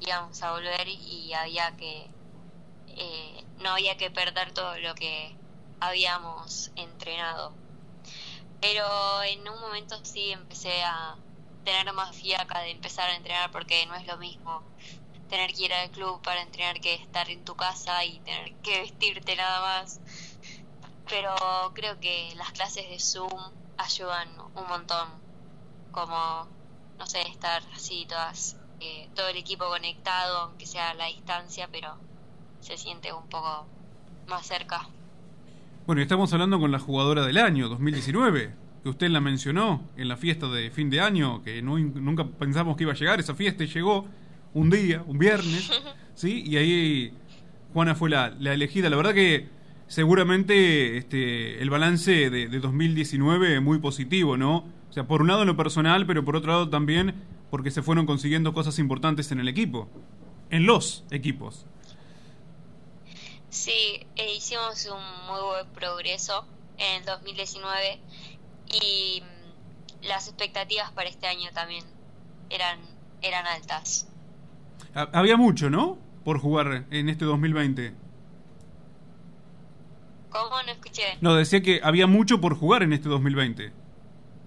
íbamos a volver y había que, eh, no había que perder todo lo que habíamos entrenado. Pero en un momento sí empecé a tener más fiaca de empezar a entrenar porque no es lo mismo tener que ir al club para entrenar que estar en tu casa y tener que vestirte nada más. Pero creo que las clases de Zoom ayudan un montón, como, no sé, estar así todas, eh, todo el equipo conectado, aunque sea a la distancia, pero se siente un poco más cerca. Bueno, y estamos hablando con la jugadora del año, 2019, que usted la mencionó en la fiesta de fin de año, que no- nunca pensamos que iba a llegar esa fiesta y llegó un día, un viernes, ¿sí? Y ahí Juana fue la, la elegida. La verdad que seguramente este, el balance de, de 2019 es muy positivo, ¿no? O sea, por un lado en lo personal, pero por otro lado también porque se fueron consiguiendo cosas importantes en el equipo, en los equipos. Sí, eh, hicimos un muy buen progreso en el 2019 y mm, las expectativas para este año también eran, eran altas. Ha- Había mucho, ¿no? Por jugar en este 2020. ¿Cómo? No escuché. No, decía que había mucho por jugar en este 2020.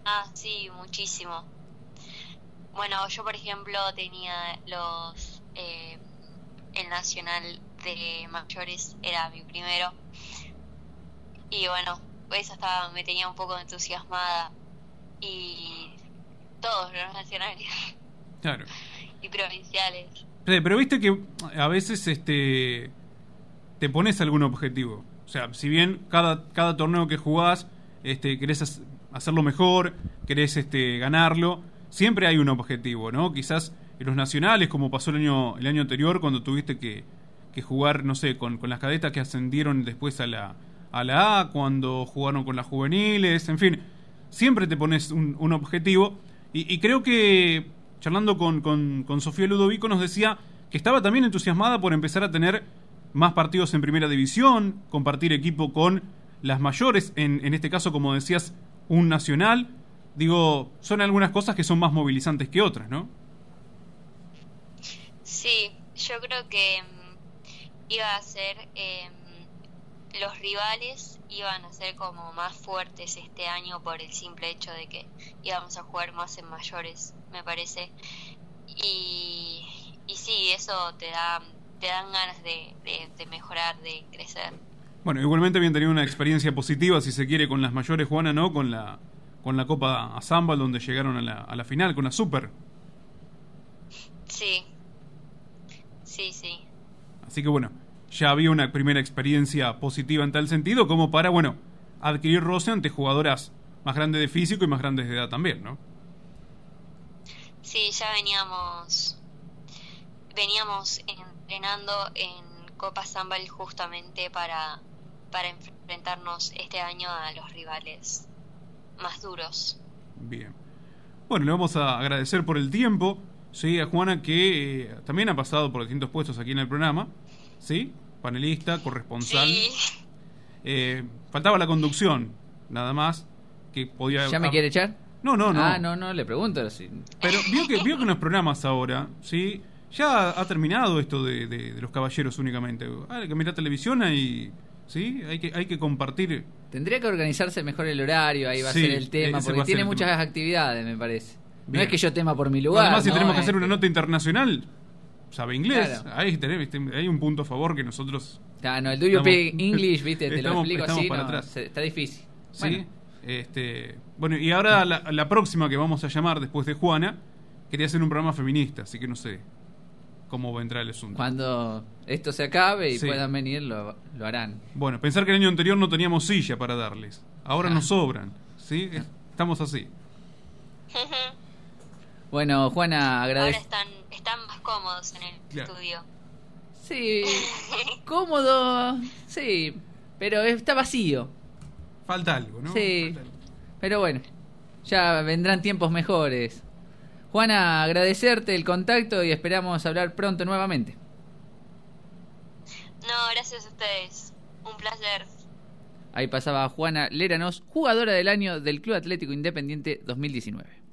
Ah, sí, muchísimo. Bueno, yo por ejemplo tenía los... eh, el nacional de mayores era mi primero. Y bueno, eso estaba, me tenía un poco entusiasmada. Y todos los nacionales Claro. y provinciales. Pero viste que a veces este te pones algún objetivo. O sea, si bien cada, cada torneo que jugás este, querés hac- hacerlo mejor, querés este, ganarlo, siempre hay un objetivo, ¿no? Quizás en los nacionales, como pasó el año, el año anterior, cuando tuviste que, que jugar, no sé, con, con las cadetas que ascendieron después a la, a la cuando jugaron con las juveniles, en fin, siempre te pones un, un objetivo. Y, y creo que, charlando con, con, con Sofía Ludovico, nos decía que estaba también entusiasmada por empezar a tener más partidos en primera división, compartir equipo con las mayores, en, en este caso, como decías, un nacional. Digo, son algunas cosas que son más movilizantes que otras, ¿no? Sí, yo creo que mm, iba a ser... em, los rivales iban a ser como más fuertes este año por el simple hecho de que íbamos a jugar más en mayores, me parece. Y, y sí, eso te da te dan ganas de, de- de mejorar, de crecer. Bueno, igualmente habían tenido una experiencia positiva, si se quiere, con las mayores, Juana, ¿no? Con la, con la Copa Azambal, donde llegaron a la, a la final, con la Super. Sí, sí, sí. Así que bueno, ya había una primera experiencia positiva en tal sentido, como para, bueno, adquirir roce ante jugadoras más grandes de físico y más grandes de edad también, ¿no? Sí, ya veníamos veníamos entrenando en Copa Zambal justamente para, para enfrentarnos este año a los rivales más duros. Bien. Bueno, le vamos a agradecer por el tiempo, ¿sí? A Juana, que eh, también ha pasado por distintos puestos aquí en el programa, ¿sí? Panelista, corresponsal. Eh, faltaba la conducción, nada más, que podía... ¿Ya me quiere echar? No, no, no. Ah, no, no, le pregunto. Si... Pero vio que, vio que en los programas ahora, ¿sí? Ya ha terminado esto de, de- de los caballeros únicamente. Hay que mirar televisión y... ¿Sí? Hay que, hay que compartir... Tendría que organizarse mejor el horario, ahí va Sí, a ser el tema, porque tiene muchas tema. actividades, me parece. No es que yo tema por mi lugar. Además, si ¿no? tenemos que hacer una nota internacional, sabe inglés. Claro. Ahí tenés, viste, hay un punto a favor que nosotros... Ah, no, el do you speak English, viste, te lo explico estamos así, para no, atrás. se- está difícil. Sí. Bueno, Este, bueno, y ahora la, la próxima que vamos a llamar después de Juana, quería hacer un programa feminista, así que no sé cómo vendrá el asunto. Cuando esto se acabe y Sí. puedan venir, lo, lo harán. Bueno, pensar que el año anterior no teníamos silla para darles. Ahora nos sobran, ¿sí? Estamos así. Bueno, Juana, Ahora agradezco. están, están más cómodos en el Claro. estudio. Sí, cómodo, sí, pero está vacío. Falta algo, ¿no? Sí, pero bueno, ya vendrán tiempos mejores. Juana, agradecerte el contacto y esperamos hablar pronto nuevamente. No, gracias a ustedes. Un placer. Ahí pasaba Juana Leranos, jugadora del año del Club Atlético Independiente 2019.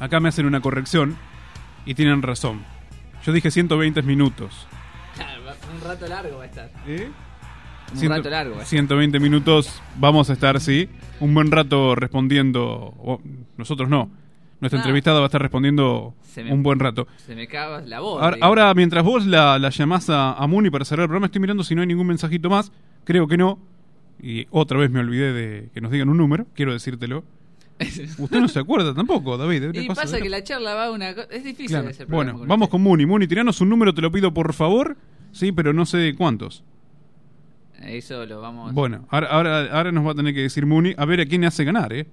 Acá me hacen una corrección y tienen razón. Yo dije 120 minutos. Un rato largo va a estar. ¿Eh? Un Ciento- rato largo. va a estar. 120 minutos vamos a estar, sí. Un buen rato respondiendo. nosotros no. Nuestra Ah. entrevistada va a estar respondiendo me- un buen rato. Se me caga la voz. Ahora, mientras vos la, la llamás a, a Muni para cerrar el programa, estoy mirando si no hay ningún mensajito más. Creo que no. Y otra vez me olvidé de que nos digan un número. Quiero decírtelo. Usted no se acuerda tampoco, David. ¿qué Y pasa de que la charla va a una Es difícil Claro. ese programa Bueno, vamos con Muni. Muni, tiranos un número, te lo pido por favor. Sí, pero no sé cuántos. usted. Eso lo vamos. Bueno, ahora, ahora, ahora nos va a tener que decir Muni a ver a quién hace ganar, ¿eh?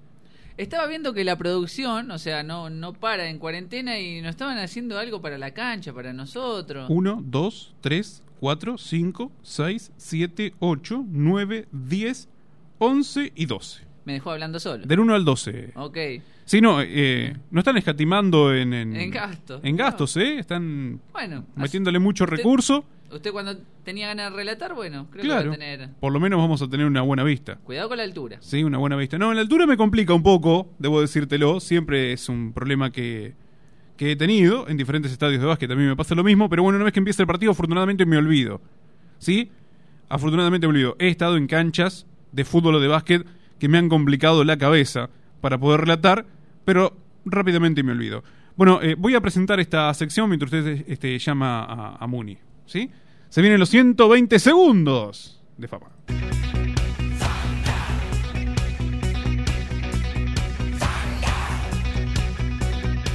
Estaba viendo que la producción, o sea, no, no para en cuarentena y nos estaban haciendo algo para la cancha, para nosotros. 1, 2, 3, 4, 5, 6, 7, 8, 9, 10, 11 y 12. Me dejó hablando solo. Del 1 al 12. Ok. Sí, no, eh, no están escatimando en, en, En gastos. En gastos, ¿eh? Están Bueno, metiéndole mucho usted- recurso. Usted cuando tenía ganas de relatar, bueno, creo Claro. que va a tener. Por lo menos vamos a tener una buena vista. Cuidado con la altura. Sí, una buena vista. No, en la altura me complica un poco, debo decírtelo. Siempre es un problema que, que he tenido en diferentes estadios de básquet. También me pasa lo mismo, pero bueno, una vez que empieza el partido, afortunadamente me olvido. ¿Sí? Afortunadamente me olvido. He estado en canchas de fútbol o de básquet que me han complicado la cabeza para poder relatar, pero rápidamente me olvido. Bueno, eh, voy a presentar esta sección mientras usted este, llama a, a Muni. ¿Sí? Se vienen los 120 segundos de fama.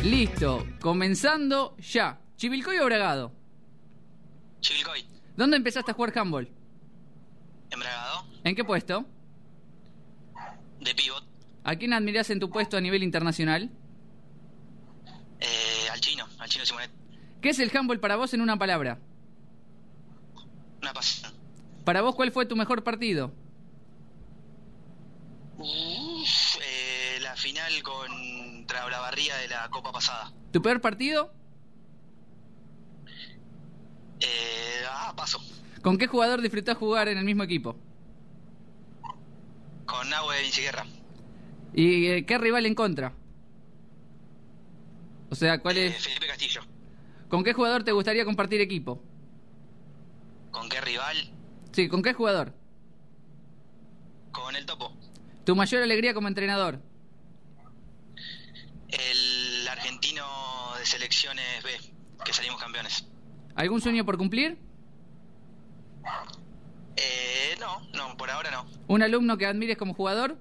Listo, comenzando ya. ¿Chivilcoy o Bragado? Chivilcoy. ¿Dónde empezaste a jugar handball? En Bragado. ¿En qué puesto? De pivot. ¿A quién admirás en tu puesto a nivel internacional? Eh, al chino, al chino Simonet. ¿Qué es el handball para vos en una palabra? Una pasión. Para vos, ¿cuál fue tu mejor partido? Uf, eh, la final contra la barría de la Copa pasada. ¿Tu peor partido? Eh, ah, paso. ¿Con qué jugador disfrutás jugar en el mismo equipo? Con Nahue de Vinciguerra. ¿Y eh, qué rival en contra? O sea, ¿cuál Eh, es? Felipe Castillo. ¿Con qué jugador te gustaría compartir equipo? ¿Con qué rival? Sí, ¿con qué jugador? Con el Topo. ¿Tu mayor alegría como entrenador? El argentino de selecciones B, que salimos campeones. ¿Algún sueño por cumplir? Eh, no, no, por ahora no. ¿Un alumno que admires como jugador?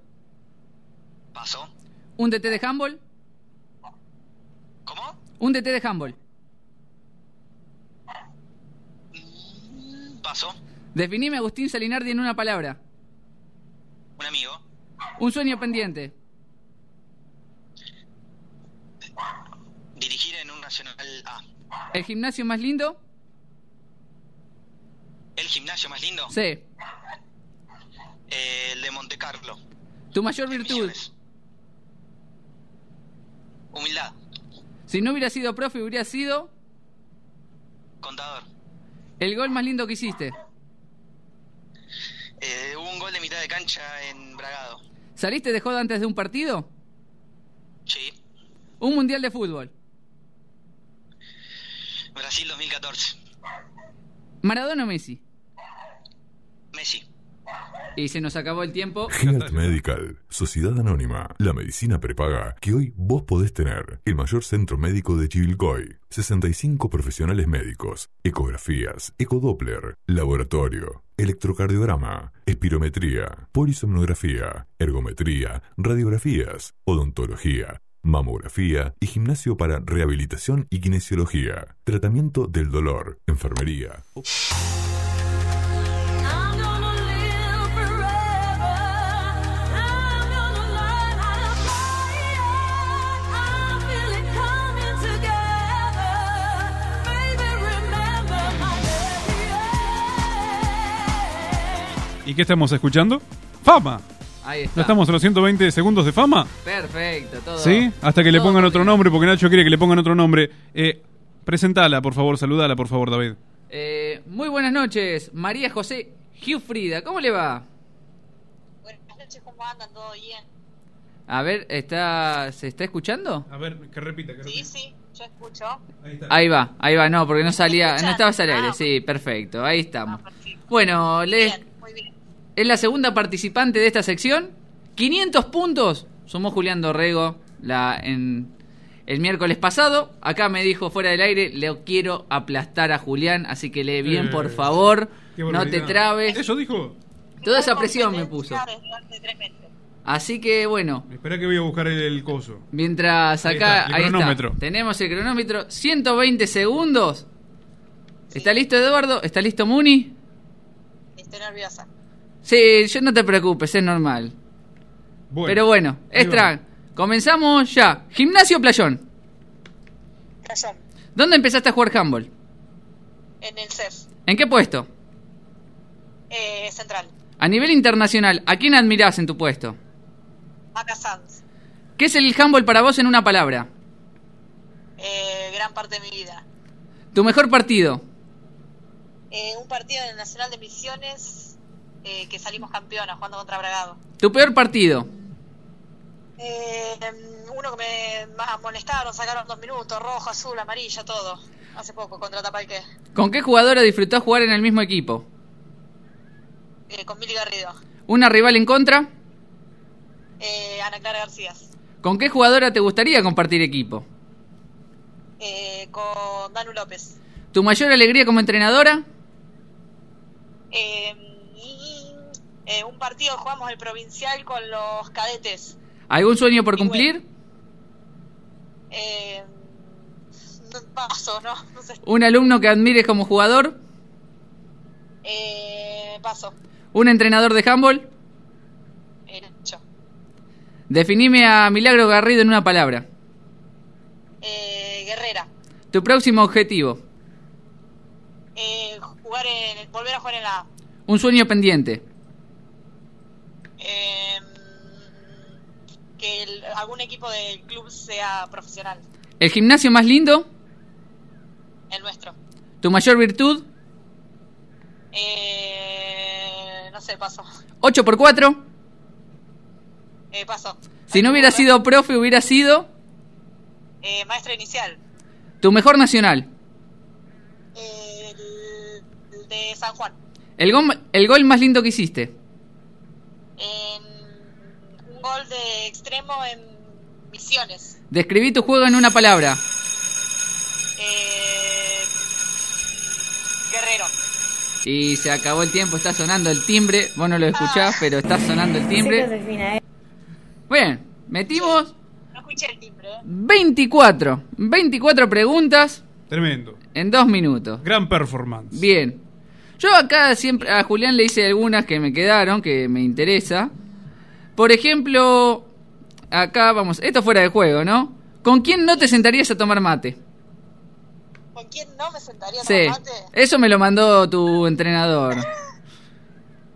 Paso. ¿Un DT de handball? ¿Cómo? ¿Un DT de handball? Paso. Definime a Agustín Salinardi en una palabra. Un amigo. Un sueño pendiente. Dirigir en un Nacional A. ¿El gimnasio más lindo? ¿El gimnasio más lindo? Sí. Eh, el de Monte Carlo. ¿Tu mayor virtud? Humildad. Si no hubiera sido profe, hubiera sido Contador. el gol más lindo que hiciste. Eh, hubo un gol de mitad de cancha en Bragado. ¿Saliste de joda antes de un partido? Sí. Un mundial de fútbol. Brasil 2014. ¿Maradona o Messi? Messi. Y se nos acabó el tiempo. Health Medical, Sociedad Anónima, la medicina prepaga que hoy vos podés tener. El mayor centro médico de Chivilcoy. 65 profesionales médicos, ecografías, ecodoppler, laboratorio, electrocardiograma, espirometría, polisomnografía, ergometría, radiografías, odontología, mamografía y gimnasio para rehabilitación y kinesiología, tratamiento del dolor, enfermería. ¿Y qué estamos escuchando? ¡Fama! Ahí está. ¿No estamos en los 120 segundos de fama? Perfecto, todo. ¿Sí? Hasta que le pongan otro bien. nombre, porque Nacho quiere que le pongan otro nombre. Eh, presentala, por favor, saludala, por favor, David. Eh, muy buenas noches, María José Giuffrida. ¿Cómo le va? Buenas noches, ¿cómo andan? ¿Todo bien? A ver, ¿está, ¿se está escuchando? A ver, que repita, que Sí, sí, yo escucho. Ahí va, ahí va, no, porque no salía, no estabas al aire, Ah, sí, perfecto, ahí estamos. Bueno, les, es la segunda participante de esta sección. 500 puntos sumó Julián Dorrego la, en, el miércoles pasado. Acá me dijo fuera del aire, le quiero aplastar a Julián, así que lee bien, Eh, por favor, qué no te trabes. ¿Eso dijo? Toda esa presión me puso. Así que bueno, Espera que voy a buscar el, el coso. Mientras Ahí acá está, el ahí está. cronómetro. tenemos el cronómetro, 120 segundos. ¿Está listo Eduardo? ¿Está listo Muni? Estoy nerviosa. Sí, yo no te preocupes, es normal. Bueno, Pero bueno, extra. Comenzamos ya. Gimnasio o Playón. Playón. ¿Dónde empezaste a jugar handball? En el CEF. ¿En qué puesto? Eh, central. A nivel internacional, ¿a quién admirás en tu puesto? Maca Sanz. ¿Qué es el handball para vos en una palabra? Eh, gran parte de mi vida. ¿Tu mejor partido? Eh, un partido en el Nacional de Misiones eh, que salimos campeonas jugando contra Bragado. ¿Tu peor partido? Eh, uno que me más amonestaron, sacaron dos minutos, rojo, azul, amarilla, todo. Hace poco, contra Tapalqué. ¿Con qué jugadora disfrutás jugar en el mismo equipo? Eh, con Mili Garrido. ¿Una rival en contra? Eh, Ana Clara García. ¿Con qué jugadora te gustaría compartir equipo? Eh, con Danu López. ¿Tu mayor alegría como entrenadora? Eh, eh, un partido jugamos el provincial con los cadetes. ¿Algún sueño por cumplir? Eh, paso, no, no sé. ¿Un alumno que admires como jugador? Eh, paso. ¿Un entrenador de handball? Eh, Nacho. Definime a Milagro Garrido en una palabra. Eh, Guerrera. ¿Tu próximo objetivo? Eh, jugar en, volver a jugar en la A. ¿Un sueño pendiente? Eh, que el- algún equipo del club sea profesional. ¿El gimnasio más lindo? El nuestro. ¿Tu mayor virtud? Eh, no sé, paso. ¿8 por 4 Eh, paso. Si no hubiera sido profe, hubiera sido Eh, maestra inicial. tu mejor nacional. El, el de San Juan. El gol, el gol más lindo que hiciste. Un gol de extremo en Misiones. Describí tu juego en una palabra. Eh, Guerrero. Y se acabó el tiempo, está sonando el timbre. Vos no lo escuchás, pero está sonando el timbre. Bien, metimos No escuché el timbre. ¿eh? 24. 24 preguntas Tremendo. en dos minutos. Gran performance. Bien. Yo acá siempre a Julián le hice algunas que me quedaron, que me interesa. Por ejemplo, acá vamos, esto fuera de juego, ¿no? ¿Con quién no te sentarías a tomar mate? ¿Con quién no me sentaría a Sí, tomar mate? eso me lo mandó tu entrenador.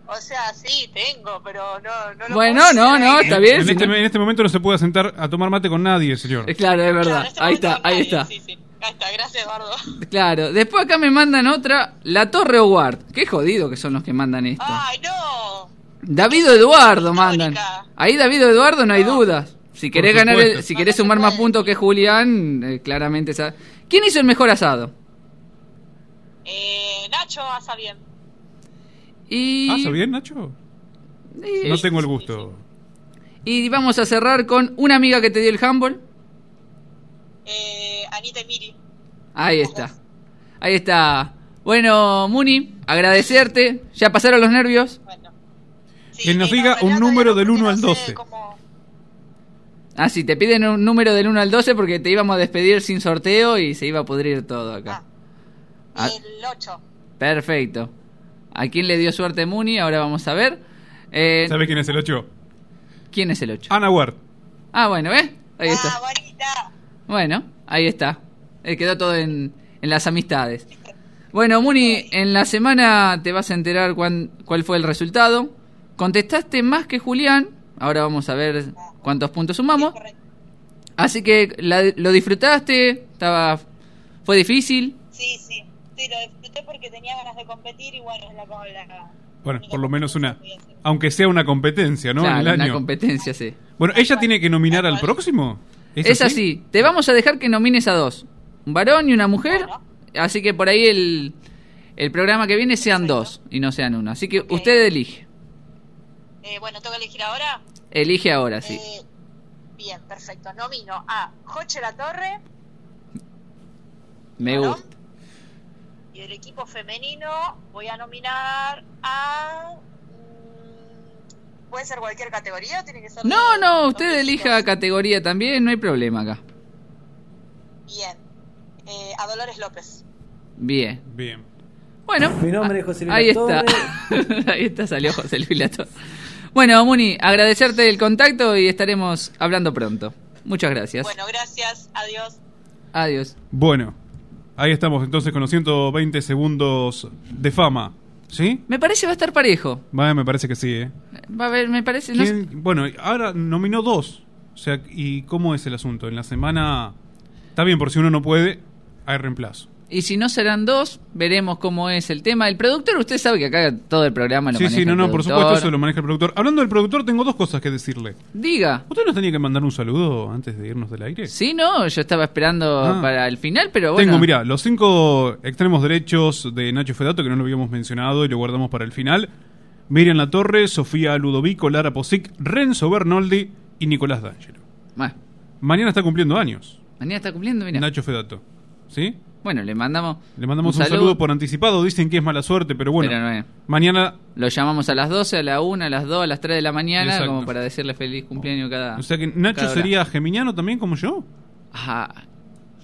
O sea, sí, tengo, pero no, no lo Bueno, puedo no, no, está bien. En si este, no- en este momento no se puede sentar a tomar mate con nadie, señor. Claro, es verdad. Ahí está, ahí está. Sí, sí. Ahí está, gracias, Eduardo. Claro. Después acá me mandan otra, la Torre Howard. Qué jodido que son los que mandan esto. ¡Ay, no! David o Eduardo mandan. Ahí David o Eduardo no hay dudas. Si querés ganar, el- si querés sumar más puntos que Julián, eh, claramente sa- ¿Quién hizo el mejor asado? Eh, Nacho asa bien. Y ¿Ah, bien, Nacho? Sí. No tengo el gusto. y vamos a cerrar con una amiga que te dio el handball. Eh, Anita y Miri. Ahí está. Ahí está. Bueno, Muni, agradecerte. Ya pasaron los nervios. Que nos diga un número del 1 al 12. Ah, sí, te piden un número del 1 al 12 porque te íbamos a despedir sin sorteo y se iba a pudrir todo acá. Ah, El 8. perfecto. ¿A quién le dio suerte Muni? Ahora vamos a ver. Eh, ¿Sabe quién es el 8? ¿Quién es el 8? Ana Ward. Ah, bueno, ¿ves? Ahí está. Bueno, ahí está. Eh, quedó todo en, en las amistades. Bueno, Muni, en la semana te vas a enterar cuán- cuál fue el resultado. Contestaste más que Julián. Ahora vamos a ver cuántos puntos sumamos. Así que la- lo disfrutaste, estaba fue difícil. Sí, sí. Sí, lo disfruté porque tenía ganas de competir y bueno, es la, la, Bueno, por lo menos una. Aunque sea una competencia, ¿no? Claro, en el una año. competencia, sí. Bueno, ¿ella tiene que nominar al próximo? Es, así? Te vamos a dejar que nomines a dos. Un varón y una mujer. Así que por ahí el, el programa que viene sean dos y no sean uno. Así que usted elige. Eh, bueno, tengo que elegir ahora. Elige ahora, sí. Eh, bien, perfecto. Nomino a Joche La Torre Me gusta. y del equipo femenino voy a nominar a. mm, ¿Puede ser cualquier categoría o tiene que ser.? No, no, usted elija categoría también, no hay problema acá. Bien. Eh, a Dolores López. Bien. Bien. Bueno, Mi nombre es José Luis ahí Latorre. está. ahí está, salió José Luis Latorre. Bueno, Muni, agradecerte el contacto y estaremos hablando pronto. Muchas gracias. Bueno, gracias. Adiós. Adiós. Bueno, ahí estamos entonces con los 120 segundos de fama. ¿Sí? Me parece va a estar parejo. Vaya, me parece que sí, ¿eh? Va a ver, me parece. no sé- ¿Quién- Bueno, ahora nominó dos. O sea, ¿y cómo es el asunto? En la semana. Está bien, por si uno no puede, hay reemplazo. Y si no serán dos, veremos cómo es el tema. El productor, usted sabe que acá todo el programa lo Sí, maneja sí, no, el no, por supuesto eso lo maneja el productor. Hablando del productor, tengo dos cosas que decirle. Diga. ¿Usted nos tenía que mandar un saludo antes de irnos del aire? Sí, no, yo estaba esperando Ah. para el final, pero bueno. Tengo, mira, los cinco extremos derechos de Nacho Fedato, que no lo habíamos mencionado y lo guardamos para el final. Miriam La Torre, Sofía Ludovico, Lara Posic, Renzo Bernoldi y Nicolás D'Angelo. Mañana está cumpliendo años. mañana está cumpliendo, mira. Nacho Fedato. ¿Sí? Bueno, le mandamos. Le mandamos un, saludo. por anticipado. Dicen que es mala suerte, pero bueno. Pero no es. Mañana. Lo llamamos a las 12, a la 1, a las 2, a las 3 de la mañana, Exacto. como para decirle feliz cumpleaños cada. O sea que Nacho hora. sería geminiano también como yo. Ajá.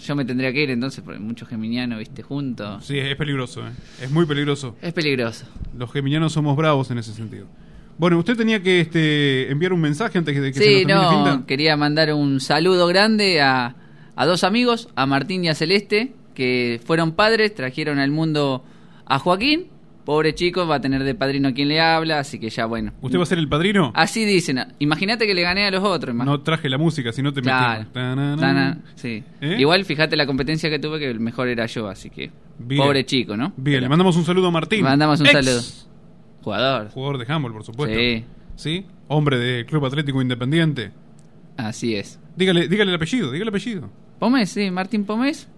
Yo me tendría que ir entonces, porque muchos geminianos, viste, juntos. Sí, es peligroso, ¿eh? Es muy peligroso. Es peligroso. Los geminianos somos bravos en ese sentido. Bueno, usted tenía que este, enviar un mensaje antes de que se Sí, nos termine no, Finta. quería mandar un saludo grande a, a dos amigos, a Martín y a Celeste, que fueron padres, trajeron al mundo a Joaquín. Pobre chico, va a tener de padrino quien le habla, así que ya bueno. ¿Usted va a ser el padrino? Así dicen. Imagínate que le gané a los otros. No traje la música, si no te Claro. sí. ¿Eh? Igual fíjate la competencia que tuve, que el mejor era yo, así que. Bien. Pobre chico, ¿no? Bien, le mandamos un saludo a Martín. Mandamos un Ex saludo. Jugador. Jugador de handball, por supuesto. Sí. ¿Sí? Hombre de Club Atlético Independiente. Así es. Dígale, dígale el apellido, dígale el apellido. Pomés, sí, Martín Pomés.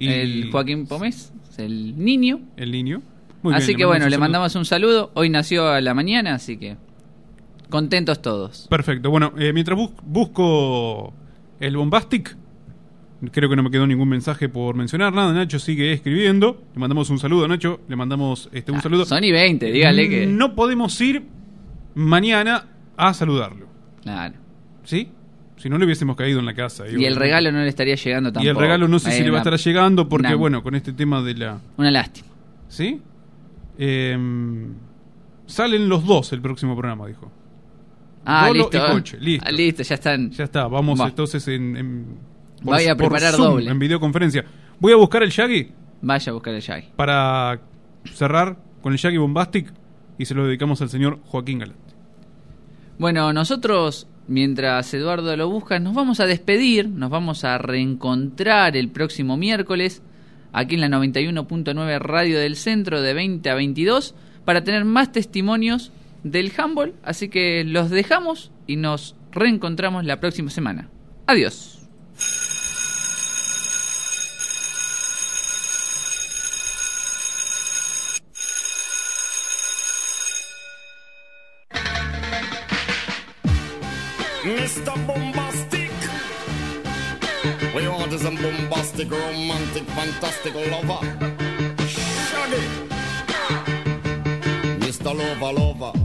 Y- El Joaquín Pomés, es el niño. El niño. Muy así bien, que bueno, le saludo. mandamos un saludo. Hoy nació a la mañana, así que contentos todos. Perfecto. Bueno, eh, mientras bus- busco el Bombastic, creo que no me quedó ningún mensaje por mencionar nada. Nacho sigue escribiendo. Le mandamos un saludo a Nacho. Le mandamos este, un saludo. Ah, Son y 20, dígale que. No podemos ir mañana a saludarlo. Claro. ¿Sí? Si no le hubiésemos caído en la casa. Y el regalo no le estaría llegando tampoco. Y el regalo no sé si le va a estar llegando porque, una- bueno, con este tema de la... Una lástima. ¿Sí? Em, salen los dos el próximo programa, dijo. Ah, Dolo listo. y. Coche, listo. Ah, listo, ya están. Ya está, vamos Va. entonces en... en Voy a preparar Zoom, doble. En videoconferencia. Voy a buscar el Shaggy Vaya a buscar el Shaggy. para cerrar con el Shaggy Bombastic y se lo dedicamos al señor Joaquín Galante. Bueno, nosotros, mientras Eduardo lo busca, nos vamos a despedir, nos vamos a reencontrar el próximo miércoles, aquí en la 91.9 Radio del Centro, de 20 a 22, para tener más testimonios del handball. Así que los dejamos y nos reencontramos la próxima semana. Adiós. Mr. Bombastic. We want is bombastic, romantic, fantastic lover. Shaggy. Mr. Lover, lover.